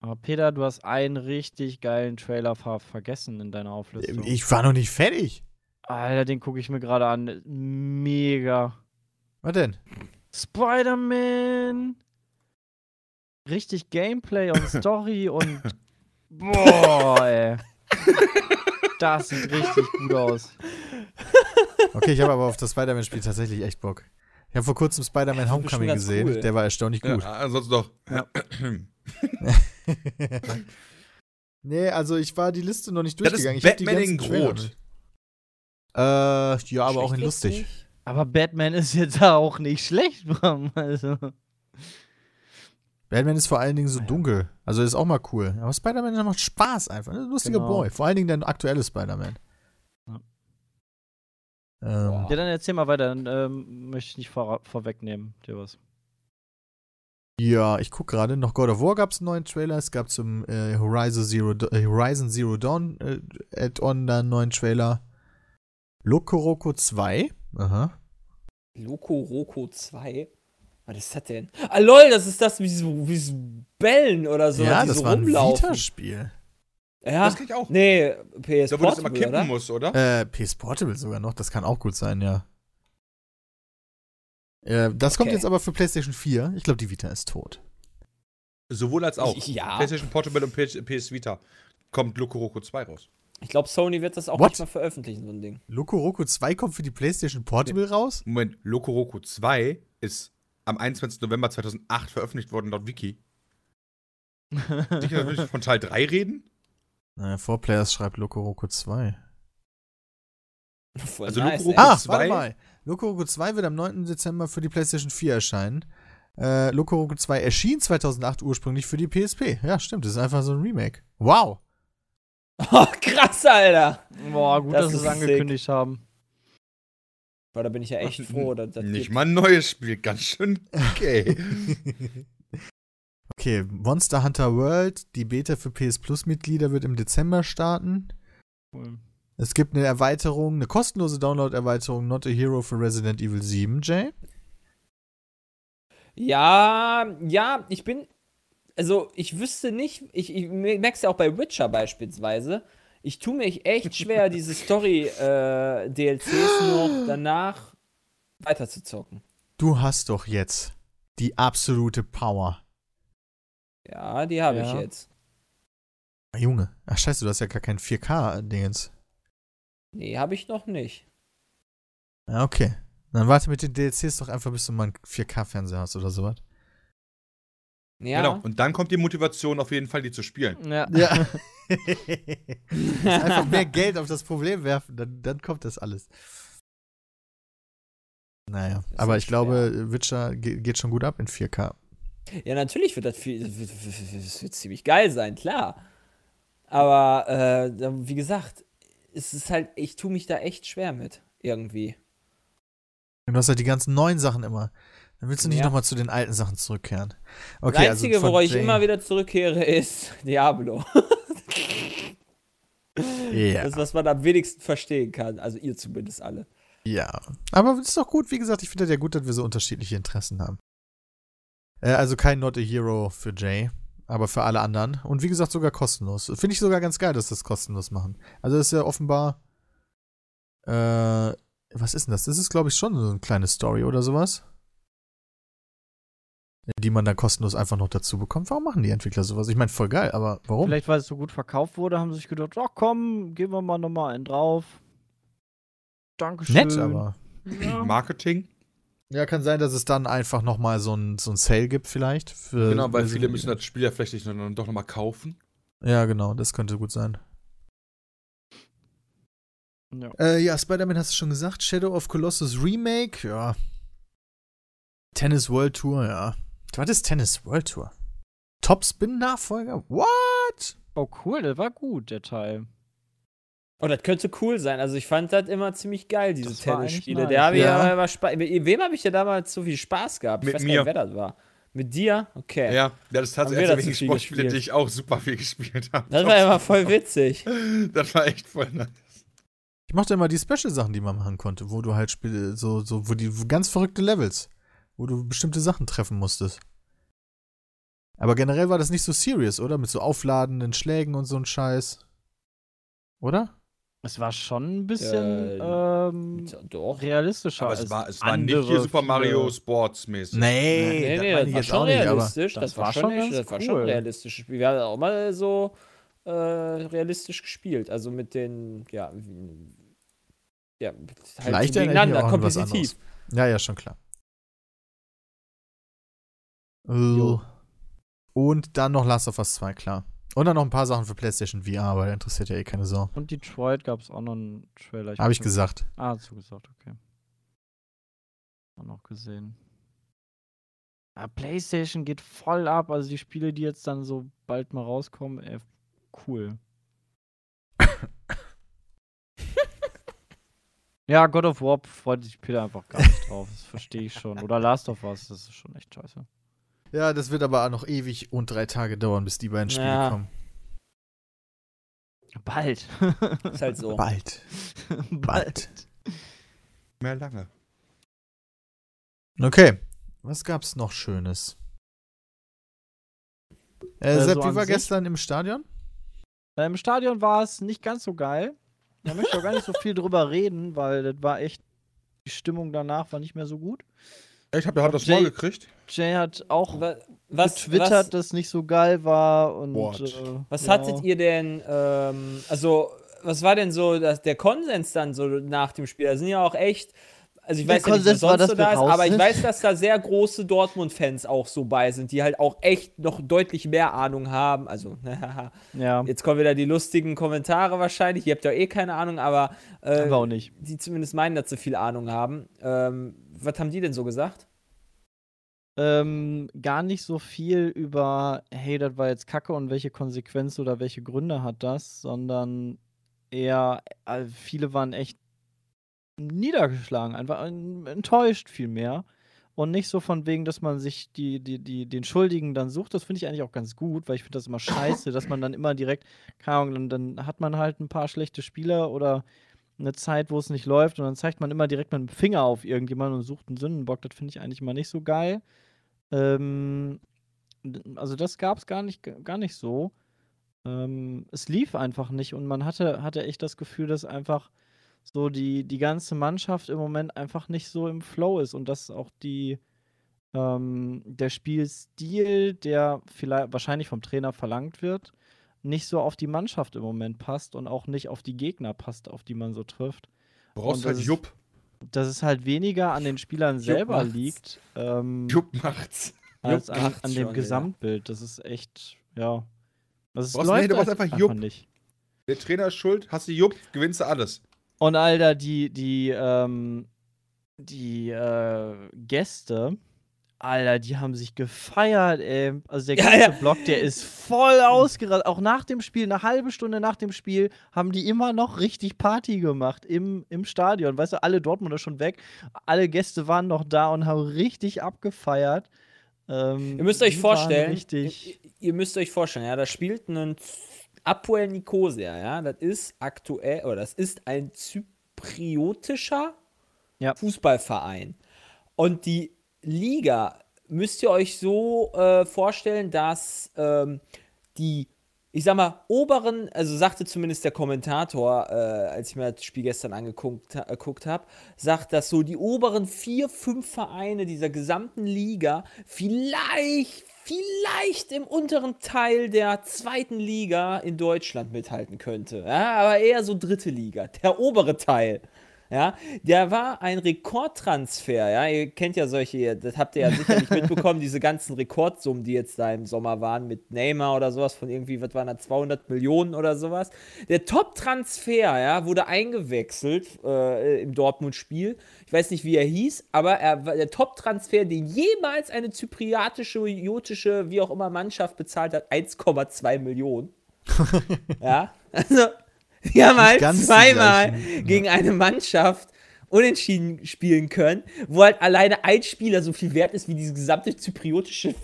Speaker 3: Aber Peter, du hast einen richtig geilen Trailer ver vergessen in deiner Auflistung.
Speaker 2: Ich war noch nicht fertig.
Speaker 3: Alter, den gucke ich mir gerade an. Mega.
Speaker 2: Was denn?
Speaker 3: Spider-Man. Richtig Gameplay und Story und. Boah, ey. Das sieht richtig gut aus.
Speaker 2: Okay, ich habe aber auf das Spider-Man-Spiel tatsächlich echt Bock. Ich habe vor kurzem Spider-Man Homecoming gesehen.
Speaker 1: cool.
Speaker 2: Der war erstaunlich
Speaker 4: Ja,
Speaker 2: gut.
Speaker 4: ansonsten doch.
Speaker 2: nee, also ich war die Liste noch nicht
Speaker 4: Das ist
Speaker 2: durchgegangen. ich hab die
Speaker 4: Batman in
Speaker 2: nicht. Äh, ja, aber auch in lustig.
Speaker 1: nicht.
Speaker 3: Aber Batman ist jetzt auch nicht schlecht, Bram. Also.
Speaker 2: Batman ist vor allen Dingen so dunkel. Also ist auch mal cool. Aber Spider-Man der macht Spaß einfach. Ein lustiger
Speaker 3: Genau.
Speaker 2: Boy. Vor allen Dingen der aktuelle Spider-Man.
Speaker 3: Ja.
Speaker 2: Ähm,
Speaker 3: Ja, dann erzähl mal weiter, dann ähm, möchte ich nicht vor, vorwegnehmen, dir was.
Speaker 2: Ja, ich guck gerade. Noch God of War gab es einen neuen Trailer. Es gab zum äh, Horizon, Zero, äh, Horizon Zero Dawn äh, Add-on da einen neuen Trailer. Lokoroko 2. Aha.
Speaker 1: Loco Roco 2? Was ist das denn? Ah, lol, das ist das, wie sie, wie sie bellen oder so.
Speaker 2: ja,
Speaker 1: die
Speaker 2: das
Speaker 1: so
Speaker 2: war ein
Speaker 1: rumlaufen.
Speaker 2: Vita-Spiel.
Speaker 1: Ja.
Speaker 4: Das krieg ich auch.
Speaker 1: Nee, PS
Speaker 4: Da wo du das immer
Speaker 1: Portable,
Speaker 4: kippen
Speaker 1: oder?
Speaker 4: musst, oder?
Speaker 2: Äh, PS Portable sogar noch. Das kann auch gut sein, ja. Äh, das kommt
Speaker 1: Okay.
Speaker 2: jetzt aber für PlayStation 4. Ich glaube, die Vita ist tot.
Speaker 4: Sowohl als auch.
Speaker 1: Ja.
Speaker 4: PlayStation Portable und PS, PS Vita. Kommt Lokoroko 2 raus.
Speaker 1: Ich glaube, Sony wird das auch
Speaker 2: What?
Speaker 1: nicht mal veröffentlichen, so ein Ding.
Speaker 2: Lokoroko 2 kommt für die PlayStation Portable raus?
Speaker 4: Moment, Lokoroko 2 ist am 21. November 2008 veröffentlicht worden laut Wiki. Sicher, will ich von Teil 3 reden?
Speaker 2: Naja, 4Players schreibt Lokoroko 2.
Speaker 1: Voll
Speaker 4: Also
Speaker 1: nice.
Speaker 4: Roco
Speaker 2: Ah,
Speaker 4: zwei?
Speaker 2: warte mal. Lokoroko 2 wird am 9. Dezember für die PlayStation 4 erscheinen. Äh, Lokoroko 2 erschien 2008 ursprünglich für die PSP. Ja, stimmt. Das ist einfach so ein Remake. Wow.
Speaker 1: Oh, krass, Alter.
Speaker 3: Boah, gut,
Speaker 1: Das
Speaker 3: dass sie es angekündigt haben.
Speaker 1: Boah, da bin ich ja echt froh. Dass, das
Speaker 4: Nicht
Speaker 1: geht.
Speaker 4: mal ein neues Spiel, ganz schön okay.
Speaker 2: okay, Monster Hunter World, die Beta für PS Plus Mitglieder wird im Dezember starten.
Speaker 3: Cool.
Speaker 2: Es gibt eine Erweiterung, eine kostenlose Download-Erweiterung Not a Hero für Resident Evil 7, Jay.
Speaker 1: Ja, ja, ich bin. Also, ich wüsste nicht, ich, ich merke es ja auch bei Witcher beispielsweise. Ich tue mich echt schwer, diese Story-DLCs noch danach weiterzuzocken.
Speaker 2: Du hast doch jetzt die absolute Power.
Speaker 1: Ja, die habe ich
Speaker 3: Ja.
Speaker 1: jetzt.
Speaker 2: Ah, Junge, ach scheiße, du hast ja gar kein 4K-Dingens.
Speaker 1: Nee, habe ich noch nicht.
Speaker 2: Ja, okay. Dann warte mit den DLCs doch einfach, bis du mal einen 4K-Fernseher hast oder sowas.
Speaker 1: Ja.
Speaker 4: Genau. Und dann kommt die Motivation auf jeden Fall, die zu spielen.
Speaker 3: Ja.
Speaker 2: Ja. einfach mehr Geld auf das Problem werfen, dann, dann kommt das alles. Naja, aber ich glaube, Witcher ge geht schon gut ab in 4K.
Speaker 1: Ja, natürlich wird das viel. Das wird, das wird ziemlich geil sein, klar. Aber, äh, wie gesagt, es ist halt, ich tue mich da echt schwer mit. Irgendwie.
Speaker 2: Du hast halt die ganzen neuen Sachen immer. Dann willst du nicht
Speaker 1: Ja.
Speaker 2: nochmal zu den alten Sachen zurückkehren. Okay,
Speaker 1: das Einzige,
Speaker 2: also
Speaker 1: worauf ich immer wieder zurückkehre, ist Diablo.
Speaker 2: Ja.
Speaker 1: Das, was man am wenigsten verstehen kann. Also ihr zumindest alle.
Speaker 2: Ja, aber es ist doch gut, wie gesagt, ich finde das ja gut, dass wir so unterschiedliche Interessen haben. Äh, also kein Not a Hero für Jay, aber für alle anderen. Und wie gesagt, sogar kostenlos. Finde ich sogar ganz geil, dass das kostenlos machen. Also das ist ja offenbar, äh, was ist denn das? Das ist, glaube ich, schon so eine kleine Story oder sowas. Die man dann kostenlos einfach noch dazu bekommt. Warum machen die Entwickler sowas? Ich meine, voll geil, aber warum?
Speaker 3: Vielleicht, weil es so gut verkauft wurde, haben sie sich gedacht, ach komm, geben wir mal nochmal einen drauf. Dankeschön.
Speaker 2: Nett, aber.
Speaker 3: Ja.
Speaker 4: Marketing.
Speaker 2: Ja, kann sein, dass es dann einfach nochmal so ein, so ein Sale gibt, vielleicht. Für
Speaker 4: Genau, weil viele müssen das Spiel ja vielleicht nicht dann doch nochmal kaufen.
Speaker 2: Ja, genau, das könnte gut sein.
Speaker 3: Ja.
Speaker 2: Äh, ja, Spider-Man hast du schon gesagt. Shadow of Colossus Remake, ja. Tennis World Tour, ja. Was ist Tennis World Tour? Topspin-Nachfolger? What?
Speaker 3: Oh, cool, der war gut, der Teil.
Speaker 1: Oh, das könnte cool sein. Also ich fand das immer ziemlich geil, diese
Speaker 3: Das
Speaker 1: Tennisspiele.
Speaker 3: nice.
Speaker 1: Der habe
Speaker 2: Ja.
Speaker 1: ja. aber Spaß. Mit wem habe ich ja damals so viel Spaß gehabt? Ich
Speaker 4: Mit
Speaker 1: weiß
Speaker 4: mir.
Speaker 1: gar nicht, wer das war. Mit dir? Okay.
Speaker 4: Ja, das ist tatsächlich wegen
Speaker 1: viel
Speaker 4: Sportspiele, die ich auch super viel gespielt habe.
Speaker 1: Das war immer voll witzig.
Speaker 4: Das war echt voll nice.
Speaker 2: Ich mochte immer die Special-Sachen, die man machen konnte, wo du halt Spiele, so, so, wo die ganz verrückte Levels, wo du bestimmte Sachen treffen musstest. Aber generell war das nicht so serious, oder? Mit so aufladenden Schlägen und so ein Scheiß. Oder?
Speaker 3: Es war schon ein bisschen
Speaker 1: Äh,
Speaker 3: ähm,
Speaker 1: Doch.
Speaker 3: realistischer.
Speaker 4: Aber es
Speaker 3: als
Speaker 4: war, es war nicht hier Super Mario Sports mäßig.
Speaker 2: Nee,
Speaker 1: Nee,
Speaker 2: das
Speaker 1: nee, das war schon realistisch.
Speaker 3: das
Speaker 1: Das, war schon,
Speaker 3: ganz
Speaker 1: das war schon
Speaker 3: cool.
Speaker 1: ein realistisches Spiel. Wir hatten auch mal so äh, realistisch gespielt. Also mit den, ja, ja, halt
Speaker 2: Vielleicht
Speaker 1: so
Speaker 2: was
Speaker 1: kompetitiv.
Speaker 2: anderes. Ja, ja, schon klar.
Speaker 3: Jo.
Speaker 2: Und dann noch Last of Us 2, klar. Und dann noch ein paar Sachen für PlayStation VR, aber der interessiert ja eh keine Sau.
Speaker 3: Und Detroit gab es auch noch einen Trailer.
Speaker 2: Habe ich
Speaker 3: nicht-
Speaker 2: gesagt.
Speaker 3: Ah, hast du gesagt, okay. Auch noch gesehen. Ja, PlayStation geht voll ab. Also die Spiele, die jetzt dann so bald mal rauskommen, ey, cool. ja, God of War freut sich Peter einfach gar nicht drauf. Das verstehe ich schon. Oder Last of Us, das ist schon echt scheiße.
Speaker 2: Ja, das wird aber auch noch ewig und drei Tage dauern, bis die beiden Spiele
Speaker 1: Ja.
Speaker 2: kommen.
Speaker 3: Bald.
Speaker 1: Ist halt so.
Speaker 2: Bald. Bald.
Speaker 4: Mehr lange.
Speaker 2: Okay. Was gab's noch Schönes? Äh,
Speaker 3: Äh,
Speaker 2: Sepp,
Speaker 3: so
Speaker 2: wie war gestern im Stadion?
Speaker 3: Äh, Im Stadion war es nicht ganz so geil. Da möchte ich auch gar nicht so viel drüber reden, weil das war echt, die Stimmung danach war nicht mehr so gut.
Speaker 4: Ich habe hart das
Speaker 3: Jay-
Speaker 4: Maul gekriegt.
Speaker 3: Jay hat auch
Speaker 1: Wa- Was,
Speaker 3: getwittert,
Speaker 1: was,
Speaker 3: dass nicht so geil war und äh,
Speaker 1: was
Speaker 3: ja.
Speaker 1: hattet ihr denn, ähm, also, was war denn so das, der Konsens dann so nach dem Spiel? Da sind ja auch echt, also ich weiß ja nicht, was sonst so da ist, aber ich weiß, dass da sehr große Dortmund-Fans auch so bei sind, die halt auch echt noch deutlich mehr Ahnung haben. Also,
Speaker 3: Ja,
Speaker 1: jetzt kommen wieder die lustigen Kommentare wahrscheinlich. Ihr habt ja eh keine Ahnung, aber äh,
Speaker 3: auch nicht.
Speaker 1: die zumindest meinen, dass sie viel Ahnung haben. Ähm, was haben die denn so gesagt?
Speaker 3: Ähm, gar nicht so viel über, hey, das war jetzt Kacke und welche Konsequenz oder welche Gründe hat das, sondern eher, äh, viele waren echt niedergeschlagen, einfach en- enttäuscht vielmehr. Und nicht so von wegen, dass man sich die, die, die, den Schuldigen dann sucht. Das finde ich eigentlich auch ganz gut, weil ich finde das immer scheiße, dass man dann immer direkt, keine Ahnung, dann, dann hat man halt ein paar schlechte Spieler oder eine Zeit, wo es nicht läuft und dann zeigt man immer direkt mit dem Finger auf irgendjemanden und sucht einen Sündenbock. Das finde ich eigentlich immer nicht so geil. Ähm, also das gab es gar nicht, gar nicht so. Ähm, es lief einfach nicht und man hatte, hatte echt das Gefühl, dass einfach so die, die ganze Mannschaft im Moment einfach nicht so im Flow ist und dass auch die ähm, der Spielstil, der vielleicht wahrscheinlich vom Trainer verlangt wird, nicht so auf die Mannschaft im Moment passt und auch nicht auf die Gegner passt, auf die man so trifft.
Speaker 4: Brauchst halt
Speaker 3: das ist-
Speaker 4: Jupp.
Speaker 3: Dass es halt weniger an den Spielern selber
Speaker 1: macht's.
Speaker 3: liegt, ähm,
Speaker 4: Jupp macht's.
Speaker 3: als
Speaker 1: Jupp
Speaker 3: an,
Speaker 1: macht's
Speaker 3: an dem
Speaker 1: schon.
Speaker 3: Gesamtbild. Das ist echt, ja. Also es
Speaker 4: Brauchst- nee,
Speaker 3: läuft
Speaker 4: du brauchst
Speaker 3: halt
Speaker 4: einfach Jupp.
Speaker 3: nicht.
Speaker 4: Der Trainer ist schuld, hast du Jupp, gewinnst du alles.
Speaker 3: Und Alter, die, die, ähm, die äh, Gäste, Alter, die haben sich gefeiert, ey. Also der
Speaker 1: Ja,
Speaker 3: ganze
Speaker 1: ja.
Speaker 3: Block, der ist voll ausgerastet. Auch nach dem Spiel, eine halbe Stunde nach dem Spiel, haben die immer noch richtig Party gemacht im, im Stadion. Weißt du, alle Dortmunder schon weg, alle Gäste waren noch da und haben richtig abgefeiert. Ähm,
Speaker 1: Ihr müsst euch Vorstellen, ihr, ihr müsst euch vorstellen, ja, da spielt ein Apoel Nicosia, ja, das ist aktuell, oder das ist ein zypriotischer
Speaker 3: Ja.
Speaker 1: Fußballverein. Und die Liga müsst ihr euch so äh, vorstellen, dass ähm, die, ich sag mal, oberen, also sagte zumindest der Kommentator, äh, als ich mir das Spiel gestern angeguckt geguckt habe, sagt, dass so die oberen vier, fünf Vereine dieser gesamten Liga vielleicht, vielleicht im unteren Teil der zweiten Liga in Deutschland mithalten könnte. Ja, aber eher so dritte Liga, der obere Teil. Ja, der war ein Rekordtransfer, ja. Ihr kennt ja solche, das habt ihr ja sicherlich mitbekommen, diese ganzen Rekordsummen, die jetzt da im Sommer waren mit Neymar oder sowas von irgendwie, was waren da, 200 Millionen oder sowas. Der Top-Transfer, ja, wurde eingewechselt äh, im Dortmund-Spiel. Ich weiß nicht, wie er hieß, aber er war der Top-Transfer, den jemals eine zypriatische, jotische, wie auch immer Mannschaft bezahlt hat, 1,2 Millionen. ja, also, die haben halt zweimal
Speaker 2: ja.
Speaker 1: gegen eine Mannschaft unentschieden spielen können, wo halt alleine ein Spieler so viel wert ist wie diese gesamte zypriotische äh,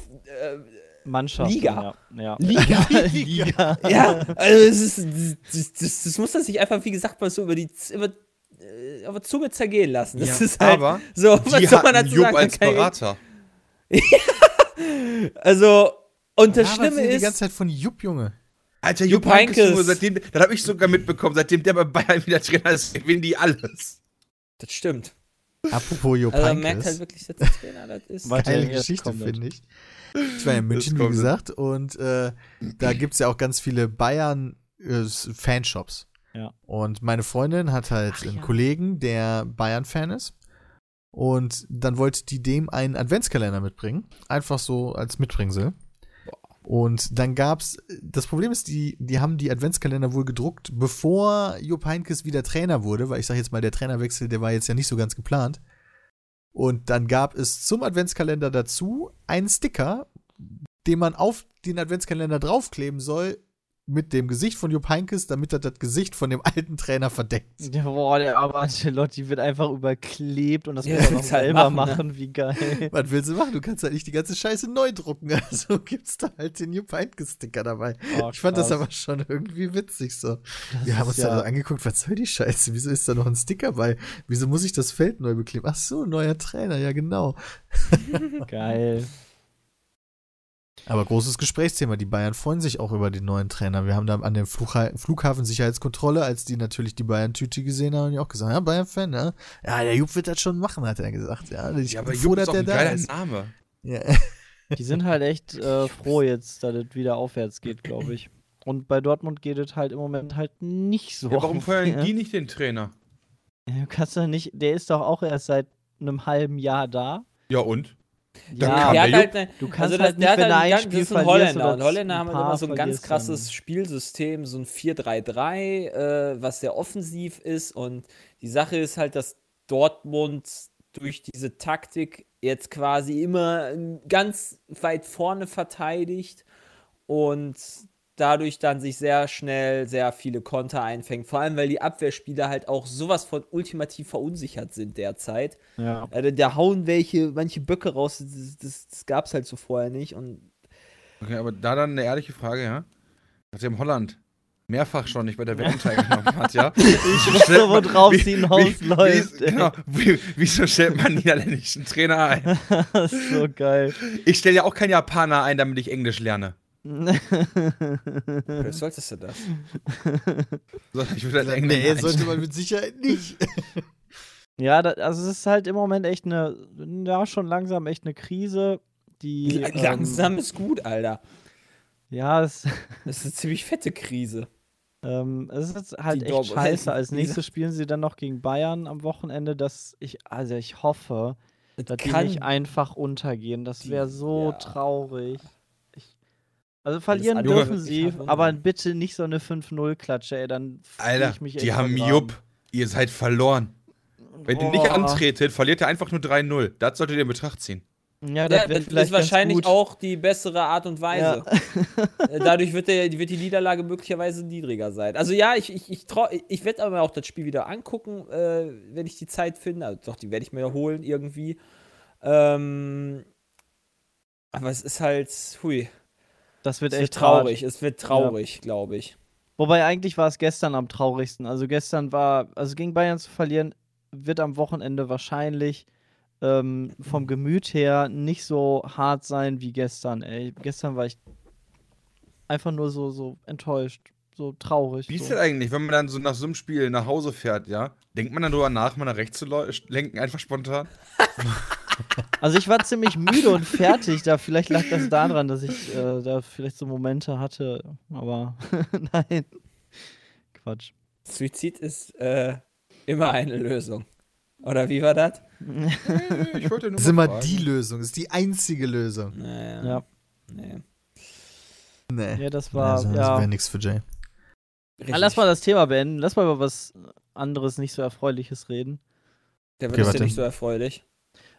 Speaker 3: Mannschaft.
Speaker 1: Liga.
Speaker 3: Ja. ja.
Speaker 1: Liga.
Speaker 3: Liga.
Speaker 1: ja, also es ist, das, das, das muss man sich einfach, wie gesagt, mal so über die über, äh, auf der Zunge zergehen lassen. Das
Speaker 4: Ja,
Speaker 1: ist halt
Speaker 4: aber
Speaker 1: so, was
Speaker 4: Die
Speaker 1: soll man dazu
Speaker 4: Jupp
Speaker 1: sagen?
Speaker 4: als Berater.
Speaker 1: Also, und das
Speaker 2: Ja,
Speaker 1: Schlimme
Speaker 2: sind die
Speaker 1: ist,
Speaker 2: ganze Zeit von Jupp, Junge.
Speaker 4: Alter,
Speaker 1: Jupp
Speaker 4: Jupp Heynckes,
Speaker 1: Heynckes.
Speaker 4: Seitdem, das habe ich sogar mitbekommen, seitdem der bei Bayern wieder Trainer ist, gewinnen die alles.
Speaker 1: das stimmt.
Speaker 2: Apropos Jupp
Speaker 1: Also man merkt halt wirklich, dass der Trainer das ist.
Speaker 2: Geile Geschichte, finde ich. Ich war ja in München, wie gesagt, und äh, da gibt es ja auch ganz viele Bayern-Fanshops.
Speaker 3: Ja.
Speaker 2: Und meine Freundin hat halt
Speaker 3: Ach
Speaker 2: einen
Speaker 3: ja.
Speaker 2: Kollegen, der Bayern-Fan ist. Und dann wollte die dem einen Adventskalender mitbringen. Einfach so als Mitbringsel. Und dann gab's, das Problem ist, die, die haben die Adventskalender wohl gedruckt, bevor Jupp Heynckes wieder Trainer wurde, weil ich sage jetzt mal, der Trainerwechsel, der war jetzt ja nicht so ganz geplant. Und dann gab es zum Adventskalender dazu einen Sticker, den man auf den Adventskalender draufkleben soll, mit dem Gesicht von Jupp Heynckes, damit er das Gesicht von dem alten Trainer verdeckt.
Speaker 3: Ja, boah, der arme Ancelotti wird einfach überklebt und das
Speaker 1: Ja,
Speaker 3: muss er noch
Speaker 1: halt
Speaker 3: selber
Speaker 1: machen,
Speaker 3: machen,
Speaker 1: ne?
Speaker 3: wie geil.
Speaker 2: Was willst du machen? Du kannst halt nicht die ganze Scheiße neu drucken. Also gibt's da halt den Jupp Heynckes-Sticker dabei.
Speaker 3: Oh,
Speaker 2: Ich fand das
Speaker 3: krass.
Speaker 2: aber schon irgendwie witzig so.
Speaker 3: Das
Speaker 2: Wir haben uns dann so angeguckt, was soll die Scheiße? Wieso ist da noch ein Sticker bei? Wieso muss ich das Feld neu bekleben? Ach so, neuer Trainer, ja genau.
Speaker 3: geil.
Speaker 2: Aber großes Gesprächsthema. Die Bayern freuen sich auch über den neuen Trainer. Wir haben da an der Flugha Flughafen Sicherheitskontrolle, als die natürlich die Bayern-Tüte gesehen haben, haben die auch gesagt, ja, Bayern-Fan, ne? Ja, der Jupp wird das schon machen, hat er gesagt. Ja, ich
Speaker 4: Ja,
Speaker 2: bin
Speaker 4: aber
Speaker 2: froh,
Speaker 4: Jupp ist
Speaker 2: dass
Speaker 4: auch
Speaker 2: der
Speaker 4: ein
Speaker 2: da
Speaker 4: geiler
Speaker 2: ist.
Speaker 4: Name.
Speaker 2: Ja.
Speaker 3: Die sind halt echt äh, froh jetzt, dass es wieder aufwärts geht, glaube ich. Und bei Dortmund geht es halt im Moment halt nicht so.
Speaker 4: Ja, warum feuern
Speaker 3: aufwärts.
Speaker 4: die nicht den Trainer?
Speaker 3: Ja, Du kannst doch nicht, der ist doch auch erst seit einem halben Jahr da.
Speaker 4: Ja, und? Dann
Speaker 3: Ja,
Speaker 1: Der hat halt, ne,
Speaker 3: du kannst
Speaker 1: also
Speaker 3: halt
Speaker 1: der
Speaker 3: nicht,
Speaker 1: hat halt
Speaker 3: du
Speaker 1: ein
Speaker 3: ein
Speaker 1: ganz, das
Speaker 3: verlierst
Speaker 1: Holländer. Und Holländer
Speaker 3: ein
Speaker 1: haben halt immer so ein ganz
Speaker 3: verlierst, dann-
Speaker 1: krasses Spielsystem, so ein 4-3-3, äh, was sehr offensiv ist. Und die Sache ist halt, dass Dortmund durch diese Taktik jetzt quasi immer ganz weit vorne verteidigt und dadurch dann sich sehr schnell sehr viele Konter einfängt. Vor allem, weil die Abwehrspieler halt auch sowas von ultimativ verunsichert sind derzeit.
Speaker 3: Ja.
Speaker 1: Also, da hauen welche, manche Böcke raus, das, das, das gab es halt so vorher nicht. Und
Speaker 4: Okay, aber da dann eine ehrliche Frage, ja? Nachdem Holland mehrfach schon nicht bei der WM teilgenommen hat, ja?
Speaker 3: Ich wusste, worauf sie hinausläuft.
Speaker 4: Wie, genau, wie, wieso stellt man einen niederländischen Trainer ein?
Speaker 3: Das ist so geil.
Speaker 4: Ich stelle ja auch keinen Japaner ein, damit ich Englisch lerne.
Speaker 1: Vielleicht solltest du das.
Speaker 4: Sondern ich würde halt Engländer
Speaker 2: Nee, sollte man mit Sicherheit nicht.
Speaker 3: ja, da, also es ist halt im Moment echt eine, ja, schon langsam echt eine Krise. Die, ähm,
Speaker 1: Langsam ist gut, Alter.
Speaker 3: Ja, es,
Speaker 1: Das ist eine ziemlich fette Krise.
Speaker 3: ähm, es ist jetzt halt
Speaker 1: Die
Speaker 3: echt
Speaker 1: Dortmund-
Speaker 3: scheiße. Als nächstes spielen sie dann noch gegen Bayern am Wochenende. Dass ich, also ich hoffe,
Speaker 1: Das
Speaker 3: dass die
Speaker 1: kann-
Speaker 3: nicht einfach untergehen. Das
Speaker 1: Die-
Speaker 3: wäre so
Speaker 1: ja.
Speaker 3: traurig. Also verlieren dürfen sie, aber bitte nicht so eine 5-0-Klatsche, ey. Dann
Speaker 4: Alter,
Speaker 3: ich mich
Speaker 4: die haben. Jupp. Ihr seid verloren. Wenn ihr nicht
Speaker 3: Boah.
Speaker 4: antretet, verliert ihr einfach nur 3-0. Das solltet ihr in Betracht ziehen.
Speaker 3: Ja, das
Speaker 1: Ja,
Speaker 3: wird
Speaker 1: das ist wahrscheinlich
Speaker 3: gut.
Speaker 1: auch die bessere Art und Weise. Äh, Dadurch wird, der, wird die Niederlage möglicherweise niedriger sein. Also ja, ich, ich, ich, trau- ich werde aber auch das Spiel wieder angucken, äh, wenn ich die Zeit finde. Also doch, die werde ich mir holen irgendwie. Ähm, aber es ist halt, hui,
Speaker 3: Das wird
Speaker 1: es
Speaker 3: echt
Speaker 1: wird traurig.
Speaker 3: hart.
Speaker 1: Es wird traurig, glaube ich.
Speaker 3: Wobei eigentlich war es gestern am traurigsten. Also gestern war, also gegen Bayern zu verlieren, wird am Wochenende wahrscheinlich ähm, vom Gemüt her nicht so hart sein wie gestern. Ey, gestern war ich einfach nur so so enttäuscht, so traurig.
Speaker 4: Wie ist
Speaker 3: so.
Speaker 4: das eigentlich, wenn man dann so nach so einem Spiel nach Hause fährt, ja? Denkt man dann drüber nach, mal nach rechts zu lenken, einfach spontan?
Speaker 3: Also ich war ziemlich müde und fertig. Da vielleicht lag das daran, dass ich äh, da vielleicht so Momente hatte. Aber nein, Quatsch.
Speaker 1: Suizid ist äh, immer eine Lösung. Oder wie war das?
Speaker 4: Ich wollte nur
Speaker 2: Das ist immer
Speaker 4: fragen.
Speaker 2: die Lösung, das ist die einzige Lösung.
Speaker 1: Naja.
Speaker 3: Ja,
Speaker 1: Nee.
Speaker 2: Nee.
Speaker 3: ja, das war
Speaker 2: also, das
Speaker 3: ja.
Speaker 2: wäre nichts für Jay.
Speaker 3: Ah, lass mal das Thema beenden. Lass mal über was anderes, nicht so erfreuliches reden.
Speaker 1: Der wird
Speaker 2: Okay,
Speaker 1: das ja nicht so erfreulich.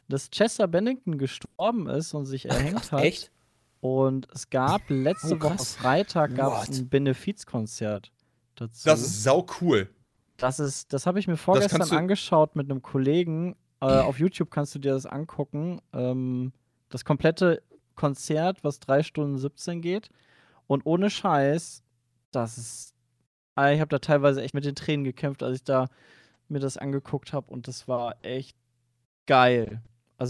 Speaker 3: Dass Chester Bennington gestorben ist und sich erhängt hat.
Speaker 1: Echt?
Speaker 3: Und es gab letzte
Speaker 1: Oh,
Speaker 3: Woche. Freitag gab es ein Benefizkonzert dazu.
Speaker 4: Das ist sau cool.
Speaker 3: Das ist, das habe ich mir vorgestern angeschaut mit einem Kollegen. Äh, auf YouTube kannst du dir das angucken. Ähm, das komplette Konzert, was 3 Stunden 17 geht. Und ohne Scheiß, das ist. äh, Ich habe da teilweise echt mit den Tränen gekämpft, als ich da mir das angeguckt habe. Und das war echt geil.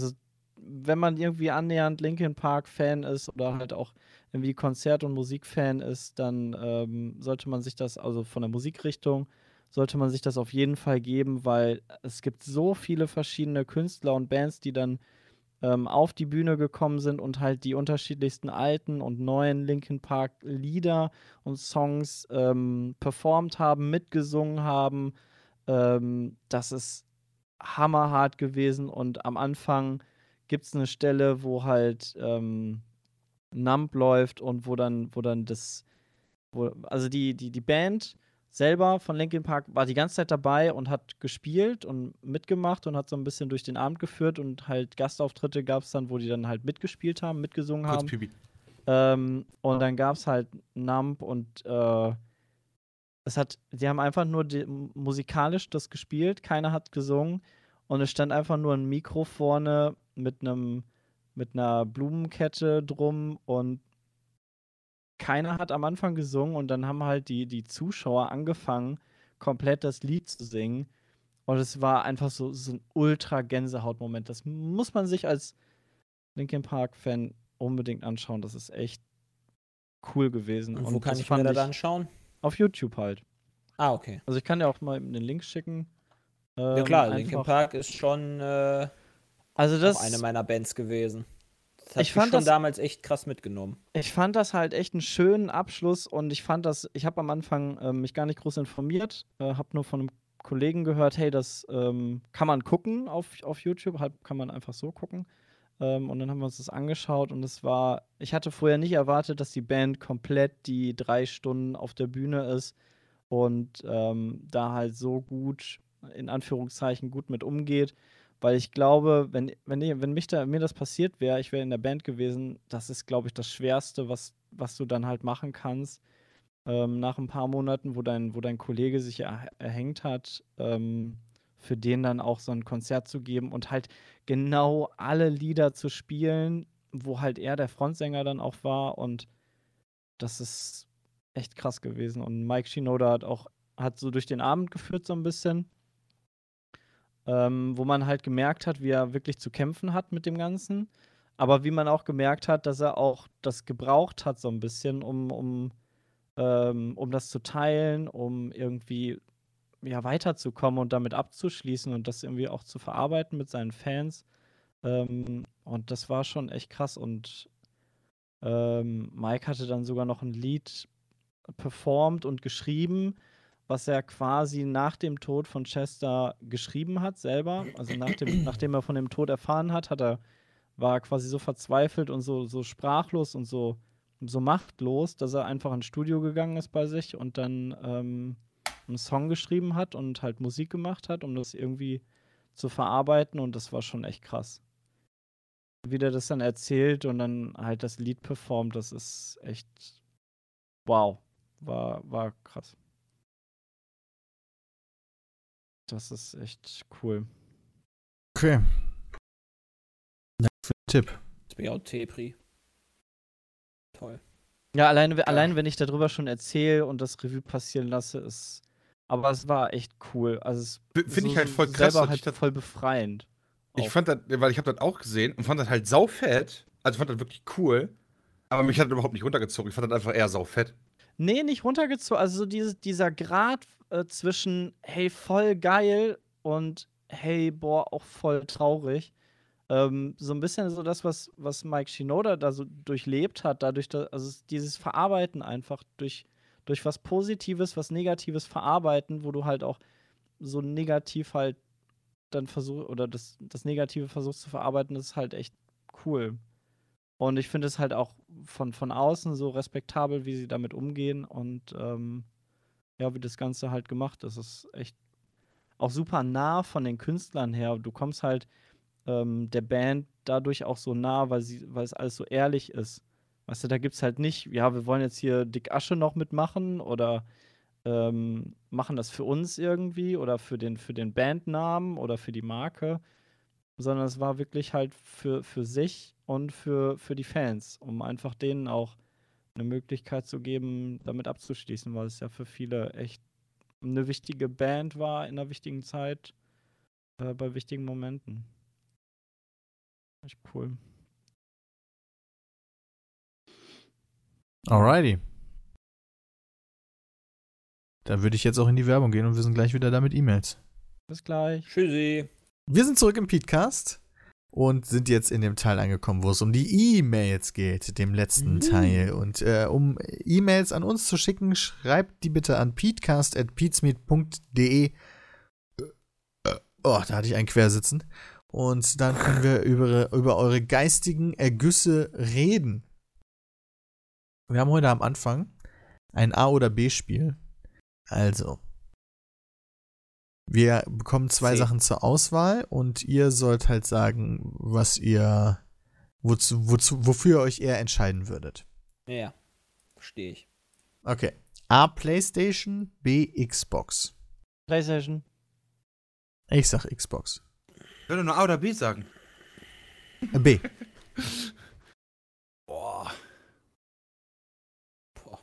Speaker 3: Also, wenn man irgendwie annähernd Linkin Park-Fan ist oder halt auch irgendwie Konzert- und Musikfan ist, dann ähm, sollte man sich das, also von der Musikrichtung, sollte man sich das auf jeden Fall geben, weil es gibt so viele verschiedene Künstler und Bands, die dann ähm, auf die Bühne gekommen sind und halt die unterschiedlichsten alten und neuen Linkin Park Lieder und Songs ähm, performt haben, mitgesungen haben. Ähm, das ist hammerhart gewesen und am Anfang gibt es eine Stelle, wo halt ähm, Nump läuft und wo dann, wo dann das, wo, also die, die, die Band selber von Linkin Park war die ganze Zeit dabei und hat gespielt und mitgemacht und hat so ein bisschen durch den Abend geführt und halt Gastauftritte gab es dann, wo die dann halt mitgespielt haben, mitgesungen
Speaker 4: Kurz
Speaker 3: haben. Ähm, und dann gab es halt Nump und äh, es hat, die haben einfach nur die, musikalisch das gespielt, keiner hat gesungen und es stand einfach nur ein Mikro vorne mit einem mit einer Blumenkette drum und keiner hat am Anfang gesungen und dann haben halt die, die Zuschauer angefangen, komplett das Lied zu singen. Und es war einfach so, so ein ultra Gänsehautmoment. Das muss man sich als Linkin Park-Fan unbedingt anschauen. Das ist echt cool gewesen.
Speaker 1: Und wo kann ich mir das anschauen?
Speaker 3: Auf YouTube halt.
Speaker 1: Ah, okay.
Speaker 3: Also ich kann dir auch mal den Link schicken.
Speaker 1: Ja
Speaker 3: Ähm,
Speaker 1: klar,
Speaker 3: einfach-
Speaker 1: Linkin Park ist schon äh,
Speaker 3: Also das,
Speaker 1: eine meiner Bands gewesen. Das hat
Speaker 3: Ich
Speaker 1: mich
Speaker 3: fand
Speaker 1: schon
Speaker 3: das-
Speaker 1: damals echt krass mitgenommen.
Speaker 3: Ich fand das halt echt einen schönen Abschluss und ich fand das, ich habe am Anfang ähm, mich gar nicht groß informiert, äh, habe nur von einem Kollegen gehört, hey, das ähm, kann man gucken auf, auf YouTube, halt kann man einfach so gucken. Ähm, und dann haben wir uns das angeschaut und es war, ich hatte vorher nicht erwartet, dass die Band komplett die drei Stunden auf der Bühne ist und ähm, da halt so gut, in Anführungszeichen, gut mit umgeht. Weil ich glaube, wenn, wenn, ich- wenn mich da, mir das passiert wäre, ich wäre in der Band gewesen, das ist, glaube ich, das Schwerste, was, was du dann halt machen kannst. Ähm, nach ein paar Monaten, wo dein, wo dein Kollege sich er, erhängt hat, ähm, für den dann auch so ein Konzert zu geben und halt genau alle Lieder zu spielen, wo halt er der Frontsänger dann auch war und das ist echt krass gewesen. Und Mike Shinoda hat auch, hat so durch den Abend geführt so ein bisschen ähm, wo man halt gemerkt hat, wie er wirklich zu kämpfen hat mit dem Ganzen. Aber wie man auch gemerkt hat, dass er auch das gebraucht hat, so ein bisschen, um, um, ähm, um das zu teilen, um irgendwie ja, weiterzukommen und damit abzuschließen und das irgendwie auch zu verarbeiten mit seinen Fans. Ähm, und das war schon echt krass. Und ähm, Mike hatte dann sogar noch ein Lied performt und geschrieben, was er quasi nach dem Tod von Chester geschrieben hat, selber. Also nach dem, nachdem er von dem Tod erfahren hat, hat er, war er quasi so verzweifelt und so, so sprachlos und so, so machtlos, dass er einfach ins Studio gegangen ist bei sich und dann ähm, einen Song geschrieben hat und halt Musik gemacht hat, um das irgendwie zu verarbeiten und das war schon echt krass. Wie der das dann erzählt und dann halt das Lied performt, das ist echt wow. War, war krass. Das ist echt cool.
Speaker 2: Okay. Danke für den Tipp.
Speaker 1: Jetzt bin ich auch Tepri. Toll.
Speaker 3: Ja, alleine, allein wenn ich darüber schon erzähle und das Revue passieren lasse, ist. Aber es war echt cool. Also es
Speaker 4: F- find ich halt voll krass,
Speaker 3: Selber halt voll befreiend.
Speaker 4: Ich
Speaker 3: Auch.
Speaker 4: fand das, weil ich habe das auch gesehen und fand das halt saufett. Also fand das wirklich cool. Aber mich hat das überhaupt nicht runtergezogen. Ich fand das einfach eher saufett.
Speaker 3: Nee, nicht runtergezogen. Also so dieses, dieser Grad äh, zwischen, hey, voll geil und hey, boah, auch voll traurig. Ähm, so ein bisschen so das, was, was Mike Shinoda da so durchlebt hat, dadurch, dass, also es- dieses Verarbeiten einfach durch, durch was Positives, was Negatives verarbeiten, wo du halt auch so negativ halt dann versuchst, oder das, das Negative versuchst zu verarbeiten, das ist halt echt cool. Und ich finde es halt auch von, von außen so respektabel, wie sie damit umgehen und ähm, ja, wie das Ganze halt gemacht ist. Es ist echt auch super nah von den Künstlern her. Du kommst halt ähm, der Band dadurch auch so nah, weil, sie, weil es alles so ehrlich ist. Weißt du, da gibt es halt nicht, ja, wir wollen jetzt hier Dick Asche noch mitmachen oder ähm, machen das für uns irgendwie oder für den, für den Bandnamen oder für die Marke, sondern es war wirklich halt für, für sich und für, für die Fans, um einfach denen auch eine Möglichkeit zu geben, damit abzuschließen, weil es ja für viele echt eine wichtige Band war in einer wichtigen Zeit, äh, bei wichtigen Momenten. Echt cool.
Speaker 2: Alrighty. Dann würde ich jetzt auch in die Werbung gehen und wir sind gleich wieder da mit E-Mails.
Speaker 3: Bis gleich.
Speaker 1: Tschüssi.
Speaker 2: Wir sind zurück im Podcast und sind jetzt in dem Teil angekommen, wo es um die E-Mails geht, dem letzten
Speaker 1: Mhm.
Speaker 2: Teil. Und äh, um E-Mails an uns zu schicken, schreibt die bitte an peatcast.peatsmeet.de. Oh, da hatte ich einen Quersitzen. Und dann können wir über, über eure geistigen Ergüsse reden. Wir haben heute am Anfang ein A- oder B-Spiel. Also, wir bekommen zwei
Speaker 1: C.
Speaker 2: Sachen zur Auswahl und ihr sollt halt sagen, was ihr, wozu, wozu, wofür ihr euch eher entscheiden würdet.
Speaker 1: Ja, verstehe ich.
Speaker 2: Okay. A, PlayStation, B, Xbox.
Speaker 3: PlayStation.
Speaker 2: Ich sag Xbox.
Speaker 4: Ich würde nur A oder B sagen.
Speaker 2: Äh, B.
Speaker 4: Boah.
Speaker 1: Boah.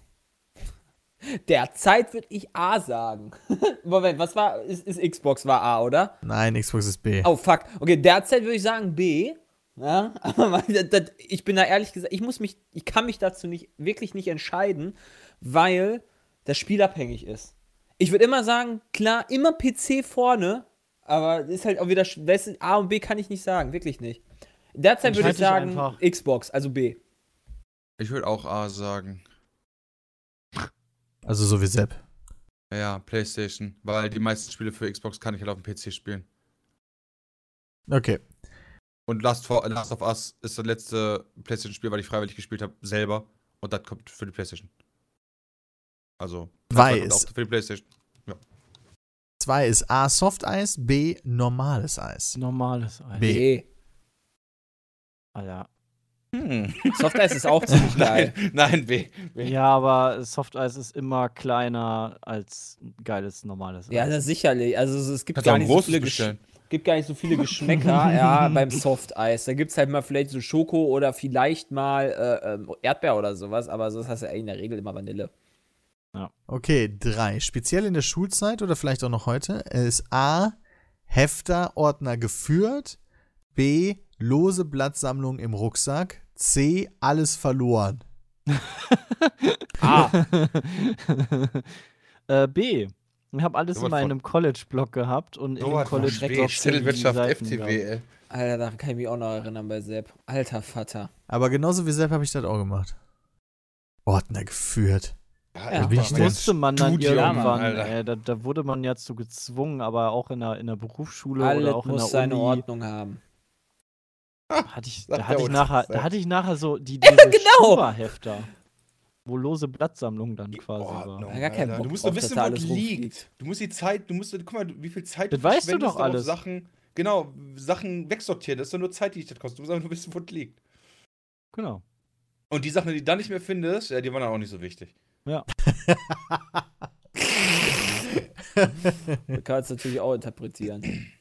Speaker 1: Derzeit würde ich A sagen. Moment, was war? Ist, ist Xbox war A, oder?
Speaker 2: Nein, Xbox ist B.
Speaker 1: Oh, fuck. Okay, derzeit würde ich sagen B. Ja, aber das, das, ich bin da ehrlich gesagt, ich muss mich, ich kann mich dazu nicht, wirklich nicht entscheiden, weil das Spiel abhängig ist. Ich würde immer sagen, klar, immer PC vorne, aber ist halt auch wieder, A und B kann ich nicht sagen, wirklich nicht. Derzeit würde ich sagen
Speaker 3: einfach.
Speaker 1: Xbox, also B.
Speaker 4: Ich würde auch A sagen.
Speaker 2: Also so wie Sepp.
Speaker 4: Ja, PlayStation. Weil die meisten Spiele für Xbox kann ich halt auf dem PC spielen.
Speaker 2: Okay.
Speaker 4: Und Last, for, Last of Us ist das letzte PlayStation-Spiel, weil ich freiwillig gespielt habe, selber. Und das kommt für die PlayStation. Also.
Speaker 2: Weiß.
Speaker 4: Auch für die PlayStation.
Speaker 2: Zwei ist A, Soft Eis, B, normales Eis.
Speaker 3: Normales Eis.
Speaker 2: B.
Speaker 1: B.
Speaker 3: Alter.
Speaker 4: Hm.
Speaker 1: Soft Ice ist auch ziemlich geil.
Speaker 4: Nein, nein, B.
Speaker 3: Ja, aber Softeis ist immer kleiner als geiles normales Eis.
Speaker 1: Ja, das sicherlich. Also es- gibt
Speaker 4: Kannst
Speaker 1: gar nicht so viele
Speaker 4: bestellen.
Speaker 1: gibt gar nicht so viele Geschmäcker, ja, beim Softeis. Da gibt es halt mal vielleicht so Schoko oder vielleicht mal äh, ähm, Erdbeer oder sowas, aber sonst hast du ja in der Regel immer Vanille.
Speaker 2: Okay, drei. Speziell in der Schulzeit oder vielleicht auch noch heute ist A, Hefter, Ordner geführt. B, lose Blattsammlung im Rucksack. C, alles verloren.
Speaker 1: Ah,
Speaker 3: äh, B. Ich habe alles
Speaker 4: So
Speaker 3: in meinem College-Blog gehabt und in
Speaker 4: So
Speaker 3: dem College-Blog
Speaker 4: B. Zettelwirtschaft
Speaker 3: Seiten
Speaker 4: FTW, ey.
Speaker 1: Alter, da kann ich mich auch noch erinnern bei Sepp. Alter Vater.
Speaker 2: Aber genauso wie Sepp habe ich das auch gemacht. Ordner geführt.
Speaker 1: Ja,
Speaker 2: ich
Speaker 3: Das
Speaker 2: denn?
Speaker 3: musste man dann
Speaker 4: Studium,
Speaker 3: irgendwann, ey, da, da wurde man ja zu gezwungen, aber auch in der, in der Berufsschule
Speaker 1: Alles
Speaker 3: oder auch in
Speaker 1: muss
Speaker 3: der
Speaker 1: seine
Speaker 3: Uni.
Speaker 1: Ordnung haben.
Speaker 3: Hatte ich, da hatte ich, nachher, da hatte ich nachher so die diese
Speaker 1: genau.
Speaker 3: Schuberhefter, wo lose Blattsammlung dann quasi war.
Speaker 4: Ordnung,
Speaker 1: Ja, gar
Speaker 4: Alter.
Speaker 1: Bock
Speaker 4: Du musst nur wissen, wo
Speaker 1: alles
Speaker 4: es liegt. Du musst die Zeit, du musst, guck mal, wie viel Zeit
Speaker 3: Das weißt du
Speaker 4: verschwendest
Speaker 3: doch
Speaker 4: auf
Speaker 3: alles.
Speaker 4: Sachen, genau, Sachen wegsortieren. Das ist doch nur Zeit, die dich das kostet. Du musst einfach nur wissen, wo es liegt.
Speaker 3: Genau.
Speaker 4: Und die Sachen, die du dann nicht mehr findest, ja, die waren dann auch nicht so wichtig.
Speaker 1: Man kann es natürlich auch interpretieren.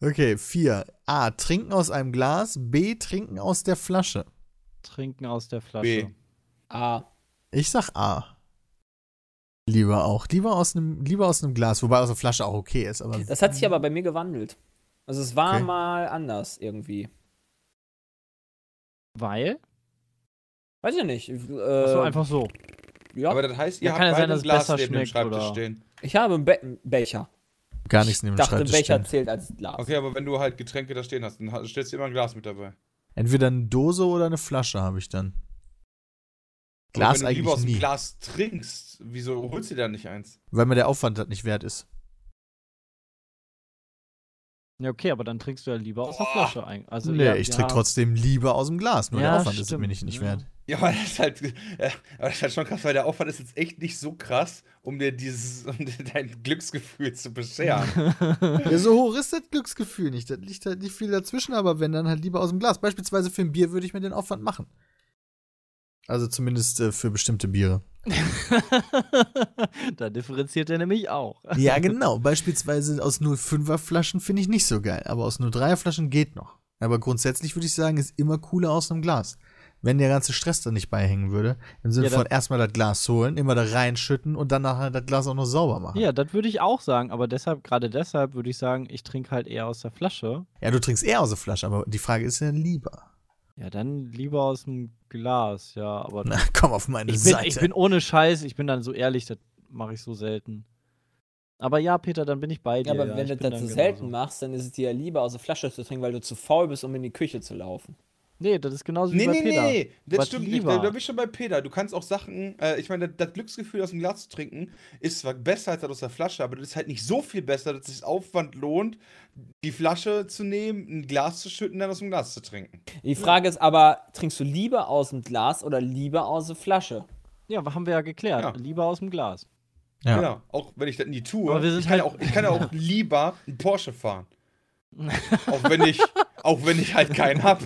Speaker 2: Okay, vier. A, trinken aus einem Glas. B, trinken aus der Flasche.
Speaker 3: Trinken aus der Flasche.
Speaker 4: B.
Speaker 1: Ah,
Speaker 2: Ich sag A. Lieber auch. Lieber aus einem, lieber aus einem Glas, wobei aus der Flasche auch okay ist. Aber
Speaker 1: das hat sich aber bei mir gewandelt. Also es war
Speaker 2: Okay.
Speaker 1: mal anders irgendwie.
Speaker 3: Weil?
Speaker 1: Weiß ich nicht. Äh,
Speaker 3: Achso, einfach so.
Speaker 1: ja,
Speaker 4: Aber das heißt, ihr
Speaker 3: Ja,
Speaker 4: habt
Speaker 3: kann ja
Speaker 4: beide
Speaker 3: sein, dass
Speaker 4: Glas
Speaker 3: besser
Speaker 4: neben dem Schreibtisch
Speaker 3: oder?
Speaker 4: stehen.
Speaker 1: ich habe einen, Be einen Becher.
Speaker 2: Gar nichts neben
Speaker 1: Ich
Speaker 2: dem Schreibtisch
Speaker 1: Becher
Speaker 2: stehen.
Speaker 1: zählt als Glas.
Speaker 4: Okay, aber wenn du halt Getränke da stehen hast, dann stellst du immer ein Glas mit dabei.
Speaker 2: Entweder eine Dose oder eine Flasche habe ich dann. Glas
Speaker 4: aber wenn du lieber aus
Speaker 2: eigentlich
Speaker 4: dem
Speaker 2: nie,
Speaker 4: Glas trinkst, wieso holst du dir da nicht eins?
Speaker 2: weil mir der Aufwand das nicht wert ist.
Speaker 3: Ja, okay, aber dann trinkst du ja lieber aus der. Flasche ein. Also,
Speaker 2: nee,
Speaker 3: ja,
Speaker 2: ich
Speaker 3: ja,
Speaker 2: trinke trotzdem lieber aus dem Glas. Nur
Speaker 3: Ja,
Speaker 2: der Aufwand ist
Speaker 3: stimmt,
Speaker 2: mir nicht, nicht wert.
Speaker 4: Ja, aber das ist halt, ja, aber das ist halt schon krass, weil der Aufwand ist jetzt echt nicht so krass, um dir dieses, um dir dein Glücksgefühl zu bescheren.
Speaker 2: Ja, so hoch ist das Glücksgefühl nicht. Da liegt halt nicht viel dazwischen, aber wenn dann halt lieber aus dem Glas. Beispielsweise für ein Bier würde ich mir den Aufwand machen. Also zumindest äh, für bestimmte Biere.
Speaker 3: da differenziert er nämlich auch.
Speaker 2: Ja, genau. Beispielsweise aus 05er Flaschen finde ich nicht so geil, aber aus 03er Flaschen geht noch. Aber grundsätzlich würde ich sagen, ist immer cooler aus einem Glas. Wenn der ganze Stress da nicht beihängen würde, im Sinne
Speaker 3: Ja,
Speaker 2: von erstmal das Glas holen, immer da reinschütten und dann nachher das Glas auch noch sauber machen.
Speaker 3: Ja, das würde ich auch sagen, aber deshalb, gerade deshalb würde ich sagen, ich trinke halt eher aus der Flasche.
Speaker 2: Ja, du trinkst eher aus der Flasche, aber die Frage ist ja lieber.
Speaker 3: Ja, dann lieber aus dem Glas, ja, aber
Speaker 2: Na, komm auf meine
Speaker 3: ich bin,
Speaker 2: Seite.
Speaker 3: ich bin ohne Scheiß, ich bin dann so ehrlich, das mache ich so selten. Aber ja, Peter, dann bin ich bei dir.
Speaker 1: Ja, aber
Speaker 3: ja,
Speaker 1: wenn du das so
Speaker 3: dann
Speaker 1: selten
Speaker 3: genauso.
Speaker 1: machst, dann ist es dir ja lieber aus der Flasche zu trinken, weil du zu faul bist, um in die Küche zu laufen.
Speaker 3: Nee, das ist genauso wie
Speaker 4: Nee,
Speaker 3: bei
Speaker 4: nee,
Speaker 3: Peter.
Speaker 4: nee, das
Speaker 3: Was
Speaker 4: stimmt nicht.
Speaker 3: lieber?
Speaker 4: Da, da bin ich schon bei Peter. Du kannst auch Sachen, äh, ich meine, das, das Glücksgefühl aus dem Glas zu trinken ist zwar besser als das aus der Flasche, aber das ist halt nicht so viel besser, dass es sich Aufwand lohnt, die Flasche zu nehmen, ein Glas zu schütten, dann aus dem Glas zu trinken.
Speaker 1: Die Frage ist aber, trinkst du lieber aus dem Glas oder lieber aus der Flasche?
Speaker 3: Ja, haben wir ja geklärt.
Speaker 4: Ja.
Speaker 3: Lieber aus dem Glas.
Speaker 2: Ja.
Speaker 4: Genau. Auch wenn ich das nie tue.
Speaker 3: Aber wir sind
Speaker 4: ich, kann
Speaker 3: halt-
Speaker 4: ja auch, ich kann ja auch lieber einen Porsche fahren. auch wenn ich, auch wenn ich halt keinen hab.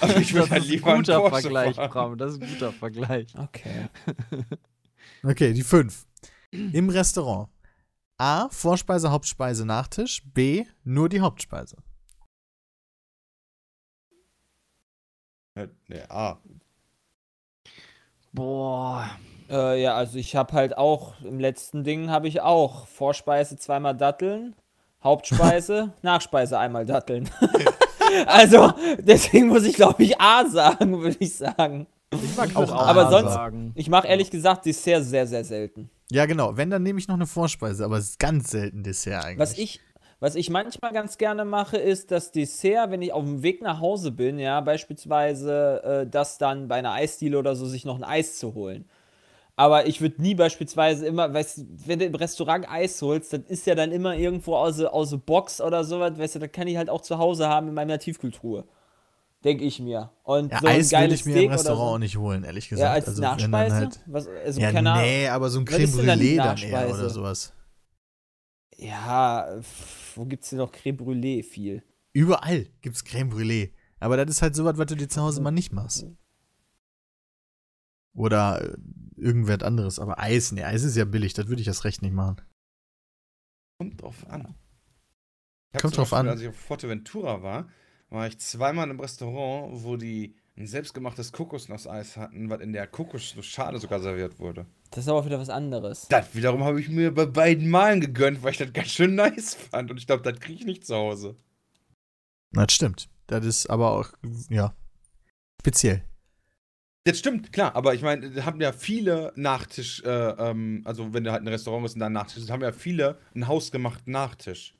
Speaker 4: Aber ich würde
Speaker 3: das
Speaker 4: halt
Speaker 3: ist
Speaker 4: lieber
Speaker 3: ein
Speaker 4: einen
Speaker 3: guter
Speaker 4: Porsche
Speaker 3: Vergleich,
Speaker 4: fahren.
Speaker 3: Bram. Das ist ein guter Vergleich.
Speaker 1: Okay.
Speaker 2: Okay, die fünf. Im Restaurant. A. Vorspeise, Hauptspeise, Nachtisch. B. Nur die Hauptspeise.
Speaker 4: Ja, Nee, ah.
Speaker 3: Boah.
Speaker 1: Äh, ja, also ich habe halt auch, im letzten Ding habe ich auch Vorspeise zweimal Datteln, Hauptspeise, Nachspeise einmal Datteln. also, deswegen muss ich, glaube ich, A sagen, würde ich sagen.
Speaker 3: Ich mag
Speaker 2: auch
Speaker 3: auch
Speaker 1: aber
Speaker 3: A
Speaker 1: sonst-
Speaker 3: sagen.
Speaker 1: Ich mache ehrlich gesagt Dessert sehr, sehr selten.
Speaker 2: Ja, genau. Wenn, dann nehme ich noch eine Vorspeise, aber es ist ganz selten Dessert eigentlich.
Speaker 1: Was ich, was ich manchmal ganz gerne mache, ist das Dessert, wenn ich auf dem Weg nach Hause bin, ja, beispielsweise äh, das dann bei einer Eisdiele oder so, sich noch ein Eis zu holen. Aber ich würde nie beispielsweise immer, weißt du, wenn du im Restaurant Eis holst, das ist ja dann immer irgendwo aus der Box oder sowas, weißt du, das kann ich halt auch zu Hause haben in meiner Tiefkühltruhe. Denke ich mir. Und
Speaker 2: ja,
Speaker 1: so
Speaker 2: Eis
Speaker 1: geiles
Speaker 2: ich mir
Speaker 1: Steak
Speaker 2: im Restaurant
Speaker 1: oder
Speaker 2: auch
Speaker 1: so.
Speaker 2: nicht holen, ehrlich gesagt.
Speaker 1: Ja, als
Speaker 2: Also, dann
Speaker 1: Nachspeise?
Speaker 2: Halt,
Speaker 1: Was, also,
Speaker 2: ja,
Speaker 1: keine Ahnung.
Speaker 2: nee, aber so ein Creme
Speaker 1: denn dann
Speaker 2: Brûlée dann eher oder sowas.
Speaker 1: Ja, wo gibt's denn noch Creme Brûlée viel?
Speaker 2: Überall gibt's Creme Brûlée. Aber das ist halt sowas, was du dir zu Hause mal nicht machst. Oder irgendwas anderes. Aber Eis, nee, Eis ist ja billig, das würde ich erst recht nicht machen.
Speaker 4: Kommt drauf an.
Speaker 2: Kommt drauf
Speaker 4: Beispiel,
Speaker 2: an.
Speaker 4: Als ich auf Forteventura war, war ich zweimal im Restaurant, wo die ein selbstgemachtes Kokosnusseis hatten, was in der Kokosnussschale sogar serviert wurde.
Speaker 1: Das ist aber wieder was anderes.
Speaker 4: Das wiederum habe ich mir bei beiden Malen gegönnt, weil ich das ganz schön nice fand. Und ich glaube, das kriege ich nicht zu Hause.
Speaker 2: Das stimmt. Das ist aber auch, ja, speziell.
Speaker 4: Das stimmt, klar, aber ich meine, da haben ja viele Nachtisch, äh, ähm, also wenn du halt in ein Restaurant bist und da einen Nachtisch hast, haben ja viele einen hausgemachten Nachtisch.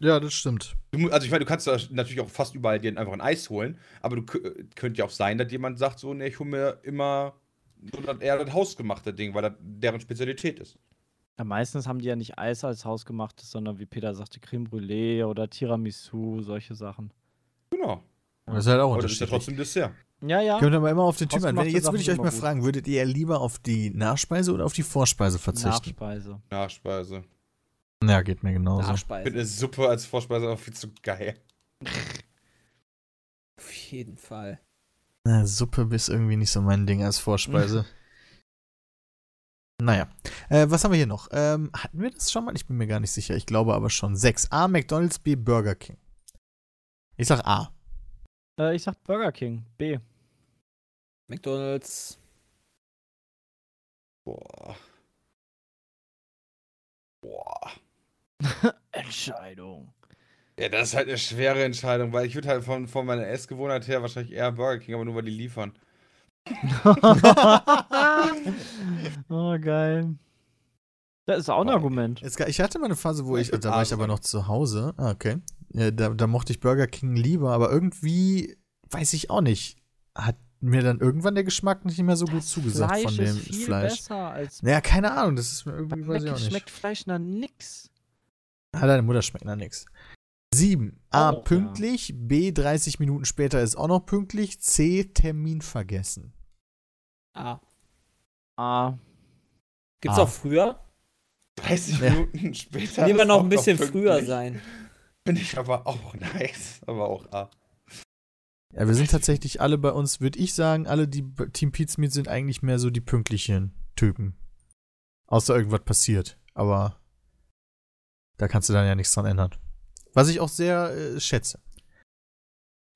Speaker 2: Ja, das stimmt.
Speaker 4: Du, also ich meine, du kannst natürlich auch fast überall dir einfach ein Eis holen, aber du kö- könnte ja auch sein, dass jemand sagt so, ne, ich hole mir immer so das, eher das hausgemachte Ding, weil das deren Spezialität ist.
Speaker 3: Ja, meistens haben die ja nicht Eis als hausgemachtes, sondern wie Peter sagte, Creme Brûlée oder Tiramisu, solche Sachen.
Speaker 4: Genau.
Speaker 2: Das ist halt auch
Speaker 4: Aber das ist ja trotzdem Dessert.
Speaker 3: Ja, ja.
Speaker 2: Kommt aber immer auf den Typ an. Jetzt würde ich euch mal
Speaker 3: gut.
Speaker 2: fragen, würdet ihr lieber auf die Nachspeise oder auf die Vorspeise verzichten?
Speaker 3: Nachspeise.
Speaker 4: Nachspeise.
Speaker 2: Ja, geht mir genauso.
Speaker 4: Ich
Speaker 1: Nachspeise.
Speaker 4: finde eine Suppe als Vorspeise auch viel zu geil.
Speaker 1: Auf jeden Fall.
Speaker 2: Na, Suppe ist irgendwie nicht so mein Ding als Vorspeise. naja. Äh, was haben wir hier noch? Ähm, hatten wir das schon mal? Ich bin mir gar nicht sicher. Ich glaube aber schon. 6. A. McDonalds, B. Burger King. Ich sag A.
Speaker 3: Äh, ich sag Burger King. B.
Speaker 1: McDonalds.
Speaker 4: Boah. Boah.
Speaker 3: Entscheidung.
Speaker 4: Ja, das ist halt eine schwere Entscheidung, weil ich würde halt von, von meiner Essgewohnheit her wahrscheinlich eher Burger King, aber nur weil die liefern.
Speaker 3: oh, geil. Das ist auch ein. Argument.
Speaker 2: Ich hatte mal eine Phase, wo ich, da war ich aber noch zu Hause. Ah, okay. Ja, da, da mochte ich Burger King lieber, aber irgendwie, weiß ich auch nicht, hat mir dann irgendwann der Geschmack nicht mehr so gut zugesagt
Speaker 3: Fleisch
Speaker 2: von dem
Speaker 3: ist viel
Speaker 2: Fleisch.
Speaker 3: besser als
Speaker 2: Naja, keine Ahnung, das ist mir
Speaker 3: bei
Speaker 2: irgendwie, weiß ich auch nicht.
Speaker 3: schmeckt Fleisch nach nix.
Speaker 2: Ah, deine Mutter schmeckt nach nix. 7. A.
Speaker 3: Oh, ja.
Speaker 2: pünktlich. B. 30 Minuten später ist auch noch pünktlich. C. Termin vergessen.
Speaker 1: Ah.
Speaker 3: Ah.
Speaker 1: Gibt's
Speaker 2: Ah.
Speaker 1: auch früher?
Speaker 4: 30
Speaker 2: Ja.
Speaker 4: Minuten später.
Speaker 1: Lieber
Speaker 4: ist
Speaker 1: noch ein bisschen früher sein.
Speaker 4: Finde ich aber auch nice. Aber auch A.
Speaker 2: Ja, wir sind tatsächlich alle bei uns, würde ich sagen, alle, die Team Pizmeet sind eigentlich mehr so die pünktlichen Typen. Außer irgendwas passiert. Aber da kannst du dann ja nichts dran ändern. Was ich auch sehr äh, schätze.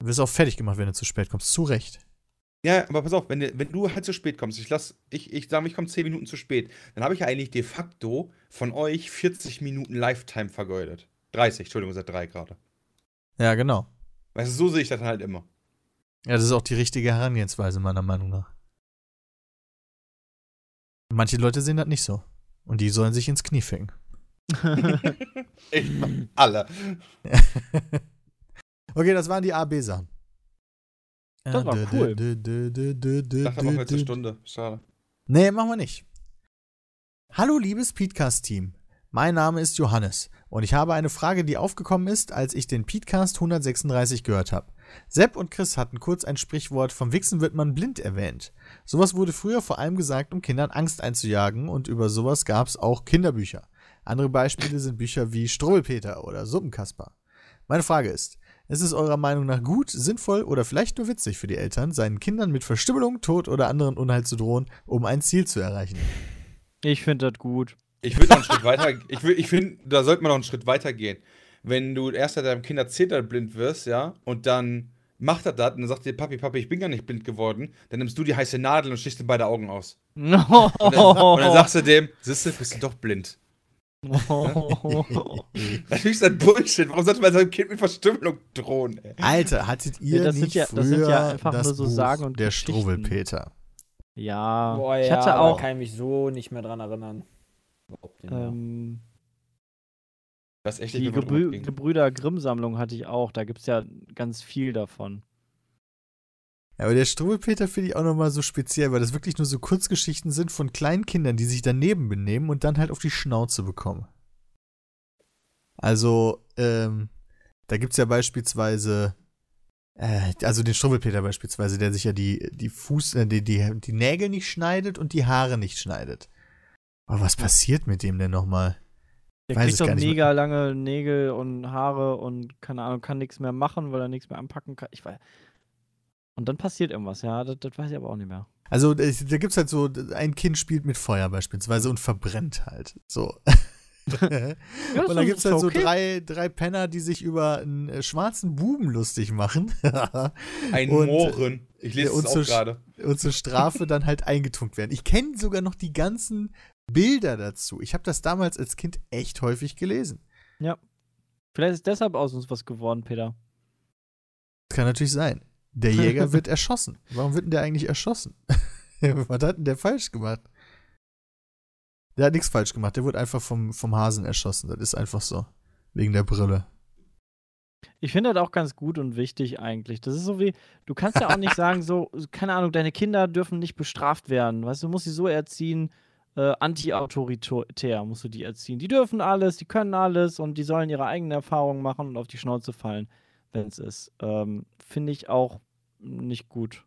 Speaker 2: Du wirst auch fertig gemacht, wenn du zu spät kommst. Zu Recht.
Speaker 4: Ja, aber pass auf, wenn, du- wenn du halt zu spät kommst, ich lass, ich, ich sage, ich komme 10 Minuten zu spät, dann habe ich ja eigentlich de facto von euch 40 Minuten Lifetime vergeudet. 30, Entschuldigung, seit 3 gerade.
Speaker 2: Ja, genau.
Speaker 4: Weißt du, so sehe ich das dann halt immer.
Speaker 2: Ja, das ist auch die richtige Herangehensweise, meiner Meinung nach. Manche Leute sehen das nicht so. Und die sollen sich ins Knie ficken.
Speaker 4: Echt mal alle.
Speaker 2: Okay, das waren die A-B-Sachen.
Speaker 3: Das war cool.
Speaker 4: Ich dachte aber jetzt eine Stunde. Schade.
Speaker 2: Nee, machen wir nicht. Hallo, liebes Podcast-Team. Mein Name ist Johannes und ich habe eine Frage, die aufgekommen ist, als ich den Podcast 136 gehört habe. Sepp und Chris hatten kurz ein Sprichwort vom Wichsen wird man blind erwähnt. Sowas wurde früher vor allem gesagt, um Kindern Angst einzujagen und über sowas gab es auch Kinderbücher. Andere Beispiele sind Bücher wie Strubbelpeter oder Suppenkasper. Meine Frage ist, ist es eurer Meinung nach gut, sinnvoll oder vielleicht nur witzig für die Eltern, seinen Kindern mit Verstümmelung, Tod oder anderen Unheil zu drohen, um ein Ziel zu erreichen?
Speaker 3: Ich finde das gut.
Speaker 4: Ich würde noch einen Schritt weiter. Ich, will- ich finde, da sollte man noch einen Schritt weiter gehen. Wenn du erst deinem Kind erzählt, dass du blind wirst, ja, und dann macht er das und dann sagt dir, Papi, Papi, ich bin gar nicht blind geworden, dann nimmst du die heiße Nadel und stichst ihm beide Augen aus. Und dann, und dann sagst du dem, siehst du, bist du doch blind. Natürlich ist das Bullshit. Warum sollte man seinem Kind mit Verstümmelung drohen, ey?
Speaker 2: Alter, hattet ihr
Speaker 3: Ja, das sind
Speaker 2: nicht
Speaker 3: ja-
Speaker 2: früher
Speaker 3: das sind ja einfach
Speaker 2: das
Speaker 3: nur so
Speaker 2: Buch
Speaker 3: Sagen und
Speaker 2: der
Speaker 3: Geschichten.
Speaker 2: Struwwelpeter?
Speaker 3: ja,
Speaker 1: Boah,
Speaker 3: ich
Speaker 1: ja,
Speaker 3: hatte
Speaker 1: aber
Speaker 3: auch.
Speaker 1: kann ich mich so nicht mehr dran erinnern.
Speaker 3: Ähm,
Speaker 4: Ist echt
Speaker 3: die Gebrü. Gebrüder Grimm-Sammlung hatte ich auch. Da gibt es ja ganz viel davon.
Speaker 2: Ja, aber der Struwwelpeter finde ich auch nochmal so speziell, weil das wirklich nur so Kurzgeschichten sind von kleinen Kindern, die sich daneben benehmen und dann halt auf die Schnauze bekommen. Also, ähm, da gibt's ja beispielsweise, äh, also den Struwwelpeter beispielsweise, der sich ja die, die Fuß, äh, die, die, die Nägel nicht schneidet und die Haare nicht schneidet. Aber was passiert mit dem denn nochmal?
Speaker 3: Der
Speaker 2: Weiß es
Speaker 3: kriegt doch mega lange Nägel und Haare und keine Ahnung, kann nichts mehr machen, weil er nichts mehr anpacken kann. Ich weiß. Und dann passiert irgendwas, ja, das, das weiß ich aber auch nicht mehr.
Speaker 2: Also, äh, da gibt's halt so, ein Kind spielt mit Feuer beispielsweise und verbrennt halt. So. und dann gibt's halt so
Speaker 3: okay.
Speaker 2: drei, drei Penner, die sich über einen äh, schwarzen Buben lustig machen.
Speaker 4: Ein
Speaker 2: Und,
Speaker 4: Mohren. Ich lese es
Speaker 2: so
Speaker 4: auch gerade.
Speaker 2: und zur Strafe dann halt eingetunkt werden. Ich kenne sogar noch die ganzen Bilder dazu. Ich habe das damals als Kind echt häufig gelesen.
Speaker 3: Vielleicht ist deshalb aus uns was geworden, Peter.
Speaker 2: Das kann natürlich sein. Der Jäger wird erschossen. Warum wird denn der eigentlich erschossen? Was hat denn der falsch gemacht? Der hat nichts falsch gemacht. Der wurde einfach vom, vom Hasen erschossen. Das ist einfach so. Wegen der Brille.
Speaker 3: Ich finde das auch ganz gut und wichtig eigentlich. Das ist so wie, du kannst ja auch nicht sagen, so, keine Ahnung, deine Kinder dürfen nicht bestraft werden. Weißt du, du musst sie so erziehen, äh, anti-autoritär musst du die erziehen. Die dürfen alles, die können alles und die sollen ihre eigenen Erfahrungen machen und auf die Schnauze fallen, wenn es ist. Ähm, finde ich auch nicht gut.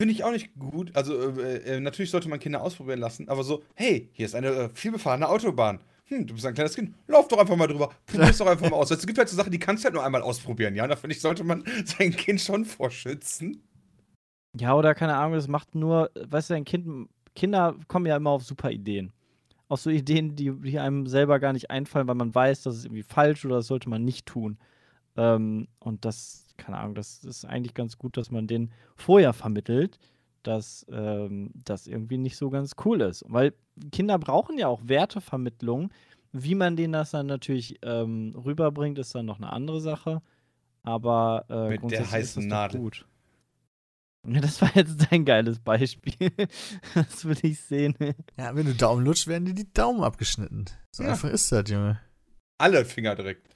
Speaker 4: Finde ich auch nicht gut. Also, äh, äh, natürlich sollte man Kinder ausprobieren lassen, aber so, hey, hier ist eine äh, vielbefahrene Autobahn. Hm, du bist ein kleines Kind, lauf doch einfach mal drüber. Probier's doch einfach mal aus. Es gibt halt so Sachen, die kannst du halt nur einmal ausprobieren, ja? Und da finde ich, sollte man sein Kind schon vorschützen.
Speaker 3: Ja, oder keine Ahnung, das macht nur, weißt du, ein Kind, Kinder kommen ja immer auf super Ideen. Auf so Ideen, die, die einem selber gar nicht einfallen, weil man weiß, das ist irgendwie falsch oder das sollte man nicht tun. Ähm, und das, keine Ahnung, das ist eigentlich ganz gut, dass man den vorher vermittelt, dass ähm, das irgendwie nicht so ganz cool ist. Weil Kinder brauchen ja auch Wertevermittlung. Wie man denen das dann natürlich ähm, rüberbringt, ist dann noch eine andere Sache. Aber äh,
Speaker 4: Mit der heißen Nadel.
Speaker 3: gut. Ja, das war jetzt ein geiles Beispiel. das will ich sehen.
Speaker 2: Ja, wenn du Daumen lutscht, werden dir die Daumen abgeschnitten. So
Speaker 4: Ja.
Speaker 2: einfach ist das, Junge.
Speaker 4: Alle Finger direkt.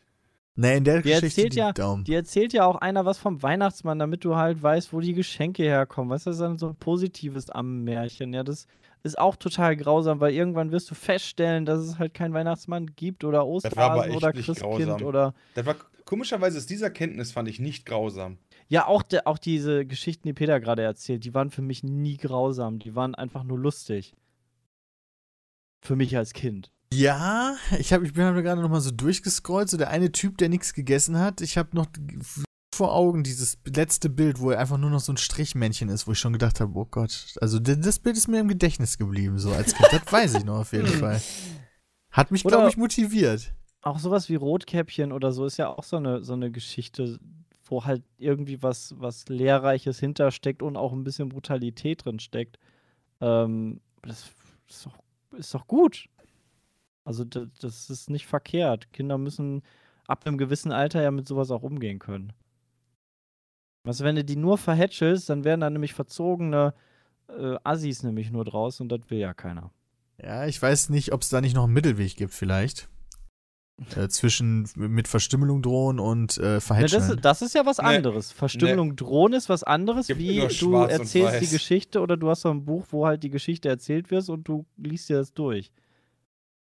Speaker 2: Nee, in der
Speaker 3: Die
Speaker 2: Geschichte
Speaker 3: erzählt
Speaker 2: die
Speaker 3: ja-
Speaker 2: Daumen.
Speaker 3: Die erzählt ja auch einer was vom Weihnachtsmann, damit du halt weißt, wo die Geschenke herkommen. Weißt du, das ist dann so ein positives am Märchen. Ja, das ist auch total grausam, weil irgendwann wirst du feststellen, dass es halt keinen Weihnachtsmann gibt oder Osterhasen
Speaker 4: echt
Speaker 3: oder Christkind
Speaker 4: grausam.
Speaker 3: oder.
Speaker 4: Das war, komischerweise ist diese Erkenntnis, fand ich nicht grausam.
Speaker 3: Ja, auch, der, auch diese Geschichten, die Peter gerade erzählt, die waren für mich nie grausam. Die waren einfach nur lustig. Für mich als Kind.
Speaker 2: Ja, ich, hab, ich bin halt gerade noch mal so durchgescrollt. So der eine Typ, der nichts gegessen hat. Ich habe noch vor Augen dieses letzte Bild, wo er einfach nur noch so ein Strichmännchen ist, wo ich schon gedacht habe, oh Gott. Also das Bild ist mir im Gedächtnis geblieben, so als Kind. Das weiß ich noch auf jeden Fall. Hat mich, glaube ich, motiviert.
Speaker 3: Auch sowas wie Rotkäppchen oder so ist ja auch so eine, so eine Geschichte, wo halt irgendwie was, was Lehrreiches hintersteckt und auch ein bisschen Brutalität drin steckt. Ähm, das ist doch, ist doch gut. Also das, das ist nicht verkehrt. Kinder müssen ab einem gewissen Alter ja mit sowas auch umgehen können. Also wenn du die nur verhätschelst, dann werden da nämlich verzogene äh, Assis nämlich nur draus und das will ja keiner.
Speaker 2: Ja, ich weiß nicht, ob es da nicht noch einen Mittelweg gibt, vielleicht. Äh, zwischen mit Verstümmelung drohen und äh,
Speaker 3: Ja, das,
Speaker 2: verhätscheln.
Speaker 3: ist- das ist ja was
Speaker 4: Nee.
Speaker 3: anderes. Verstümmelung drohen ist was anderes,
Speaker 4: Gibt
Speaker 3: wie du erzählst die. Geschichte oder du hast so ein Buch, wo halt die Geschichte erzählt wird und du liest dir das durch.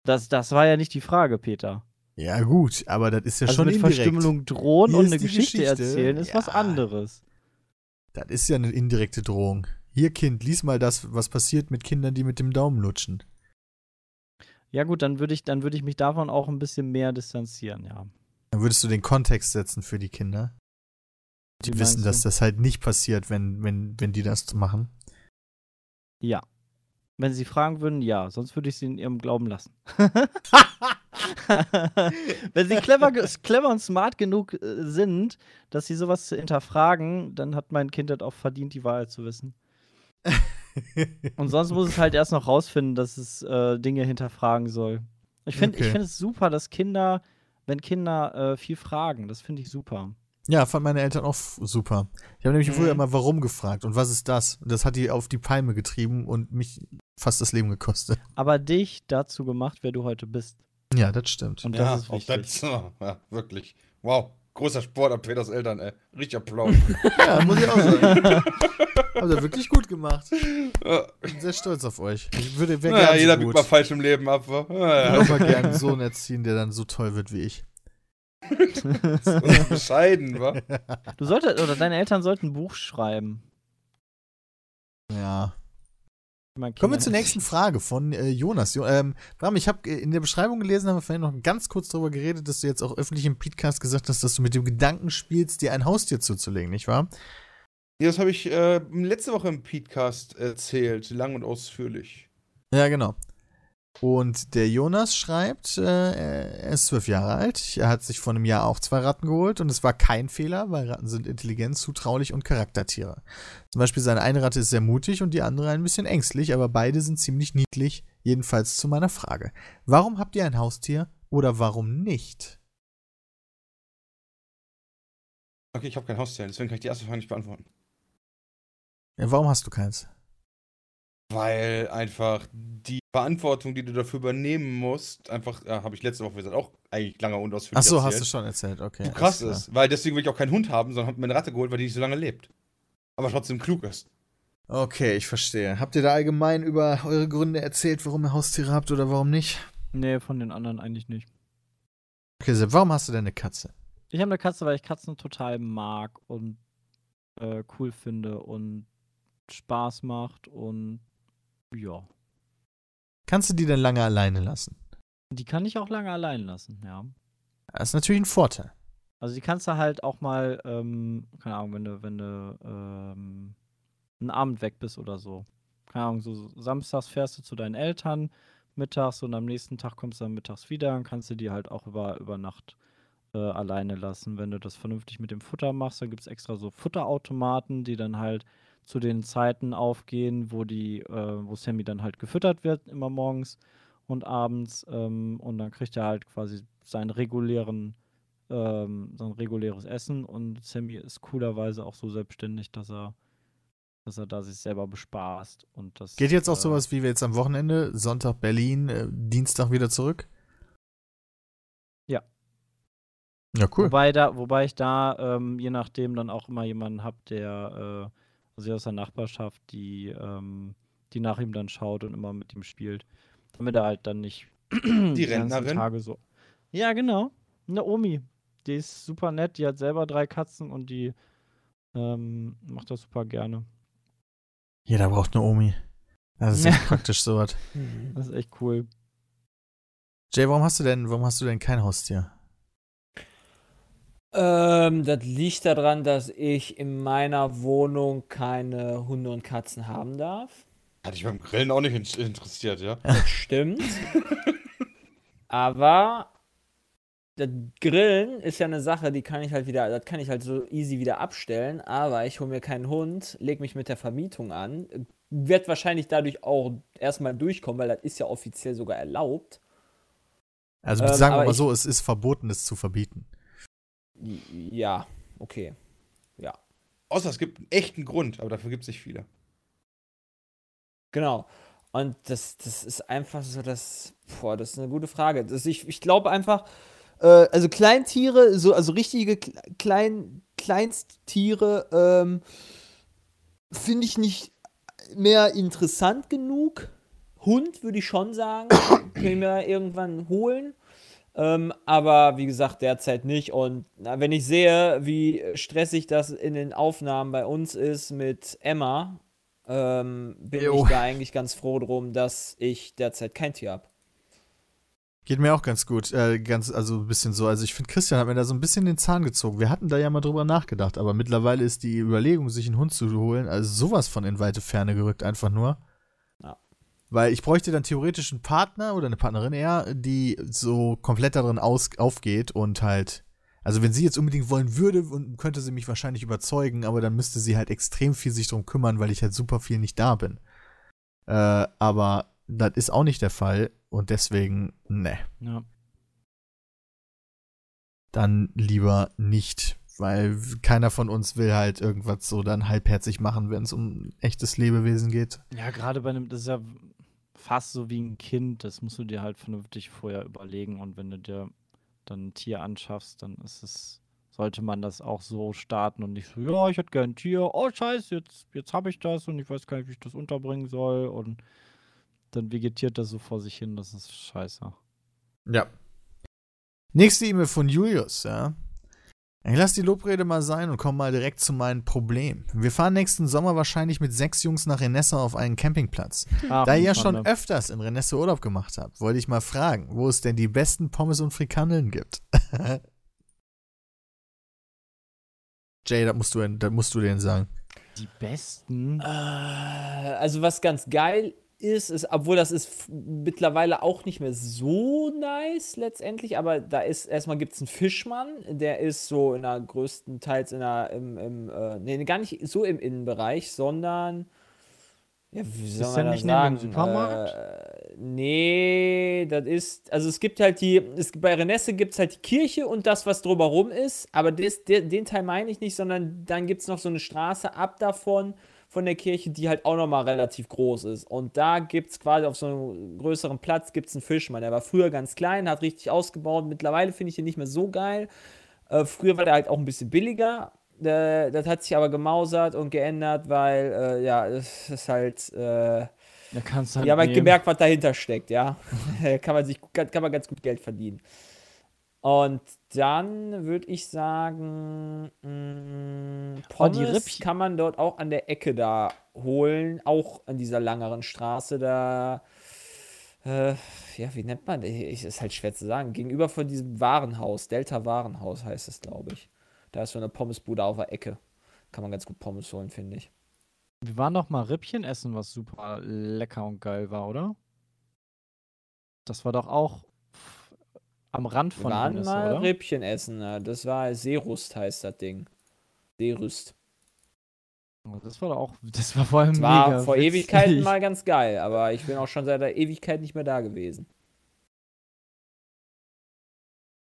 Speaker 3: Das, das war ja nicht die Frage, Peter.
Speaker 2: ja, gut, aber das ist ja
Speaker 3: also
Speaker 2: schon
Speaker 3: mit
Speaker 2: indirekt.
Speaker 3: Verstümmelung drohen
Speaker 2: Hier
Speaker 3: und eine Geschichte,
Speaker 2: Geschichte.
Speaker 3: erzählen ist was
Speaker 2: Ja.
Speaker 3: anderes.
Speaker 2: Das ist ja eine indirekte Drohung. Hier, Kind, lies mal das, was passiert mit Kindern, die mit dem Daumen lutschen.
Speaker 3: Ja gut, dann würde ich, dann würde ich mich davon auch ein bisschen mehr distanzieren, ja.
Speaker 2: Dann würdest du den Kontext setzen für die Kinder. Die
Speaker 3: Wie
Speaker 2: wissen, dass das halt nicht passiert, wenn, wenn, wenn die das machen.
Speaker 3: Ja. Wenn sie fragen würden, ja, sonst würde ich sie in ihrem Glauben lassen. Wenn sie clever, clever und smart genug äh, sind, dass sie sowas zu hinterfragen, dann hat mein Kind das auch verdient, die Wahrheit zu wissen. Und sonst muss es halt erst noch rausfinden, dass es äh, Dinge hinterfragen soll. Ich finde ich
Speaker 2: Okay.
Speaker 3: find es super, dass Kinder, wenn Kinder äh, viel fragen, das finde ich super.
Speaker 2: Ja, fand meine Eltern auch super. Ich habe nämlich
Speaker 4: Mhm.
Speaker 2: früher immer warum gefragt und was ist das? Und das hat die auf die Palme getrieben und mich fast das Leben gekostet.
Speaker 3: Aber dich dazu gemacht, wer du heute bist.
Speaker 2: Ja, das stimmt.
Speaker 3: Und
Speaker 4: ja,
Speaker 3: das ist
Speaker 4: auch
Speaker 3: wichtig.
Speaker 4: das, ja, wirklich. Wow, großer Sport an Peters Eltern, ey. Richtig Applaus.
Speaker 2: Ja, muss ich auch sagen. Habt ihr wirklich gut gemacht.
Speaker 4: ja,
Speaker 2: Bin sehr stolz auf euch. Ich würde,
Speaker 4: naja,
Speaker 2: gerne
Speaker 4: jeder
Speaker 2: so
Speaker 4: biegt mal falsch im Leben ab. wa?
Speaker 2: Ich
Speaker 4: Ja,
Speaker 2: würde
Speaker 4: ja.
Speaker 2: gerne einen Sohn erziehen, der dann so toll wird wie ich.
Speaker 4: Und bescheiden, wa?
Speaker 3: Du solltest, oder deine Eltern sollten ein Buch schreiben.
Speaker 2: Ja.
Speaker 3: Mein
Speaker 2: Kommen wir zur nächsten Frage von äh, Jonas. Jo ähm, Bram, ich habe in der Beschreibung gelesen, haben wir vorhin noch ganz kurz darüber geredet, dass du jetzt auch öffentlich im Podcast gesagt hast, dass du mit dem Gedanken spielst, dir ein Haustier zuzulegen, nicht wahr?
Speaker 4: Ja, das habe ich äh, letzte Woche im Podcast erzählt, lang und ausführlich.
Speaker 2: Ja, genau. Und der Jonas schreibt, äh, er ist zwölf Jahre alt. Er hat sich vor einem Jahr auch zwei Ratten geholt und es war kein Fehler, weil Ratten sind intelligent, zutraulich und Charaktertiere. Zum Beispiel seine eine Ratte ist sehr mutig und die andere ein bisschen ängstlich, aber beide sind ziemlich niedlich. Jedenfalls zu meiner Frage. Warum habt ihr ein Haustier oder warum nicht?
Speaker 4: Okay, ich habe kein Haustier, deswegen kann ich die erste Frage nicht beantworten.
Speaker 2: Ja, warum hast du keins?
Speaker 4: Weil einfach die Verantwortung, die du dafür übernehmen musst, einfach, ja, habe ich letzte Woche gesagt, auch eigentlich lange und ausführlich
Speaker 2: Ach so, hast du schon erzählt, okay.
Speaker 4: Du krass ist, weil deswegen will ich auch keinen Hund haben, sondern habe mir eine Ratte geholt, weil die nicht so lange lebt. Aber trotzdem klug ist.
Speaker 2: Okay, ich verstehe. Habt ihr da allgemein über eure Gründe erzählt, warum ihr Haustiere habt oder warum nicht?
Speaker 3: Nee, von den anderen eigentlich nicht.
Speaker 2: Okay, Sepp, warum hast du denn eine Katze?
Speaker 3: Ich habe eine Katze, weil ich Katzen total mag und äh, cool finde und Spaß macht und ja.
Speaker 2: Kannst du die denn lange alleine lassen?
Speaker 3: Die kann ich auch lange allein lassen, ja.
Speaker 2: Das ist natürlich ein Vorteil.
Speaker 3: Also die kannst du halt auch mal, ähm, keine Ahnung, wenn du, wenn du ähm, einen Abend weg bist oder so. Keine Ahnung, so samstags fährst du zu deinen Eltern mittags und am nächsten Tag kommst du dann mittags wieder, dann kannst du die halt auch über, über Nacht äh, alleine lassen. Wenn du das vernünftig mit dem Futter machst, dann gibt es extra so Futterautomaten, die dann halt zu den Zeiten aufgehen, wo die, äh, wo Sammy dann halt gefüttert wird, immer morgens und abends. Ähm, und dann kriegt er halt quasi seinen regulären ähm, so ein reguläres Essen und Sammy ist coolerweise auch so selbstständig, dass er, dass er da sich selber bespaßt. Und das,
Speaker 2: Geht jetzt auch
Speaker 3: äh,
Speaker 2: sowas wie wir jetzt am Wochenende, Sonntag Berlin, äh, Dienstag wieder zurück?
Speaker 3: Ja.
Speaker 2: Ja, cool.
Speaker 3: Wobei, da, wobei ich da ähm, je nachdem dann auch immer jemanden habe, der äh, also aus der Nachbarschaft, die, ähm, die nach ihm dann schaut und immer mit ihm spielt. Damit er halt dann nicht die, ganzen
Speaker 4: Rentnerin?
Speaker 3: Tage so. Ja, genau. Eine Omi. Die ist super nett, die hat selber drei Katzen und die ähm, macht das super gerne.
Speaker 2: Jeder braucht eine Omi. Das ist echt praktisch sowas.
Speaker 3: Das ist echt cool.
Speaker 2: Jay, warum hast du denn, warum hast du denn kein Haustier?
Speaker 1: Ähm, das liegt daran, dass ich in meiner Wohnung keine Hunde und Katzen haben darf.
Speaker 4: Hatte ich beim Grillen auch nicht in interessiert, ja?
Speaker 1: Das stimmt. Aber das Grillen ist ja eine Sache, die kann ich halt wieder, das kann ich halt so easy wieder abstellen. Aber ich hole mir keinen Hund, leg mich mit der Vermietung an, wird wahrscheinlich dadurch auch erstmal durchkommen, weil das ist ja offiziell sogar erlaubt.
Speaker 2: Also
Speaker 1: Ähm,
Speaker 2: sagen wir
Speaker 1: aber
Speaker 2: mal
Speaker 1: ich-
Speaker 2: so, es ist verboten, es zu verbieten.
Speaker 1: Ja, okay.
Speaker 4: Außer es gibt einen echten Grund, aber dafür gibt es nicht viele.
Speaker 1: Genau. Und das, das ist einfach so, das, boah, das ist eine gute Frage. Das, ich ich glaube einfach, äh, also Kleintiere, so, also richtige Kle- Klein, Kleinsttiere, ähm, finde ich nicht mehr interessant genug. Hund würde ich schon sagen, können wir irgendwann holen. Ähm, aber wie gesagt, derzeit nicht. Und na, wenn ich sehe, wie stressig das in den Aufnahmen bei uns ist mit Emma, ähm, bin
Speaker 2: Jo.
Speaker 1: ich da eigentlich ganz froh drum, dass ich derzeit kein Tier habe.
Speaker 2: Geht mir auch ganz gut. Äh, ganz, also ein bisschen so. Also ich finde, Christian hat mir da so ein bisschen den Zahn gezogen. Wir hatten da ja mal drüber nachgedacht, aber mittlerweile ist die Überlegung, sich einen Hund zu holen, also sowas von in weite Ferne gerückt, einfach nur. Weil ich bräuchte dann theoretisch einen Partner oder eine Partnerin eher, die so komplett darin aus, aufgeht und halt. Also wenn sie jetzt unbedingt wollen würde, könnte sie mich wahrscheinlich überzeugen, aber dann müsste sie halt extrem viel sich drum kümmern, weil ich halt super viel nicht da bin. Äh, aber das ist auch nicht der Fall und deswegen, ne
Speaker 3: Ja.
Speaker 2: dann lieber nicht, weil keiner von uns will halt irgendwas so dann halbherzig machen, wenn es um echtes Lebewesen geht.
Speaker 3: Ja, gerade bei einem, das ist ja fast so wie ein Kind, das musst du dir halt vernünftig vorher überlegen und wenn du dir dann ein Tier anschaffst, dann ist es, sollte man das auch so starten und nicht so, ja, ich hätte gern ein Tier, oh scheiße, jetzt, jetzt habe ich das und ich weiß gar nicht, wie ich das unterbringen soll und dann vegetiert das so vor sich hin, das ist scheiße.
Speaker 2: Ja. Nächste E-Mail von Julius, ja. Ich lass die Lobrede mal sein und komm mal direkt zu meinem Problem. Wir fahren nächsten Sommer wahrscheinlich mit sechs Jungs nach Renesse auf einen Campingplatz.
Speaker 3: Ach,
Speaker 2: Da ihr ja schon
Speaker 3: ne?
Speaker 2: öfters in Renesse Urlaub gemacht habt, wollte ich mal fragen, wo es denn die besten Pommes und Frikandeln gibt. Jay, das musst du, das musst du denen sagen.
Speaker 3: die besten.
Speaker 1: Äh, also was ganz geil ist, ist, obwohl das ist mittlerweile auch nicht mehr so nice letztendlich, aber da ist, erstmal gibt es einen Fischmann, der ist so in der größtenteils in der, im, im äh, nee, gar nicht so im Innenbereich, sondern ja, wie soll
Speaker 3: Ist
Speaker 1: man das
Speaker 3: nicht neben
Speaker 1: sagen?
Speaker 3: dem Supermarkt?
Speaker 1: Äh, nee, das ist, also es gibt halt die, es, bei Renesse gibt es halt die Kirche und das, was drumherum ist, aber das, der, den Teil meine ich nicht, sondern dann gibt es noch so eine Straße ab davon, von der Kirche, die halt auch nochmal relativ groß ist. Und da gibt es quasi auf so einem größeren Platz gibt's einen Fischmann. Der war früher ganz klein, hat richtig ausgebaut. Mittlerweile finde ich ihn nicht mehr so geil. Äh, früher war der halt auch ein bisschen billiger. Äh, das hat sich aber gemausert und geändert, weil, äh, ja, es ist halt, äh,
Speaker 3: Da kannst du halt
Speaker 1: die haben halt
Speaker 3: nehmen.
Speaker 1: gemerkt, was dahinter steckt, ja. kann, man sich, kann, kann man ganz gut Geld verdienen. Und dann würde ich sagen, mh,
Speaker 3: Oh, die
Speaker 1: Pommes
Speaker 3: Rippchen.
Speaker 1: kann man dort auch an der Ecke da holen, auch an dieser langeren Straße da. Äh, ja, wie nennt man das? Ich- Ist halt schwer zu sagen. Gegenüber von diesem Warenhaus, Delta Warenhaus heißt es, glaube ich. Da ist so eine Pommesbude auf der Ecke. Kann man ganz gut Pommes holen, finde ich.
Speaker 3: Wir waren doch mal Rippchen essen, was super lecker und geil war, oder? Das war doch auch am Rand
Speaker 1: Wir
Speaker 3: von
Speaker 1: waren
Speaker 3: Renesse,
Speaker 1: mal
Speaker 3: oder?
Speaker 1: Rippchen essen. ja. Das war Seerust, heißt das Ding. Seerüst.
Speaker 3: Oh, Das war doch auch, das war vor allem
Speaker 1: Das war
Speaker 3: mega
Speaker 1: vor
Speaker 3: witzig.
Speaker 1: Ewigkeiten mal ganz geil, aber ich bin auch schon seit der Ewigkeit nicht mehr da gewesen.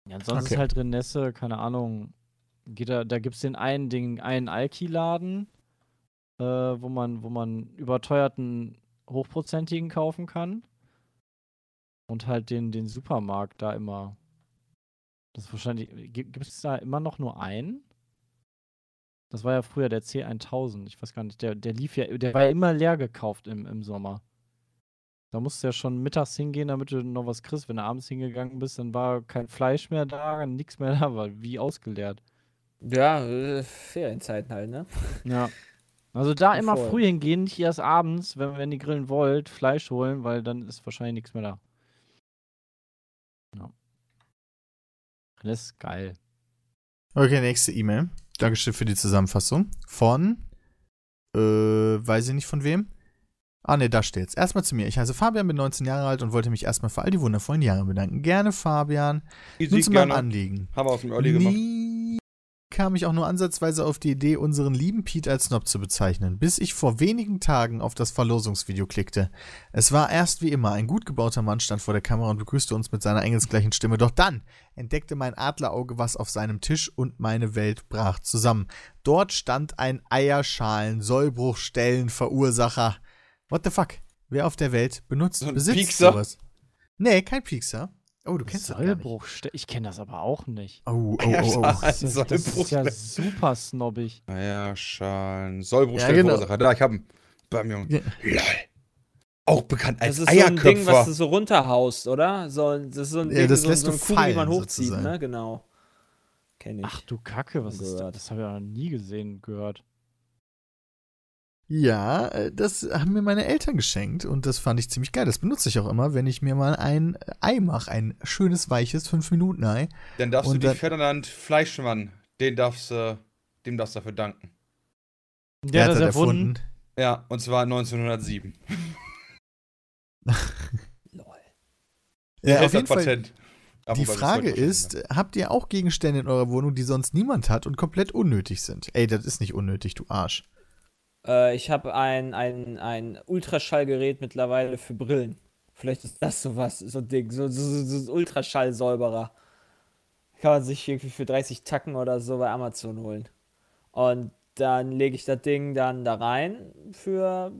Speaker 3: Ja, ansonsten
Speaker 2: Okay.
Speaker 3: ist halt Renesse, keine Ahnung, geht da, da gibt es den einen, den einen Alki-Laden, äh, wo man, wo man überteuerten hochprozentigen kaufen kann. Und halt den, den Supermarkt da immer. Das ist wahrscheinlich. Gibt es da immer noch nur einen? Das war ja früher der C1000. Ich weiß gar nicht. Der, der lief ja. Der war ja immer leer gekauft im, im Sommer. Da musst du ja schon mittags hingehen, damit du noch was kriegst. Wenn du abends hingegangen bist, dann war kein Fleisch mehr da, nichts mehr da, war wie ausgeleert.
Speaker 1: Ja, äh, Ferienzeiten halt, ne?
Speaker 3: Ja. Also da immer
Speaker 1: voll.
Speaker 3: früh hingehen, nicht erst abends, wenn, wenn ihr grillen wollt, Fleisch holen, weil dann ist wahrscheinlich nichts mehr da. Das ist geil.
Speaker 2: Okay, nächste E-Mail. Dankeschön für die Zusammenfassung. Von, äh, weiß ich nicht von wem. Ah, ne, da steht's. Erstmal zu mir. Ich heiße Fabian, bin 19 Jahre alt und wollte mich erstmal für all die wundervollen Jahre bedanken. Gerne, Fabian.
Speaker 4: Easy,
Speaker 2: Nun zu meinem. Anliegen.
Speaker 4: Haben wir aus dem Early gemacht.
Speaker 2: Nie kam ich auch nur ansatzweise auf die Idee, unseren lieben Pete als Snob zu bezeichnen, bis ich vor wenigen Tagen auf das Verlosungsvideo klickte. Es war erst wie immer, ein gut gebauter Mann stand vor der Kamera und begrüßte uns mit seiner engelsgleichen Stimme, doch dann entdeckte mein Adlerauge was auf seinem Tisch und meine Welt brach zusammen. Dort stand ein Eierschalen-Sollbruchstellen-Verursacher. What the fuck? Wer auf der Welt benutzt,
Speaker 4: So ein
Speaker 2: besitzt
Speaker 4: Piekser?
Speaker 2: sowas? Nee, kein Piekser. Oh, du kennst das gar nicht.
Speaker 3: Sollbruchste Ich kenne das aber auch nicht.
Speaker 2: Oh, oh, oh, oh.
Speaker 3: Das ist, ja- das ist ja
Speaker 4: Sollbruchstelle.
Speaker 3: super snobbig.
Speaker 4: Eierschalen. Sollbruchstelle
Speaker 2: Ja, genau.
Speaker 4: Da, ich hab ihn. Bam, Junge.
Speaker 2: Ja.
Speaker 4: Lol. Auch bekannt
Speaker 1: Das
Speaker 4: als
Speaker 1: ist so ein Ding, was du
Speaker 4: Eierköpfer.
Speaker 1: so runterhaust, oder? So, das ist so ein
Speaker 2: Ja,
Speaker 1: Ding,
Speaker 2: das
Speaker 1: so,
Speaker 2: lässt
Speaker 1: so
Speaker 2: du
Speaker 1: eine Kugel, die man
Speaker 2: fallen,
Speaker 1: hochzieht,
Speaker 2: sozusagen.
Speaker 1: ne? Genau. Kenn ich.
Speaker 3: Ach du Kacke, was ist das?
Speaker 1: Gehört.
Speaker 3: Das habe ich ja noch nie gesehen, gehört.
Speaker 2: Ja, äh, das haben mir meine Eltern geschenkt und das fand ich ziemlich geil. Das benutze ich auch immer, wenn ich mir mal ein Ei mache. Ein schönes, weiches 5-Minuten-Ei.
Speaker 4: Dann darfst
Speaker 2: Und
Speaker 4: du die
Speaker 2: dann-
Speaker 4: Ferdinand Fleischmann, den darfst du, dem darfst du dafür danken.
Speaker 3: Der hat das erfunden.
Speaker 4: Ja, und zwar 1907.
Speaker 1: Lol.
Speaker 2: Ja,
Speaker 4: Der
Speaker 2: auf jeden Fall. Die Frage ist,
Speaker 4: schon
Speaker 2: habt ihr auch Gegenstände in eurer Wohnung, die sonst niemand hat und komplett unnötig sind? Ey, das ist nicht unnötig, du Arsch.
Speaker 1: Äh, ich habe ein, ein, ein Ultraschallgerät mittlerweile für Brillen. Vielleicht ist das sowas, so ein Ding, so, so, so, so Ultraschallsäuberer. Kann man sich irgendwie für 30 Tacken oder so bei Amazon holen. Und dann lege ich das Ding dann da rein für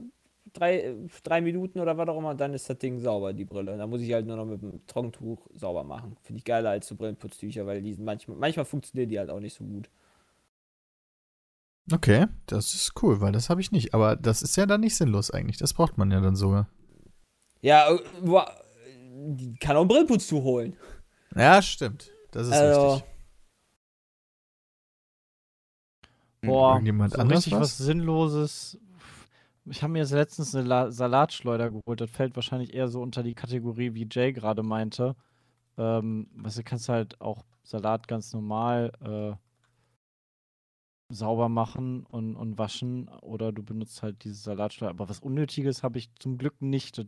Speaker 1: drei, drei Minuten oder was auch immer, dann ist das Ding sauber, die Brille. Dann muss ich halt nur noch mit dem Trockentuch sauber machen. Finde ich geiler als so Brillenputztücher, weil die sind manchmal, manchmal funktionieren die halt auch nicht so gut.
Speaker 2: Okay, das ist cool, weil das habe ich nicht. Aber das ist ja dann nicht sinnlos eigentlich. Das braucht man ja dann sogar.
Speaker 1: Ja, äh, kann auch ein Brillenputztuch holen.
Speaker 2: Ja, stimmt. Das ist
Speaker 1: Also,
Speaker 2: richtig.
Speaker 3: Boah,
Speaker 2: Irgendjemand
Speaker 3: so
Speaker 2: anders
Speaker 3: richtig was?
Speaker 2: was?
Speaker 3: Sinnloses. Ich habe mir jetzt letztens eine La Salatschleuder geholt. Das fällt wahrscheinlich eher so unter die Kategorie, wie Jay gerade meinte. Ähm, weißt du, kannst halt auch Salat ganz normal äh, sauber machen und, und waschen oder du benutzt halt diese Salatschleuder. Aber was Unnötiges habe ich zum Glück nicht. Das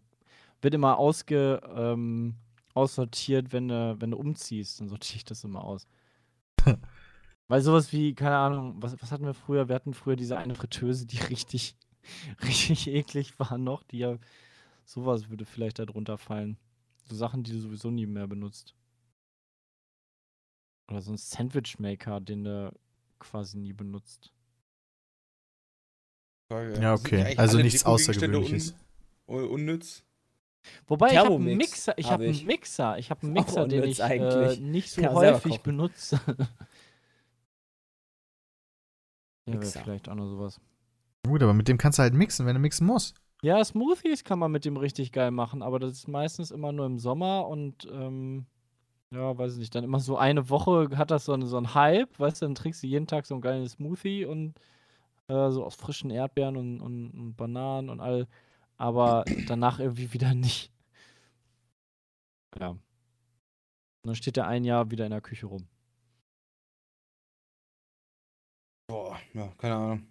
Speaker 3: wird immer ausge, ähm, aussortiert, wenn du, wenn du umziehst. Dann sortiere ich das immer aus. Weil sowas wie, keine Ahnung, was, was hatten wir früher? Wir hatten früher diese eine Fritteuse, die richtig, richtig eklig war noch. Die ja, sowas würde vielleicht da drunter fallen. So Sachen, die du sowieso nie mehr benutzt. Oder so ein Sandwichmaker, den du quasi nie benutzt.
Speaker 2: Ja, okay. Also nichts Außergewöhnliches.
Speaker 4: Un unnütz?
Speaker 3: Wobei, ich habe einen Mixer, ich
Speaker 1: hab
Speaker 3: habe einen. Mixer, ich habe einen Mixer, den ich äh,
Speaker 1: eigentlich.
Speaker 3: nicht so häufig benutze. ja, vielleicht auch noch sowas.
Speaker 2: Gut, aber mit dem kannst du halt mixen, wenn du mixen musst.
Speaker 3: Ja, Smoothies kann man mit dem richtig geil machen, aber das ist meistens immer nur im Sommer und ähm, ja, weiß ich nicht, dann immer so eine Woche hat das so, eine, so einen Hype, weißt du, dann trinkst du jeden Tag so einen geilen Smoothie und äh, so aus frischen Erdbeeren und, und, und Bananen und all, aber danach irgendwie wieder nicht. Ja. Und dann steht der ein Jahr wieder in der Küche rum.
Speaker 4: Boah, ja, keine Ahnung.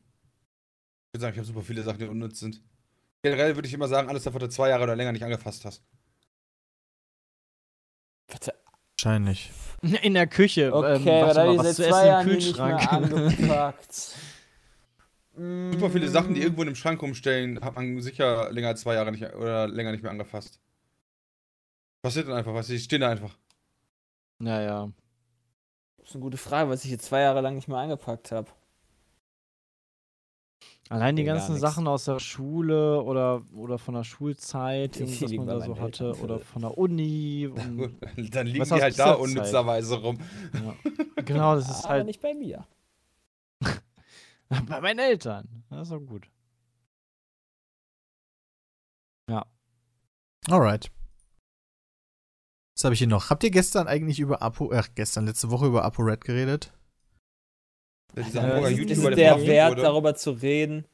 Speaker 4: Ich würde sagen, ich habe super viele Sachen, die unnütz sind. Generell würde ich immer sagen, alles, was du zwei Jahre oder länger nicht angefasst hast.
Speaker 1: warte,
Speaker 2: Wahrscheinlich.
Speaker 3: In der Küche.
Speaker 1: okay,
Speaker 3: ähm,
Speaker 1: was
Speaker 3: warte mal,
Speaker 1: habe ich
Speaker 3: was zu essen im Kühlschrank.
Speaker 1: angepackt?
Speaker 4: Super viele Sachen, die
Speaker 1: Mm,
Speaker 4: irgendwo in dem Schrank rumstellen, hat man sicher länger als zwei Jahre nicht oder länger nicht mehr angefasst. Passiert dann einfach, was die stehen da einfach.
Speaker 3: ja, ja.
Speaker 1: Das ist eine gute Frage, was ich jetzt zwei Jahre lang nicht mehr angepackt habe.
Speaker 3: Allein die ganzen. Sachen aus der Schule oder, oder von der Schulzeit,
Speaker 1: Die
Speaker 3: was man da so hatte,
Speaker 1: Eltern.
Speaker 3: oder von der Uni.
Speaker 4: Dann liegen die halt da unnützerweise rum.
Speaker 3: ja. Genau, das ist
Speaker 1: Aber
Speaker 3: halt
Speaker 1: nicht bei mir.
Speaker 3: bei meinen Eltern. Das ist auch gut. Ja.
Speaker 2: Alright. Was habe ich hier noch? Habt ihr gestern eigentlich über Apo, ach, gestern, letzte Woche über ApoRed geredet?
Speaker 4: Hamburger
Speaker 3: ist-
Speaker 1: Ist
Speaker 4: YouTuber,
Speaker 1: es
Speaker 4: der
Speaker 1: Wert,
Speaker 4: wurde.
Speaker 1: darüber zu reden?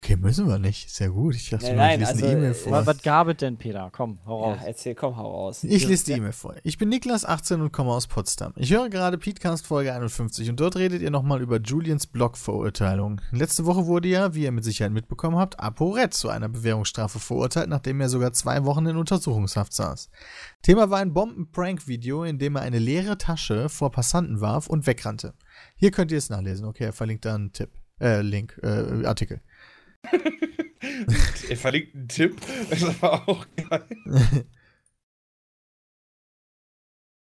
Speaker 2: Okay, müssen wir nicht. Sehr gut. Ich dachte,
Speaker 1: Nein,
Speaker 2: nur, ich
Speaker 1: nein,
Speaker 2: lese eine
Speaker 1: also,
Speaker 2: E-Mail
Speaker 1: äh,
Speaker 2: vor.
Speaker 3: Was, was gab es denn, Peter? Komm, hau
Speaker 1: Ja,
Speaker 3: raus.
Speaker 1: erzähl, komm, hau raus.
Speaker 2: Ich lese die E-Mail vor. Ich bin Niklas, 18 und komme aus Potsdam. Ich höre gerade Petecast Folge 51 und dort redet ihr nochmal über Julians Blog-Verurteilung. Letzte Woche wurde ja, wie ihr mit Sicherheit mitbekommen habt, ApoRed zu einer Bewährungsstrafe verurteilt, nachdem er sogar zwei Wochen in Untersuchungshaft saß. Thema war ein Bomben-Prank-Video, in dem er eine leere Tasche vor Passanten warf und wegrannte. Hier könnt ihr es nachlesen. Okay, er verlinkt da einen Tipp. Äh, Link, äh, Artikel.
Speaker 4: Er verlinkt einen Tipp. Das war auch geil.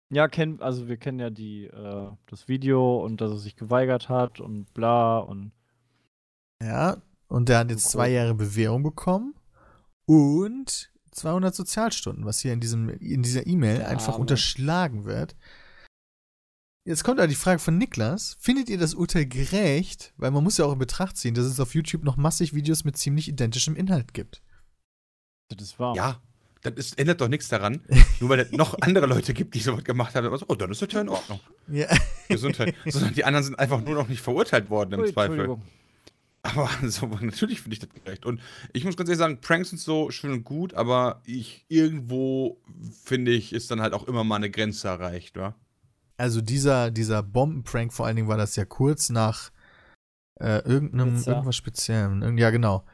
Speaker 3: Ja, kenn, also wir kennen ja die, äh, das Video und dass er sich geweigert hat und bla und
Speaker 2: Ja, und der hat jetzt zwei Jahre Bewährung bekommen. und 200 Sozialstunden, was hier in, diesem, in dieser E-Mail einfach unterschlagen wird. Jetzt kommt da die Frage von Niklas. Findet ihr das Urteil gerecht? Weil man muss ja auch in Betracht ziehen, dass es auf YouTube noch massig Videos mit ziemlich identischem Inhalt gibt.
Speaker 3: Das ist wahr.
Speaker 4: Ja, das ist, ändert doch nichts daran. Nur weil es noch andere Leute gibt, die sowas gemacht haben. Also, oh, dann ist das ja in Ordnung.
Speaker 2: Ja.
Speaker 4: Gesundheit. Sondern die anderen sind einfach nur noch nicht verurteilt worden im
Speaker 3: Ui,
Speaker 4: Zweifel. Aber so, natürlich finde ich das gerecht. Und ich muss ganz ehrlich sagen, Pranks sind so schön und gut, aber ich irgendwo finde ich, ist dann halt auch immer mal eine Grenze erreicht, wa?
Speaker 2: Also dieser, dieser Bombenprank, vor allen Dingen war das ja kurz nach äh, irgendeinem,
Speaker 1: Pizza.
Speaker 2: irgendwas Speziellem. Irgend- Ja, genau.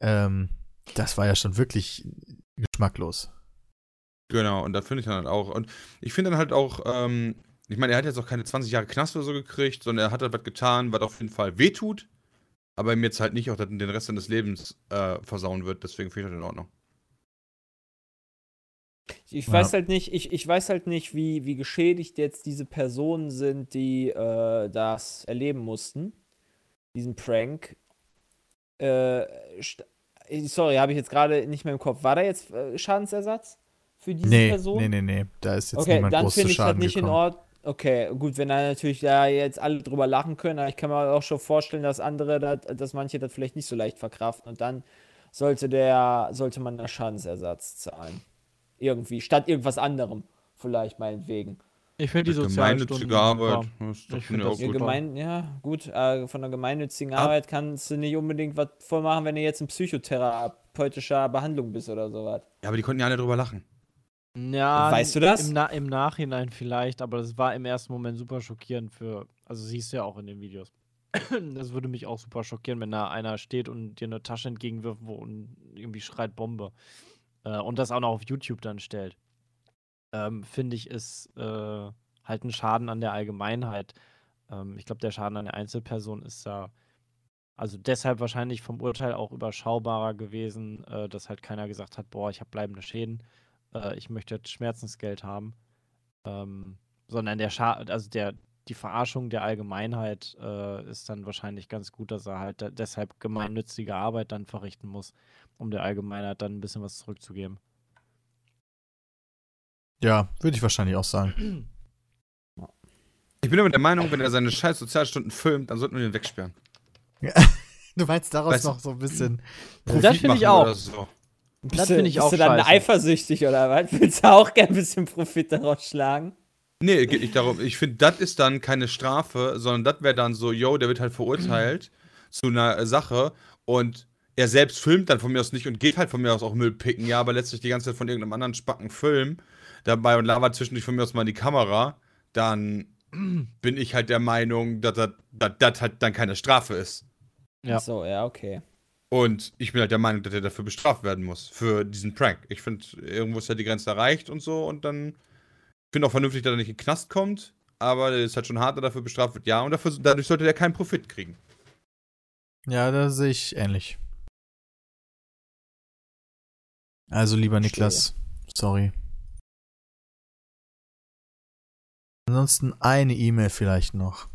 Speaker 2: Ähm, das war ja schon wirklich geschmacklos.
Speaker 4: Genau, und da finde ich dann halt auch. Und ich finde dann halt auch, ähm, ich meine, er hat jetzt auch keine 20 Jahre Knast oder so gekriegt, sondern er hat halt was getan, was auf jeden Fall wehtut, aber ihm jetzt halt nicht auch den Rest seines Lebens äh, versauen wird. Deswegen finde ich das in Ordnung.
Speaker 1: Ich
Speaker 2: Ja.
Speaker 1: weiß halt nicht, ich, ich weiß halt nicht, wie, wie geschädigt jetzt diese Personen sind, die äh, das erleben mussten. Diesen Prank. Äh, äh, sorry, habe ich jetzt gerade nicht mehr im Kopf. War da jetzt äh, Schadensersatz für diese
Speaker 2: Nee,
Speaker 1: Person?
Speaker 2: nee, nee, nee. Da ist jetzt
Speaker 1: okay,
Speaker 2: niemand
Speaker 1: dann
Speaker 2: groß zu
Speaker 1: finde ich das
Speaker 2: Schaden
Speaker 1: nicht
Speaker 2: gekommen.
Speaker 1: in Ordnung. Okay, gut, wenn da natürlich da jetzt alle drüber lachen können, aber ich kann mir auch schon vorstellen, dass andere, dat, dass manche das vielleicht nicht so leicht verkraften und dann sollte der, sollte man da Schadensersatz zahlen. Irgendwie, statt irgendwas anderem, vielleicht meinetwegen.
Speaker 3: Ich finde die.
Speaker 4: Gemeinnützige Arbeit.
Speaker 3: Ich find
Speaker 4: ja auch
Speaker 3: das
Speaker 1: Ja,
Speaker 4: gut.
Speaker 1: gemein, ja, gut, äh, von der gemeinnützigen
Speaker 4: Ab-
Speaker 1: Arbeit kannst du nicht unbedingt was vormachen, wenn du jetzt in psychotherapeutischer Behandlung bist oder sowas.
Speaker 4: Ja, aber die konnten ja alle drüber lachen.
Speaker 3: Ja,
Speaker 1: Weißt du das?
Speaker 3: Im, Na Im Nachhinein vielleicht, aber das war im ersten Moment super schockierend für. Also siehst du ja auch in den Videos. Das würde mich auch super schockieren, wenn da einer steht und dir eine Tasche entgegenwirft wo und irgendwie schreit Bombe. Äh, und das auch noch auf YouTube dann stellt. Ähm, Finde ich, ist äh, halt ein Schaden an der Allgemeinheit. Ähm, ich glaube, der Schaden an der Einzelperson ist da. Also deshalb wahrscheinlich vom Urteil auch überschaubarer gewesen, äh, dass halt keiner gesagt hat, boah, ich habe bleibende Schäden äh, ich möchte jetzt Schmerzensgeld haben, ähm, sondern der Scha also der, die Verarschung der Allgemeinheit äh, ist dann wahrscheinlich ganz gut, dass er halt da deshalb gemeinnützige Arbeit dann verrichten muss, um der Allgemeinheit dann ein bisschen was zurückzugeben.
Speaker 2: Ja, würde ich wahrscheinlich auch sagen.
Speaker 4: Ich bin aber der Meinung, wenn er seine scheiß Sozialstunden filmt, dann sollten wir ihn wegsperren.
Speaker 2: Du meinst daraus
Speaker 4: Weißt
Speaker 2: noch so ein bisschen.
Speaker 3: Das
Speaker 4: Profit
Speaker 3: finde ich auch.
Speaker 4: oder So.
Speaker 1: Bist
Speaker 3: Das
Speaker 1: du-
Speaker 3: finde ich
Speaker 1: bist
Speaker 3: auch
Speaker 1: du dann
Speaker 3: scheiße.
Speaker 1: eifersüchtig oder was? Willst du auch gern ein bisschen Profit daraus schlagen?
Speaker 4: Nee, geht nicht darum. Ich finde, das ist dann keine Strafe, sondern das wäre dann so, yo, der wird halt verurteilt zu einer Sache und er selbst filmt dann von mir aus nicht und geht halt von mir aus auch Müll picken, ja, aber letztlich die ganze Zeit von irgendeinem anderen Spacken Film dabei und labert zwischendurch von mir aus mal in die Kamera, dann bin ich halt der Meinung, dass das- halt dann keine Strafe ist.
Speaker 3: Ja.
Speaker 1: Ach so, ja, okay.
Speaker 4: Und ich bin halt der Meinung, dass er dafür bestraft werden muss, für diesen Prank. Ich finde, irgendwo ist ja die Grenze erreicht und so und dann ich finde auch vernünftig, dass er nicht in den Knast kommt, aber es ist halt schon hart, dass er dafür bestraft wird. Ja, und dafür, dadurch sollte er keinen Profit kriegen.
Speaker 2: Ja, da sehe ich ähnlich. Also, lieber. Niklas, sorry. Ansonsten eine E-Mail vielleicht noch.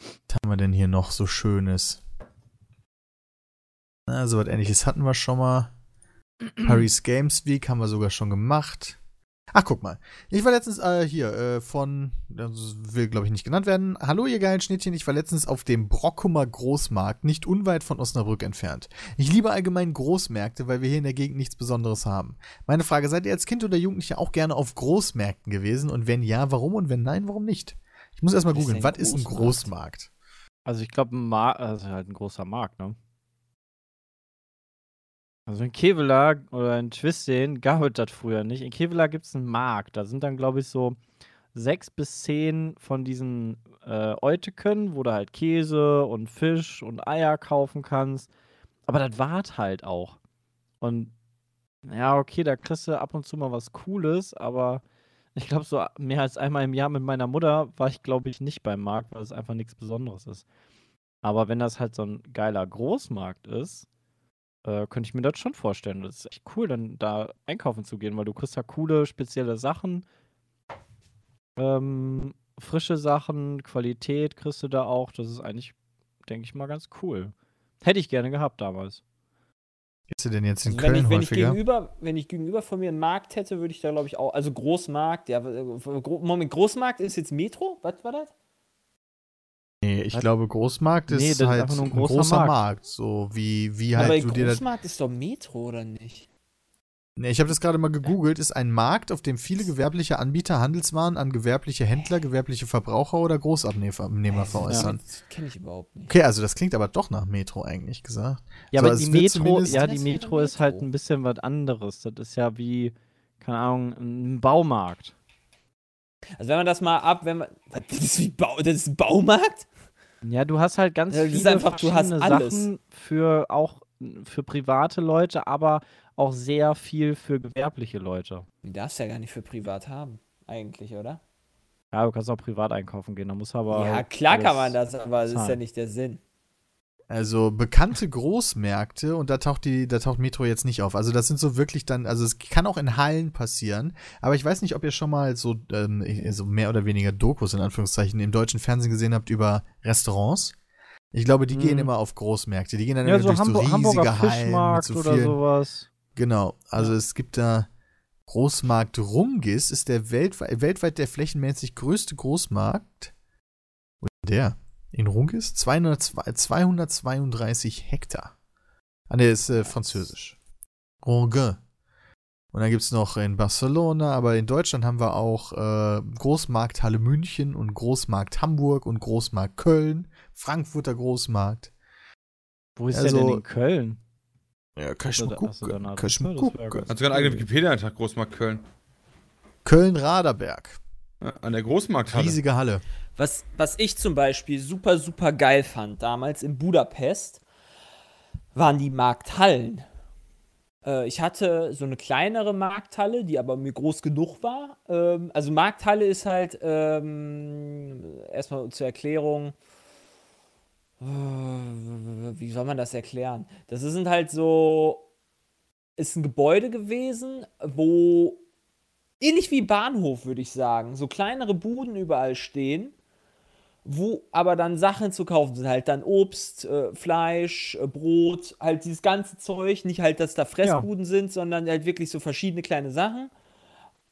Speaker 2: Was haben wir denn hier noch so Schönes? Na, so was ähnliches hatten wir schon mal. Paris Games Week haben wir sogar schon gemacht. Ach, guck mal. Ich war letztens äh, hier äh, von, das will glaube ich nicht genannt werden. Hallo ihr geilen Schnittchen, ich war letztens auf dem Brockumer Großmarkt, nicht unweit von Osnabrück entfernt. Ich liebe allgemein Großmärkte, weil wir hier in der Gegend nichts Besonderes haben. Meine Frage, seid ihr als Kind oder Jugendlicher auch gerne auf Großmärkten gewesen? Und wenn ja, warum? Und wenn nein, warum nicht? Ich muss erstmal googeln, was ist ein
Speaker 1: Großmarkt?
Speaker 3: Also ich glaube, ein Markt, also halt ein großer Markt, ne? Also in Kevela oder in Twisting gab es das früher nicht. In Kevela gibt es einen Markt. Da sind dann, glaube ich, so sechs bis zehn von diesen äh, Euteken, wo du halt Käse und Fisch und Eier kaufen kannst. Aber das wart halt auch. Und ja, okay, da kriegst du ab und zu mal was Cooles, aber ich glaube, so mehr als einmal im Jahr mit meiner Mutter war ich, glaube ich, nicht beim Markt, weil es einfach nichts Besonderes ist. Aber wenn das halt so ein geiler Großmarkt ist, äh, könnte ich mir das schon vorstellen. Das ist echt cool, dann da einkaufen zu gehen, weil du kriegst da coole, spezielle Sachen. Ähm, frische Sachen, Qualität kriegst du da auch. Das ist eigentlich, denke ich mal, ganz cool. Hätte ich gerne gehabt damals.
Speaker 2: Gehst du denn jetzt in
Speaker 1: Also wenn,
Speaker 2: Köln
Speaker 1: ich, wenn, ich
Speaker 2: häufiger?
Speaker 1: gegenüber, wenn ich gegenüber von mir einen Markt hätte, würde ich da, glaube ich, auch. Also Großmarkt, ja. Moment, Großmarkt ist jetzt Metro? Was war das?
Speaker 2: Nee, ich
Speaker 3: Was?
Speaker 2: glaube, Großmarkt ist
Speaker 3: Nee, das ist
Speaker 2: halt
Speaker 3: einfach nur ein
Speaker 2: ein
Speaker 3: großer
Speaker 2: großer Markt.
Speaker 3: Markt.
Speaker 2: So wie, wie
Speaker 1: Aber
Speaker 2: halt du dir das.
Speaker 1: Großmarkt ist doch Metro, oder nicht?
Speaker 2: Nee, ich habe das gerade mal gegoogelt. Ist ein Markt, auf dem viele gewerbliche Anbieter Handelswaren an gewerbliche Händler, gewerbliche Verbraucher oder Großabnehmer veräußern.
Speaker 1: Das kenne ich überhaupt nicht.
Speaker 2: Okay, also das klingt aber doch nach Metro eigentlich gesagt.
Speaker 3: Ja,
Speaker 2: So,
Speaker 3: aber
Speaker 2: es
Speaker 3: die Metro, ja, die
Speaker 1: ist
Speaker 3: Metro ist halt ein bisschen was anderes. Das ist ja wie, keine Ahnung, ein Baumarkt.
Speaker 1: Also wenn man das mal ab, wenn man. Das ist, wie Bau, das ist ein Baumarkt?
Speaker 3: Ja, du hast halt ganz
Speaker 1: Ja,
Speaker 3: viele
Speaker 1: einfach,
Speaker 3: verschiedene. Sachen für auch für private Leute, aber auch sehr viel für gewerbliche Leute.
Speaker 1: Die darfst du ja gar nicht für privat haben, eigentlich, oder?
Speaker 3: Ja, du kannst auch privat einkaufen gehen, da muss aber
Speaker 1: ja,
Speaker 3: halt
Speaker 1: klar kann man das, aber das ist ja nicht der Sinn.
Speaker 2: Also bekannte Großmärkte und da taucht die, da taucht Metro jetzt nicht auf. Also das sind so wirklich dann, also es kann auch in Hallen passieren, aber ich weiß nicht, ob ihr schon mal so, ähm, so mehr oder weniger Dokus in Anführungszeichen im deutschen Fernsehen gesehen habt über Restaurants. Ich glaube, die gehen
Speaker 3: Mhm.
Speaker 2: immer auf Großmärkte. Die gehen dann
Speaker 3: Ja,
Speaker 2: immer
Speaker 3: so
Speaker 2: durch
Speaker 3: Hamburg,
Speaker 2: so riesige
Speaker 3: Hamburger
Speaker 2: Hallen mit
Speaker 3: Fischmarkt
Speaker 2: so
Speaker 3: oder
Speaker 2: vielen,
Speaker 3: sowas.
Speaker 2: Genau, also es gibt da Großmarkt Rungis, ist der weltweit, weltweit der flächenmäßig größte Großmarkt. Denn der? In Rungis? 200, 232 Hektar. Ah, ne, ist äh, französisch. Rungis. Und dann gibt es noch in Barcelona, aber in Deutschland haben wir auch äh, Großmarkt Halle München und Großmarkt Hamburg und Großmarkt Köln, Frankfurter Großmarkt.
Speaker 3: Wo ist
Speaker 2: Also-
Speaker 3: der denn in Köln?
Speaker 2: Ja, kann ich mal gucken. Kann ich mal
Speaker 3: ganz
Speaker 4: Hat sogar einen eigenen. Wikipedia-Eintrag, Großmarkt Köln.
Speaker 2: Köln-Raderberg.
Speaker 4: Ja, an der Großmarkthalle.
Speaker 2: Riesige Halle.
Speaker 1: Was, was ich zum Beispiel super, super geil fand damals in Budapest, waren die Markthallen. Äh, ich hatte so eine kleinere Markthalle, die aber mir groß genug war. Ähm, also Markthalle ist halt, ähm, erstmal zur Erklärung, äh, wie soll man das erklären? Das sind halt so, ist ein Gebäude gewesen, wo ähnlich wie Bahnhof, würde ich sagen, so kleinere Buden überall stehen, wo aber dann Sachen zu kaufen sind, halt dann Obst, äh, Fleisch, äh, Brot, halt dieses ganze Zeug, nicht halt, dass da Fressbuden sind, sondern halt wirklich so verschiedene kleine Sachen.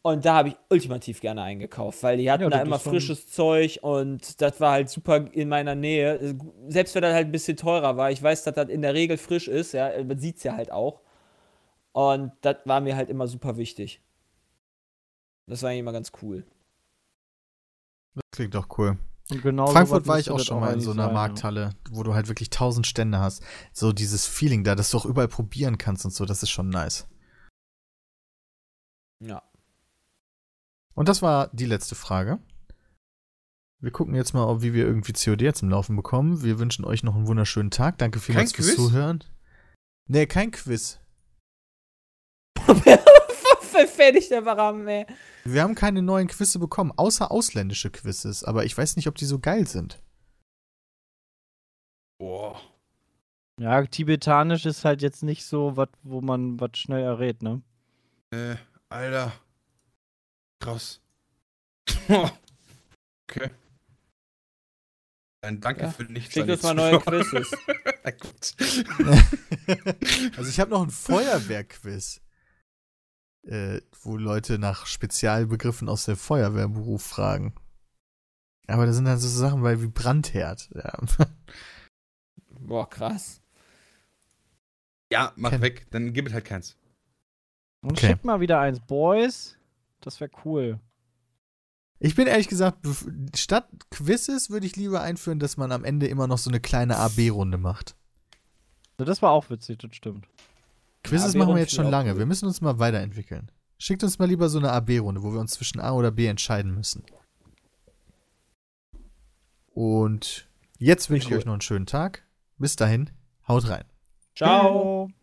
Speaker 1: Und da habe ich ultimativ gerne eingekauft, weil die hatten
Speaker 3: Ja,
Speaker 1: da immer frisches Zeug und das war halt super in meiner Nähe. Äh, Selbst wenn das halt ein bisschen teurer war, ich weiß, dass das in der Regel frisch ist, ja, man sieht es ja halt auch. Und das war mir halt immer super wichtig. Das war eigentlich immer ganz cool.
Speaker 2: Das klingt doch cool.
Speaker 3: Und genau
Speaker 2: Frankfurt war ich auch schon mal in so einer
Speaker 3: sein, ja.
Speaker 2: Markthalle, wo du halt wirklich tausend Stände hast. So dieses Feeling da, dass du auch überall probieren kannst und so, das ist schon nice.
Speaker 1: Ja.
Speaker 2: Und das war die letzte Frage. Wir gucken jetzt mal, ob, wie wir irgendwie COD jetzt im Laufen bekommen. Wir wünschen euch noch einen wunderschönen Tag. Danke vielmals
Speaker 4: Kein
Speaker 2: fürs
Speaker 4: Quiz?
Speaker 2: Zuhören. Nee, kein Quiz.
Speaker 1: Fertig der Baram, ey.
Speaker 2: Wir haben keine neuen Quizze bekommen, außer ausländische Quizzes, aber ich weiß nicht, ob die so geil sind.
Speaker 4: Boah.
Speaker 3: Ja, tibetanisch ist halt jetzt nicht so was, wo man was schnell errät, ne?
Speaker 4: Äh, Alter. Krass. okay. Ein Danke
Speaker 1: Ja,
Speaker 4: für nichts.
Speaker 1: Schick uns mal neue. Quizzes.
Speaker 4: Na gut.
Speaker 2: also ich habe noch ein Feuerwehrquiz, äh, wo Leute nach Spezialbegriffen aus der Feuerwehrberuf fragen. Aber das sind dann so Sachen weil wie Brandherd. Ja.
Speaker 1: Boah, krass.
Speaker 4: Ja, mach
Speaker 2: Ken-
Speaker 4: weg. Dann gib es halt keins.
Speaker 3: Und
Speaker 2: Okay.
Speaker 3: schick mal wieder eins, Boys. Das wäre cool.
Speaker 2: Ich bin ehrlich gesagt, statt Quizzes würde ich lieber einführen, dass man am Ende immer noch so eine kleine AB-Runde macht.
Speaker 3: Also das war auch witzig, das stimmt.
Speaker 2: Quizzes machen wir jetzt schon lange.
Speaker 1: cool.
Speaker 2: Wir müssen uns mal weiterentwickeln. Schickt uns mal lieber so eine AB-Runde, wo wir uns zwischen A oder B entscheiden müssen. Und jetzt wünsche ich euch noch einen schönen Tag. Bis dahin, haut rein.
Speaker 1: Ciao.
Speaker 3: Ciao.